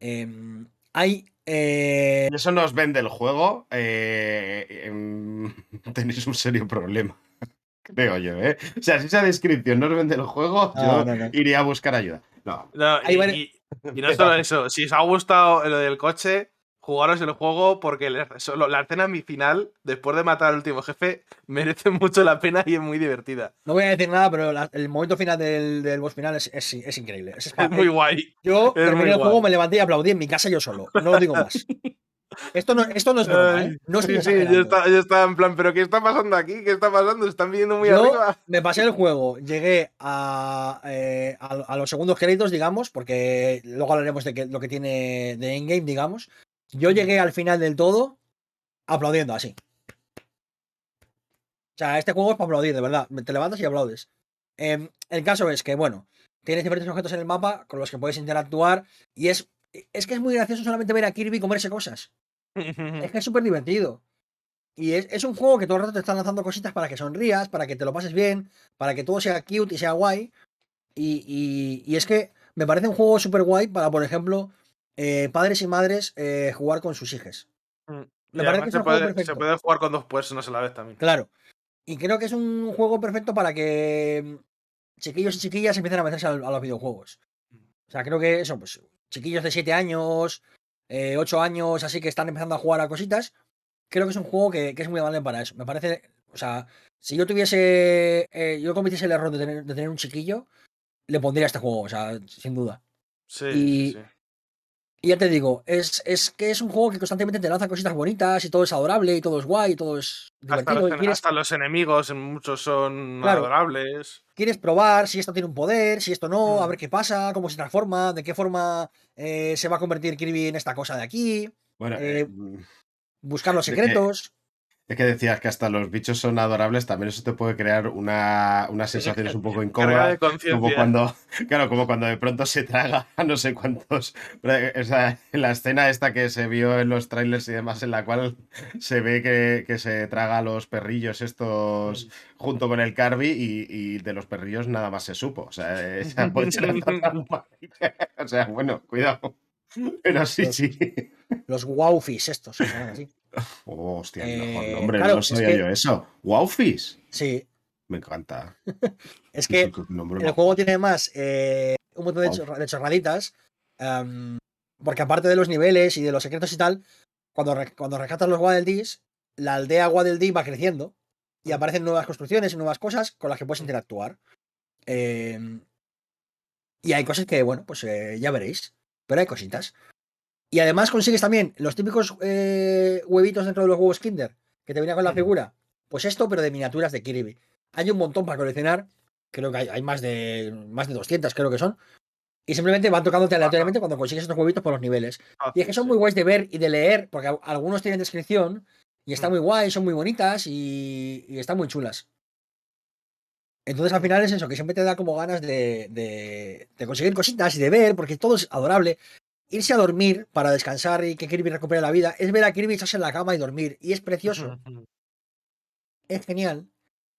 Em, hay eh, eso nos vende el juego. eh, em, *laughs* tenéis un serio problema. *laughs* Creo yo, ¿eh? O sea, si esa descripción nos vende el juego, No, yo no, no. iría a buscar ayuda. No. No, Hay y, vari- y- y no solo eso, si os ha gustado lo del coche, jugaros el juego porque la- solo la escena mi final, después de matar al último jefe, *laughs* merece mucho la pena y es muy divertida. No voy a decir nada, pero la- el momento final del, del boss final es, es- es increíble. Es Es muy guay. yo terminé el juego, me levanté y aplaudí en mi casa yo solo. No lo digo más. *laughs* Esto no, esto no es broma, ¿eh? No estoy sí, sí, yo exagerando. estaba, yo estaba en plan, ¿pero qué está pasando aquí? ¿Qué está pasando? Se están viendo muy Yo arriba. me pasé el juego, llegué a, eh, a, a los segundos créditos, digamos, porque luego hablaremos de que, lo que tiene de endgame, digamos. Yo llegué al final del todo aplaudiendo así. O sea, este juego es para aplaudir, de verdad. Te levantas y aplaudes. Em, el caso es que, bueno, tienes diferentes objetos en el mapa con los que puedes interactuar y es, es que es muy gracioso solamente ver a Kirby comerse cosas. *laughs* Es que es súper divertido. Y es, es un juego que todo el rato te están lanzando cositas para que sonrías, para que te lo pases bien, para que todo sea cute y sea guay. Y, y- y es que me parece un juego súper guay para, por ejemplo, eh, padres y madres eh, jugar con sus hijas. Mm. Me Y parece además que es se un juego puede, se perfecto. puede jugar con dos personas a la vez también. Claro. Y creo que es un juego perfecto para que mm, chiquillos y chiquillas empiecen a meterse a, los videojuegos. O sea, creo que eso, pues, chiquillos de 7 años, 8 años, así que están empezando a jugar a cositas. Creo que es un juego que, que es muy amable para eso. Me parece, o sea, si yo tuviese, eh, yo cometiese el error de tener, de tener un chiquillo, le pondría este juego, o sea, sin duda. Sí, Y- sí. Y ya te digo, es, es que es un juego que constantemente te lanza cositas bonitas y todo es adorable y todo es guay y todo es Hasta los, y en- quieres- hasta los enemigos, en muchos son Claro. adorables. quieres probar si esto tiene un poder, si esto no, a Mm. ver qué pasa, cómo se transforma, de qué forma eh, se va a convertir Kirby en esta cosa de aquí, Bueno, Eh, eh, buscar los secretos. Es que decías que hasta los bichos son adorables, también eso te puede crear una, unas sensaciones un poco incómodas. Como cuando, claro, como cuando de pronto se traga a *laughs* no sé cuántos. O sea, la escena esta que se vio en los trailers y demás, en la cual se ve que, que se traga a los perrillos estos junto con el Carby y, y de los perrillos nada más se supo. O sea, *laughs* esa. *laughs* O sea, bueno, cuidado. Pero sí, sí. Los wowfish estos, así. Oh, hostia, el Eh, mejor nombre, claro, no es sabía que- yo eso. Wowfish. Sí, Me encanta. *laughs* es que nombre el juego tiene más eh, un montón de, Wow. de chorraditas, em, porque aparte de los niveles y de los secretos y tal, cuando, re- cuando rescatas los Waddle Dees, la aldea Waddle Dee va creciendo y aparecen nuevas construcciones y nuevas cosas con las que puedes interactuar. Em, y hay cosas que, bueno, pues eh, ya veréis, pero hay cositas. Y además consigues también los típicos eh, huevitos dentro de los huevos Kinder que te venía con la figura. Pues esto, pero de miniaturas de Kirby. Hay un montón para coleccionar. Creo que hay, hay más, de, más de 200, creo que son. Y simplemente van tocándote aleatoriamente cuando consigues estos huevitos por los niveles. Y es que son muy guays de ver y de leer, porque algunos tienen descripción y están Mm. muy guays, son muy bonitas y, y están muy chulas. Entonces al final es eso, que siempre te da como ganas de, de- de conseguir cositas y de ver, porque todo es adorable. Irse a dormir para descansar y que Kirby recupere la vida es ver a Kirby echarse en la cama y dormir. Y es precioso, es genial.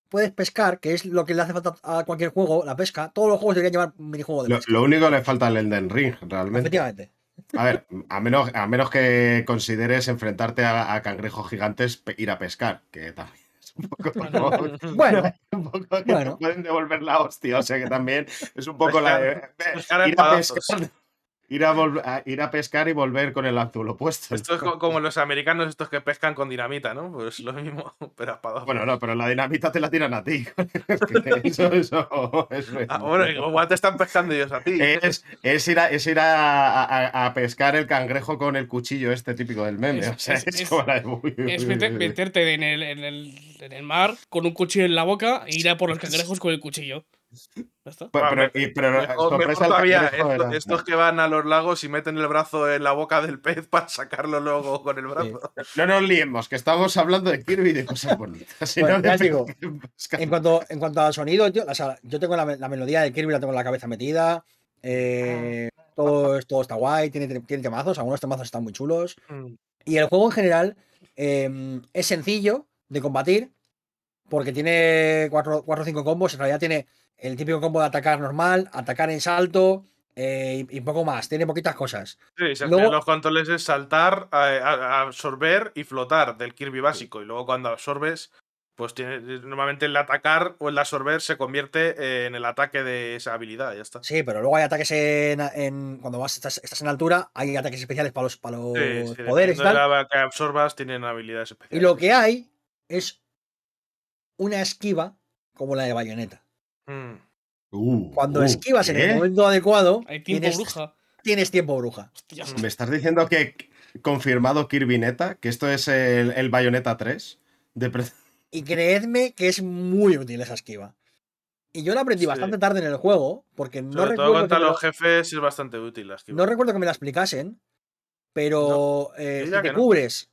Puedes pescar, que es lo que le hace falta a cualquier juego, la pesca. Todos los juegos deberían llevar un minijuego de Lo, pesca. lo único que le falta al Elden Ring, realmente. Efectivamente. A ver, a menos, a menos que consideres enfrentarte a, a cangrejos gigantes, pe- ir a pescar, que también es un poco. Bueno, *laughs* un poco *laughs* que Bueno. te pueden devolver la hostia, o sea que también es un poco la de. Pescar- pescar en ir a pescar. Ir, a ir a pescar y volver con el anzuelo puesto. Esto es co- como los americanos estos que pescan con dinamita, ¿no? Pues lo mismo, *laughs* pero a dos. Bueno, no, pero la dinamita te la tiran a ti. *laughs* Eso, eso, eso es- Ah, bueno, igual te están pescando ellos a ti. Es, es ir, a, es ir a, a- a pescar el cangrejo con el cuchillo este típico del meme. Es- o sea, es- como la de- uy. meterte en el, en, el, en el mar con un cuchillo en la boca e ir a por los cangrejos con el cuchillo. ¿Ya está? Pero, pero- y- pero Mejor, mejor sorpresa el todavía, esto- estos que van a los lagos y meten el brazo en la boca del pez para sacarlo luego con el brazo. No nos liemos, que estamos hablando de Kirby y de cosas bonitas. Bueno, *laughs* no digo. En cuanto, en cuanto al sonido, tío, o sea, yo tengo la, me- la melodía de Kirby, la tengo en la cabeza metida. eh, todo, todo está guay, tiene, tiene temazos, algunos temazos están muy chulos. Mm. Y el juego en general eh, es sencillo de combatir porque tiene 4 o 5 combos. En realidad tiene el típico combo de atacar normal, atacar en salto eh, y, y poco más. Tiene poquitas cosas. Sí, si Luego- los controles es saltar, a- a- absorber y flotar del Kirby básico. Y luego cuando absorbes, pues tiene, normalmente el atacar o el absorber se convierte eh, en el ataque de esa habilidad. Ya está. Sí, pero luego hay ataques en, en- cuando vas, estás, estás en altura, hay ataques especiales para los, para los Sí, sí, poderes y tal. la que absorbas, tienen habilidades especiales. Y lo que hay es una esquiva como la de bayoneta. Mm. Uh, Cuando uh, esquivas en el momento adecuado, Hay tiempo tienes, bruja. tienes tiempo bruja. Hostias. ¿Me estás diciendo que confirmado Kirby Neta, que esto es el, el Bayonetta 3? De pre- *laughs* Y creedme que es muy útil esa esquiva. Y yo la aprendí Sí. bastante tarde en el juego, porque no Sobre todo recuerdo, que contra los jefes es bastante útil la esquiva. no recuerdo que me la explicasen, pero eh, si te no. cubres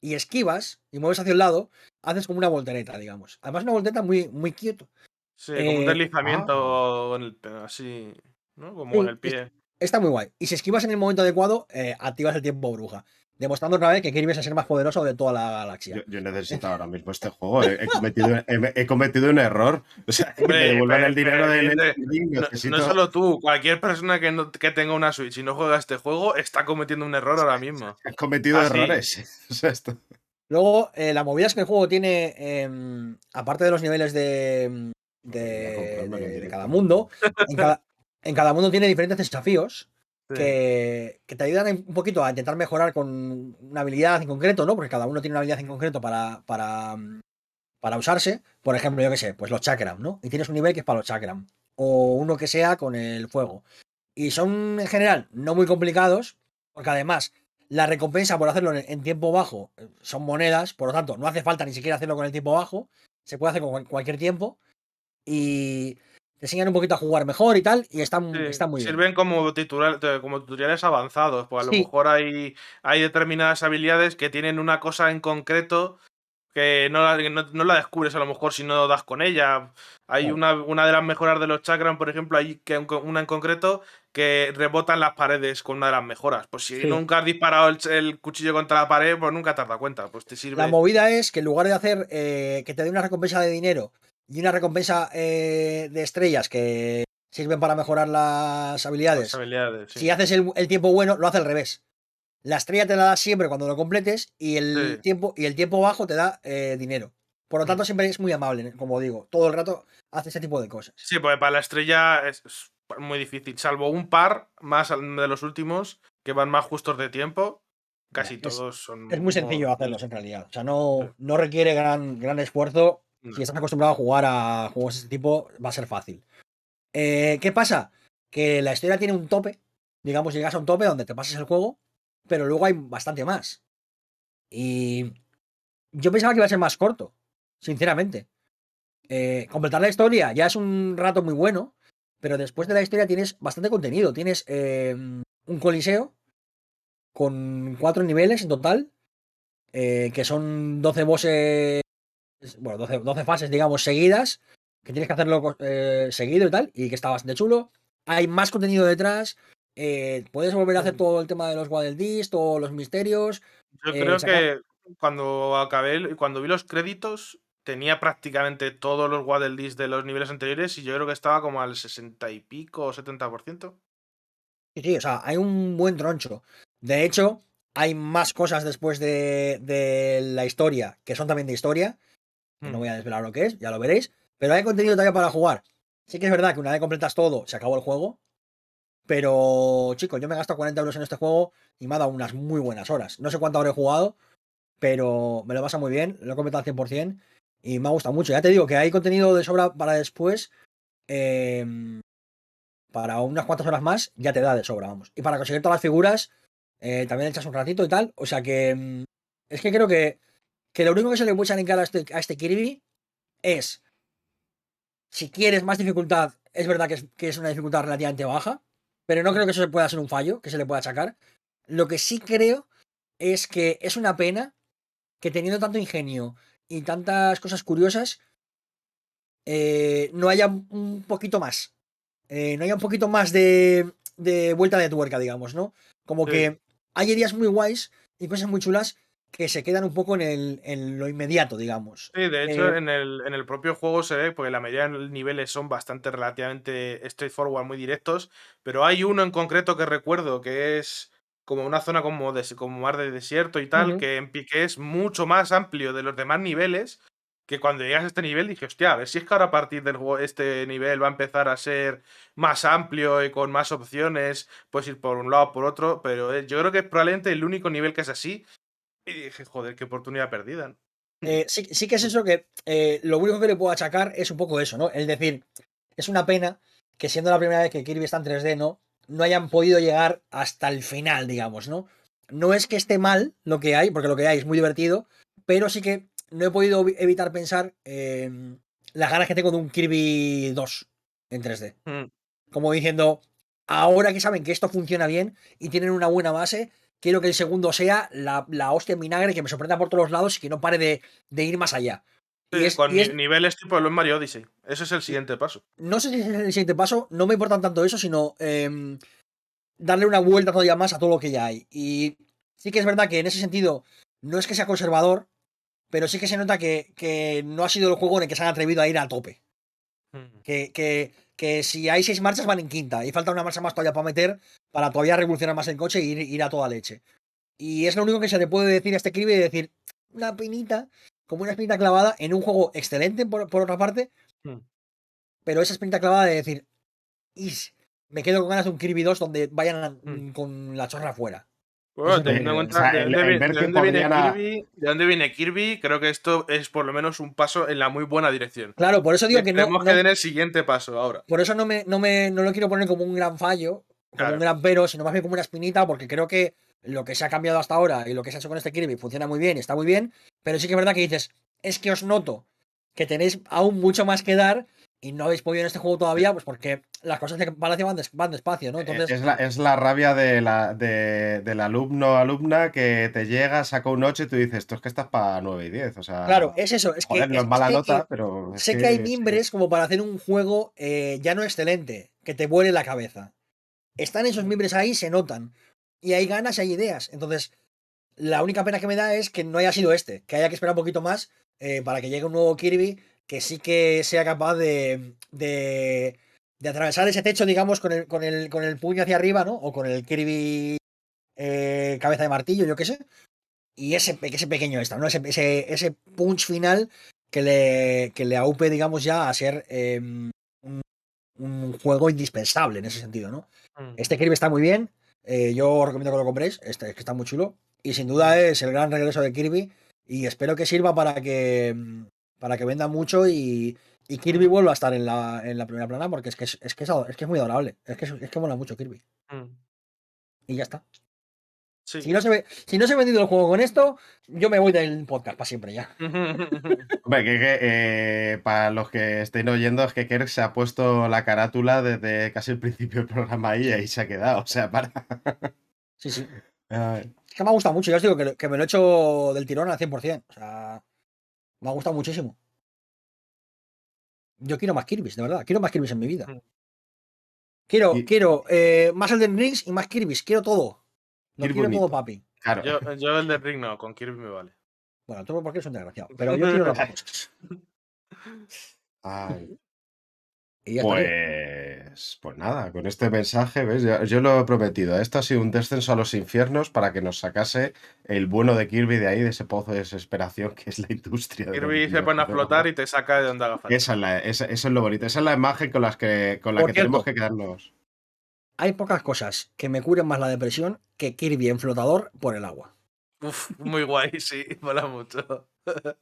y esquivas y mueves hacia un lado, haces como una voltereta, digamos. Además, una voltereta muy, muy quieto. Sí, como un Eh, deslizamiento en el, así, ¿no? Como Sí, en el pie. Está muy guay. Y si esquivas en el momento adecuado, eh, activas el tiempo bruja. Demostrando otra vez que Kirby es el ser más poderoso de toda la galaxia. Yo, yo necesito ahora mismo este juego. He, he cometido, he- he cometido un error. O sea, que me Hombre, devuelvan pero- el dinero pero del evidente- Ending, No, necesito- no solo tú, cualquier persona que, no- que tenga una Switch y no juega este juego está cometiendo un error ahora mismo. *laughs* He cometido Ah, errores. *laughs* O sea, esto- Luego, eh, la movida es que el juego tiene, em, aparte de los niveles de, de, en de- de cada mundo, *laughs* en cada, en cada mundo tiene diferentes desafíos Que, que te ayudan un poquito a intentar mejorar con una habilidad en concreto, ¿no? Porque cada uno tiene una habilidad en concreto para, para, mm, para usarse. Por ejemplo, yo qué sé, pues los chakram, ¿no? Y tienes un nivel que es para los chakram. O uno que sea con el fuego. Y son en general no muy complicados, porque además la recompensa por hacerlo en, tiempo bajo eh, son monedas, por lo tanto no hace falta ni siquiera hacerlo con el tiempo bajo, se puede hacer con cual- cualquier tiempo. Y te enseñan un poquito a jugar mejor y tal, y están, Sí, están muy bien. Sirven como, titular- como tutoriales avanzados, pues a lo mejor hay, hay determinadas habilidades que tienen una cosa en concreto que no la, no, no la descubres a lo mejor si no das con ella. Hay una, una de las mejoras de los chakras, por ejemplo, hay que, una en concreto que rebotan las paredes con una de las mejoras. Pues si nunca has disparado el, el cuchillo contra la pared, pues nunca te has dado cuenta. Pues te sirve. La movida es que en lugar de hacer eh, que te dé una recompensa de dinero y una recompensa eh, de estrellas que sirven para mejorar las habilidades, las habilidades, sí. si haces el, el tiempo bueno, lo hace al revés. La estrella te la da siempre cuando lo completes y el, Sí. tiempo, y el tiempo bajo te da eh, dinero. Por lo tanto, siempre es muy amable, como digo. Todo el rato hace ese tipo de cosas. Sí, porque para la estrella es, muy difícil, salvo un par más de los últimos que van más justos de tiempo. Casi Es- todos son. Es muy sencillo hacerlos en realidad. O sea, no, no requiere gran, gran esfuerzo. Si estás acostumbrado a jugar a juegos de este tipo, va a ser fácil. Eh, ¿Qué pasa? Que la historia tiene un tope. Digamos, llegas a un tope donde te pasas el juego, pero luego hay bastante más. Y yo pensaba que iba a ser más corto, sinceramente. Eh, completar la historia ya es un rato muy bueno, pero después de la historia tienes bastante contenido. Tienes eh, un coliseo con cuatro niveles en total, que son 12 bosses, bueno, 12, 12 fases, digamos, seguidas, que tienes que hacerlo eh, seguido y tal, y que está bastante chulo. Hay más contenido detrás, eh, puedes volver a hacer todo el tema de los Waddle todos los misterios. Yo eh, creo sacar- que cuando acabé, cuando vi los créditos, tenía prácticamente todos los Waddle de los niveles anteriores y yo creo que estaba como al 60 y pico o 70%. Sí, sí, o sea, hay un buen troncho. De hecho, hay más cosas después de, de la historia, que son también de historia, que no Mm. voy a desvelar lo que es, ya lo veréis, pero hay contenido todavía para jugar. Sí que es verdad que una vez completas todo, se acabó el juego, Pero, chicos, yo me he gastado 40 euros en este juego y me ha dado unas muy buenas horas. No sé cuánto habré jugado, pero me lo pasa muy bien, lo he completado al 100% y me ha gustado mucho. Ya te digo que hay contenido de sobra para después. em, para unas cuantas horas más ya te da de sobra, vamos. Y para conseguir todas las figuras, eh, también echas un ratito y tal. O sea que mm, es que creo que, que lo único que se le puede en cara a este, a este Kirby es, si quieres más dificultad, es verdad que es, que es una dificultad relativamente baja, pero no creo que eso se pueda ser un fallo, que se le pueda achacar. Lo que sí creo es que es una pena que teniendo tanto ingenio y tantas cosas curiosas, eh, no haya un poquito más. Eh, no haya un poquito más de, de vuelta de tuerca, digamos, ¿no? Como Sí. que hay ideas muy guays y cosas muy chulas que se quedan un poco en, el, en lo inmediato, digamos. Sí, de hecho, Eh, en, el, en el propio juego se ve, porque la mayoría de los niveles son bastante relativamente straightforward, muy directos, pero hay uno en concreto que recuerdo que es como una zona como, des- como mar de desierto y tal, que en Piqué es mucho más amplio de los demás niveles, que cuando llegas a este nivel dije, hostia, a ver si es que ahora a partir del juego este nivel va a empezar a ser más amplio y con más opciones, puedes ir por un lado o por otro, pero eh, yo creo que es probablemente el único nivel que es así. Y dije, joder, qué oportunidad perdida. ¿no? Eh, sí, sí que es eso que eh, lo único que le puedo achacar es un poco eso, ¿no? Es decir, es una pena que siendo la primera vez que Kirby está en 3D, ¿no? No hayan podido llegar hasta el final, digamos, ¿no? No es que esté mal lo que hay, porque lo que hay es muy divertido, pero sí que no he podido evi- evitar pensar en las ganas que tengo de un Kirby 2 en 3D. Mm. Como diciendo, ahora que saben que esto funciona bien y tienen una buena base, quiero que el segundo sea la, la hostia en vinagre, que me sorprenda por todos los lados y que no pare de, de ir más allá. Y Sí, es- con y es- ni- niveles tipo los Mario Odyssey. Ese es el siguiente paso. no sé si es el siguiente paso, no me importa tanto eso, sino em, darle una vuelta todavía más a todo lo que ya hay. Y sí que es verdad que en ese sentido no es que sea conservador, pero sí que se nota que, que no ha sido el juego en el que se han atrevido a ir a tope. Que, que, que si hay seis marchas van en quinta y falta una marcha más todavía para meter para todavía revolucionar más el coche e ir, ir a toda leche. Y es lo único que se le puede decir a este Kirby, decir una pinita, como una espinita clavada en un juego excelente por, por otra parte, Hmm. pero esa espinita clavada de decir, "Is, me quedo con ganas de un Kirby 2 donde vayan Hmm. con la chorra afuera. Bueno, teniendo en cuenta o sea, de el- dónde, el de viene a- Kirby, de dónde viene Kirby, creo que esto es por lo menos un paso en la muy buena dirección. Claro, por eso digo que no, Tenemos no- que den el siguiente paso ahora. por eso no me, no me no lo quiero poner como un gran fallo, como Claro. un gran pero, sino más bien como una espinita, porque creo que lo que se ha cambiado hasta ahora y lo que se ha hecho con este Kirby funciona muy bien está muy bien, pero sí que es verdad que dices, es que os noto que tenéis aún mucho más que dar y no habéis podido en este juego todavía, pues porque las cosas de Palacio van, des- van despacio, ¿no? Entonces, Eh, es, la, es la rabia de la, de- del alumno o alumna que te llega, saca un 8 y tú dices, esto es que estás para 9 y 10. O sea, claro, es eso, es que, no es- es mala nota, que- pero. sé que hay mimbres como para hacer un juego eh, ya no excelente, que te vuele la cabeza. Están esos mimbres ahí, se notan. Y hay ganas y hay ideas. Entonces, la única pena que me da es que no haya sido este, que haya que esperar un poquito más eh, para que llegue un nuevo Kirby que sí que sea capaz de, de, de atravesar ese techo, digamos, con el, con, el, con el puño hacia arriba, ¿no? O con el Kirby eh, cabeza de martillo, yo qué sé. Y ese, ese pequeño extra, ¿no? Ese, ese, ese punch final que le, que le aupe, digamos, ya a ser eh, un, un juego indispensable en ese sentido, ¿no? Mm. Este Kirby está muy bien. eh, yo os recomiendo que lo compréis. Este, es que está muy chulo. Y sin duda es el gran regreso de Kirby. Y espero que sirva para que, mm, para que venda mucho y, y Kirby vuelva a estar en la, en la primera plana porque es que es, es que es, que es muy adorable. Es que, es, que mola mucho Kirby. Mm. Y ya está. Sí. Si no, se ve, si no se ha vendido el juego con esto, yo me voy del podcast para siempre ya. *laughs* Hombre, que, que, eh, para los que estén oyendo, es que Kerk se ha puesto la carátula desde casi el principio del programa ahí y ahí se ha quedado. O sea, *laughs* para. Sí, sí. Es que me ha gustado mucho. Ya os digo que, que me lo he hecho del tirón al 100%. O sea, me ha gustado muchísimo. Yo quiero más Kirby's, de verdad. Quiero más Kirby's en mi vida. Mm. Quiero, Y- quiero eh, más Elden Rings y más Kirby's. Quiero todo. Lo Kirby quiero bonito. todo, papi. claro. yo, yo el de Ring no, con Kirby me vale. Bueno, tú porque eres un desgraciado. Pero yo quiero *laughs* los dos. Ay, Y ya pues, pues nada, con este mensaje, ¿ves? Yo, yo lo he prometido. Esto ha sido un descenso a los infiernos para que nos sacase el bueno de Kirby de ahí, de ese pozo de desesperación que es la industria. de Kirby se pone a flotar y te saca de donde haga falta. Esa es la- esa- eso es lo bonito. Esa es la imagen con, las que, con la Por que tenemos que quedarnos. hay pocas cosas que me curen más la depresión que Kirby en flotador por el agua. Uf, muy guay, sí, *laughs* mola mucho. *laughs*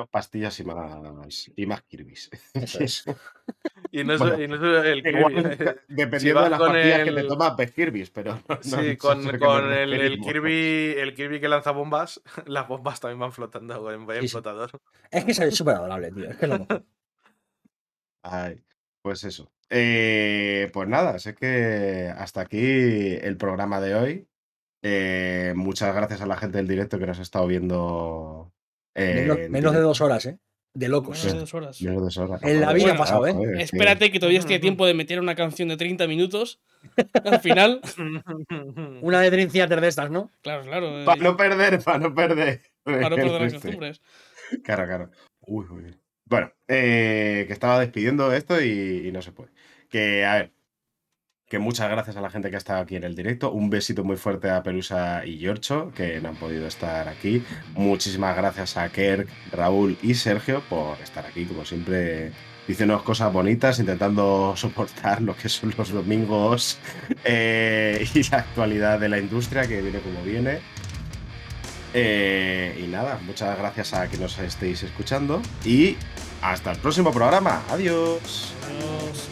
Menos pastillas y más, y más Kirby's. Eso *laughs* es. Y no es, Bueno, y no es el Kirby. eh. dependiendo vas de las pastillas que te tomas, ves Kirby's, pero no, Sí, no con, con el. Kirby, el Kirby que lanza bombas, *laughs* las bombas también van flotando en, en Sí, sí. flotador. Es que es súper adorable, tío. Es que lo mejor. Ay, pues eso. Eh, pues nada, sé que hasta aquí el programa de hoy. Eh, muchas gracias a la gente del directo que nos ha estado viendo. Eh, Menos, en menos de dos horas, ¿eh? De locos. Menos de dos horas. Menos de dos horas. En la vida ah, ha pasado, ¿eh? joder, Espérate que todavía estoy a tiempo de meter una canción de 30 minutos al final. *laughs* Una de Dream Theater de estas, ¿no? Claro, claro. eh, Para no perder, para no perder. para no perder las costumbres. Claro, claro. Uy, uy. Bueno, eh, que estaba despidiendo esto y, y no se puede. Que, a ver, que muchas gracias a la gente que ha estado aquí en el directo. Un besito muy fuerte a Pelusa y Giorgio, que no han podido estar aquí. Muchísimas gracias a Kerk, Raúl y Sergio por estar aquí, como siempre, diciéndonos cosas bonitas, intentando *laughs* soportar lo que son los domingos eh, y la actualidad de la industria, que viene como viene. Eh, y nada, muchas gracias a que nos estéis escuchando y hasta el próximo programa. Adiós. Adiós.